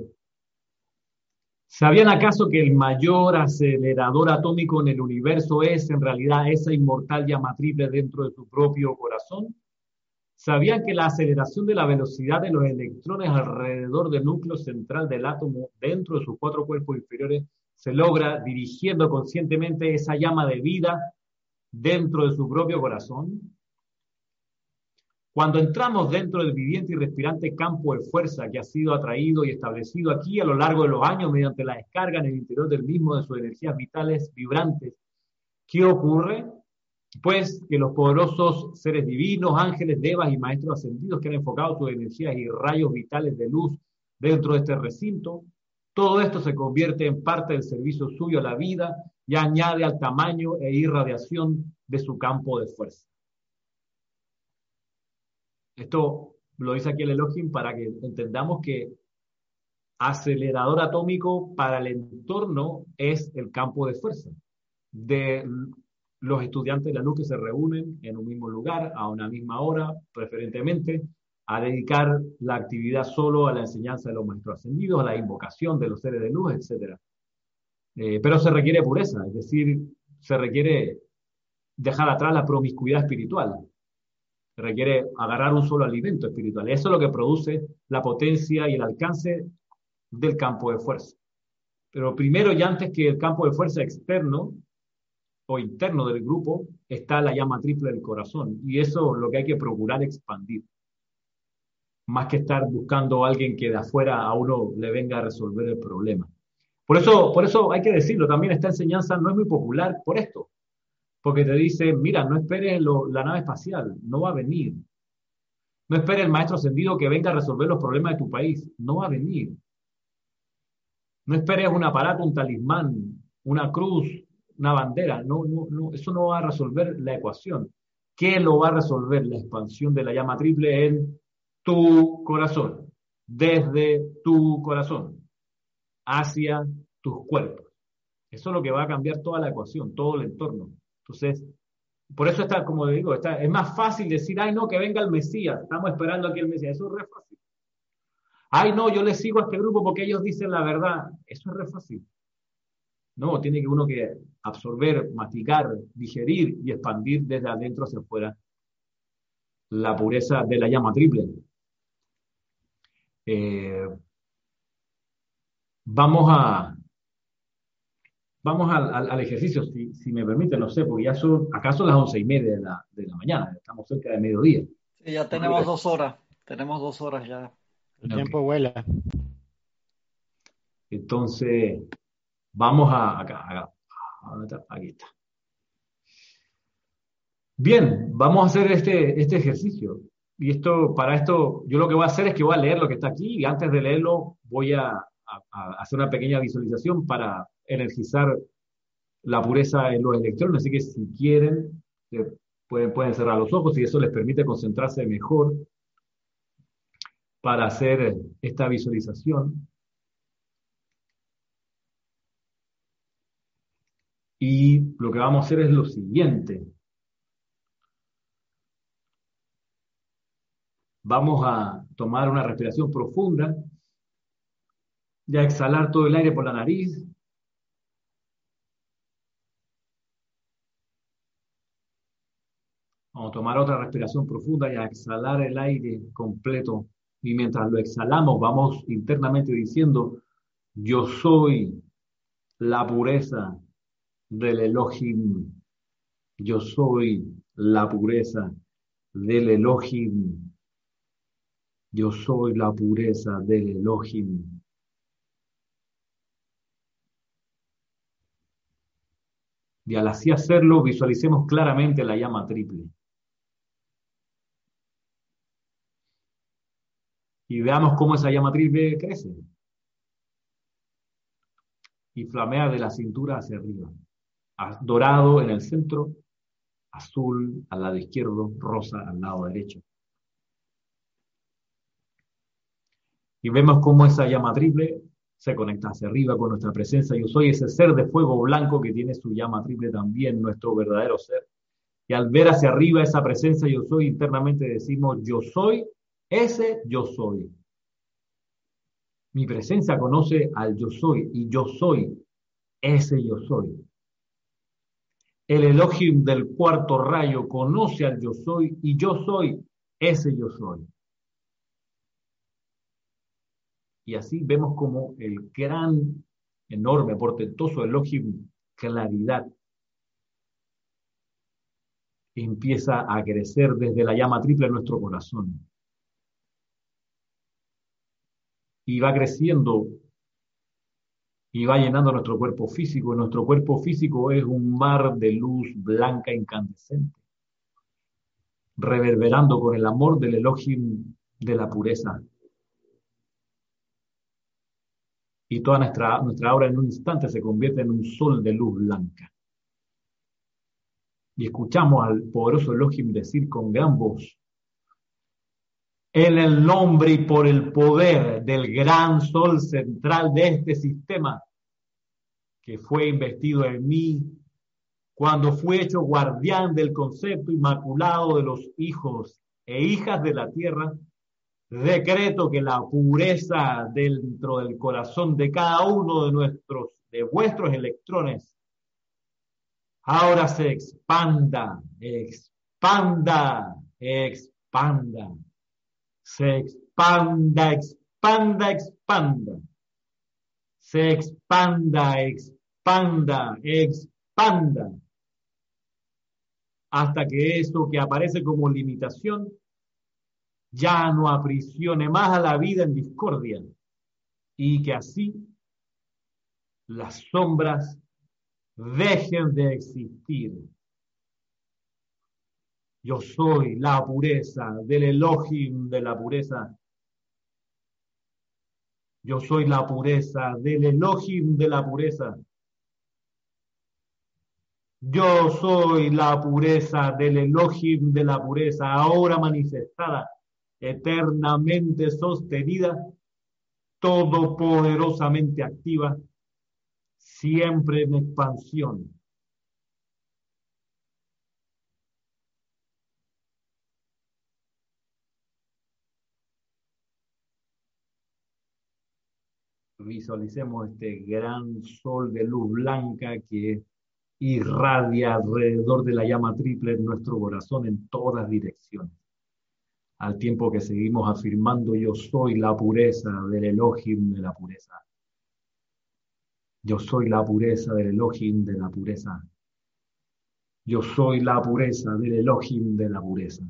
¿sabían acaso que el mayor acelerador atómico en el universo es en realidad esa inmortal llama triple dentro de su propio corazón? ¿Sabían que la aceleración de la velocidad de los electrones alrededor del núcleo central del átomo dentro de sus cuatro cuerpos inferiores se logra dirigiendo conscientemente esa llama de vida dentro de su propio corazón. Cuando entramos dentro del viviente y respirante campo de fuerza que ha sido atraído y establecido aquí a lo largo de los años mediante la descarga en el interior del mismo de sus energías vitales vibrantes, ¿qué ocurre? Pues que los poderosos seres divinos, ángeles, devas y maestros ascendidos que han enfocado sus energías y rayos vitales de luz dentro de este recinto, todo esto se convierte en parte del servicio suyo a la vida y añade al tamaño e irradiación de su campo de fuerza. Esto lo dice aquí el Elohim para que entendamos que acelerador atómico para el entorno es el campo de fuerza de los estudiantes de la luz que se reúnen en un mismo lugar, a una misma hora, preferentemente, a dedicar la actividad solo a la enseñanza de los maestros ascendidos, a la invocación de los seres de luz, etc. Eh, pero se requiere pureza, es decir, se requiere dejar atrás la promiscuidad espiritual, se requiere agarrar un solo alimento espiritual. Eso es lo que produce la potencia y el alcance del campo de fuerza. Pero primero y antes que el campo de fuerza externo o interno del grupo, está la llama triple del corazón. Y eso es lo que hay que procurar expandir más que estar buscando a alguien que de afuera a uno le venga a resolver el problema. Por eso, por eso hay que decirlo, también esta enseñanza no es muy popular por esto, porque te dice, mira, no esperes la nave espacial, no va a venir. No esperes el maestro ascendido que venga a resolver los problemas de tu país, no va a venir. No esperes un aparato, un talismán, una cruz, una bandera, no, no, no, eso no va a resolver la ecuación. ¿Qué lo va a resolver? La expansión de la llama triple en tu corazón, desde tu corazón, hacia tus cuerpos. Eso es lo que va a cambiar toda la ecuación, todo el entorno. Entonces, por eso está, como digo, está, es más fácil decir, ay, no, que venga el Mesías, estamos esperando aquí el Mesías. Eso es re fácil. Ay, no, yo le sigo a este grupo porque ellos dicen la verdad. Eso es re fácil. No, tiene que uno que absorber, masticar, digerir y expandir desde adentro hacia afuera la pureza de la llama triple. Eh, vamos a vamos al, ejercicio, si, me permite, no sé, porque ya son, acaso las once y media de la, de la mañana, estamos cerca de mediodía. Sí, ya tenemos dos horas, tenemos dos horas ya. El tiempo vuela. Entonces, vamos a acá, aquí está. Bien, vamos a hacer este, este ejercicio. Y esto, para esto, yo lo que voy a hacer es que voy a leer lo que está aquí y antes de leerlo voy a, hacer una pequeña visualización para energizar la pureza en los electrones. Así que si quieren, eh, pueden, pueden cerrar los ojos y eso les permite concentrarse mejor para hacer esta visualización. Y lo que vamos a hacer es lo siguiente. Vamos a tomar una respiración profunda y a exhalar todo el aire por la nariz. Vamos a tomar otra respiración profunda y a exhalar el aire completo. Y mientras lo exhalamos, vamos internamente diciendo, yo soy la pureza del Elohim. Yo soy la pureza del Elohim. Yo soy la pureza del Elohim. Y al así hacerlo, visualicemos claramente la llama triple. Y veamos cómo esa llama triple crece. Y flamea de la cintura hacia arriba. Dorado en el centro, azul al lado izquierdo, rosa al lado derecho. Y vemos cómo esa llama triple se conecta hacia arriba con nuestra presencia. Yo soy ese ser de fuego blanco que tiene su llama triple también, nuestro verdadero ser. Y al ver hacia arriba esa presencia, yo soy, internamente decimos, yo soy ese yo soy. Mi presencia conoce al yo soy y yo soy ese yo soy. El Elohim del cuarto rayo conoce al yo soy y yo soy ese yo soy. Y así vemos como el gran, enorme, portentoso Elohim, claridad, empieza a crecer desde la llama triple en nuestro corazón. Y va creciendo y va llenando nuestro cuerpo físico. Nuestro cuerpo físico es un mar de luz blanca incandescente, reverberando con el amor del Elohim de la pureza. Y toda nuestra, nuestra aura en un instante se convierte en un sol de luz blanca. Y escuchamos al poderoso Elohim decir con gran voz, en el nombre y por el poder del gran sol central de este sistema, que fue investido en mí cuando fue hecho guardián del concepto inmaculado de los hijos e hijas de la tierra, decreto que la pureza dentro del corazón de cada uno de nuestros, de vuestros electrones, ahora se expanda, expanda, expanda, se expanda, expanda, expanda, se expanda, expanda expanda, hasta que eso que aparece como limitación ya no aprisione más a la vida en discordia y que así las sombras dejen de existir. Yo soy la pureza del Elohim de la pureza yo soy la pureza del Elohim de la pureza. Yo soy la pureza del Elohim de la pureza, ahora manifestada, eternamente sostenida, todopoderosamente activa, siempre en expansión. Visualicemos este gran sol de luz blanca que irradia alrededor de la llama triple en nuestro corazón en todas direcciones. Al tiempo que seguimos afirmando yo soy la pureza del Elohim de la pureza. Yo soy la pureza del Elohim de la pureza. Yo soy la pureza del Elohim de la pureza.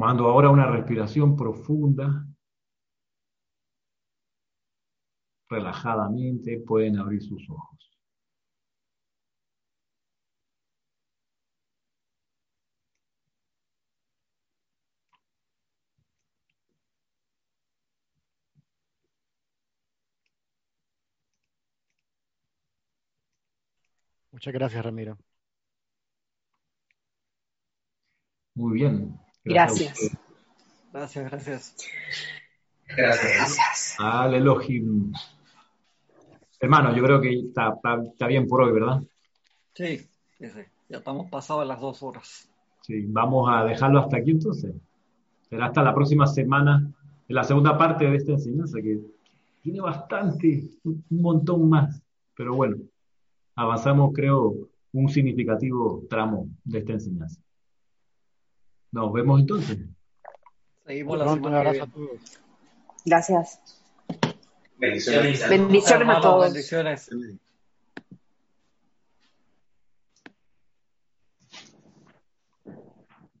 Tomando ahora una respiración profunda, relajadamente pueden abrir sus ojos. Muchas gracias, Ramiro. Muy bien. Gracias. Gracias, gracias. Gracias. Al Elohim. Hermano, yo creo que está, está, bien por hoy, ¿verdad? Sí, sí, Ya estamos pasados las dos horas. Sí, vamos a dejarlo hasta aquí entonces. Será hasta la próxima semana, en la segunda parte de esta enseñanza, que tiene bastante, un montón más. Pero bueno, avanzamos, creo, un significativo tramo de esta enseñanza. Nos vemos entonces. Seguimos la Un abrazo a todos. Gracias. Bendiciones. Bendiciones a todos. Bendiciones.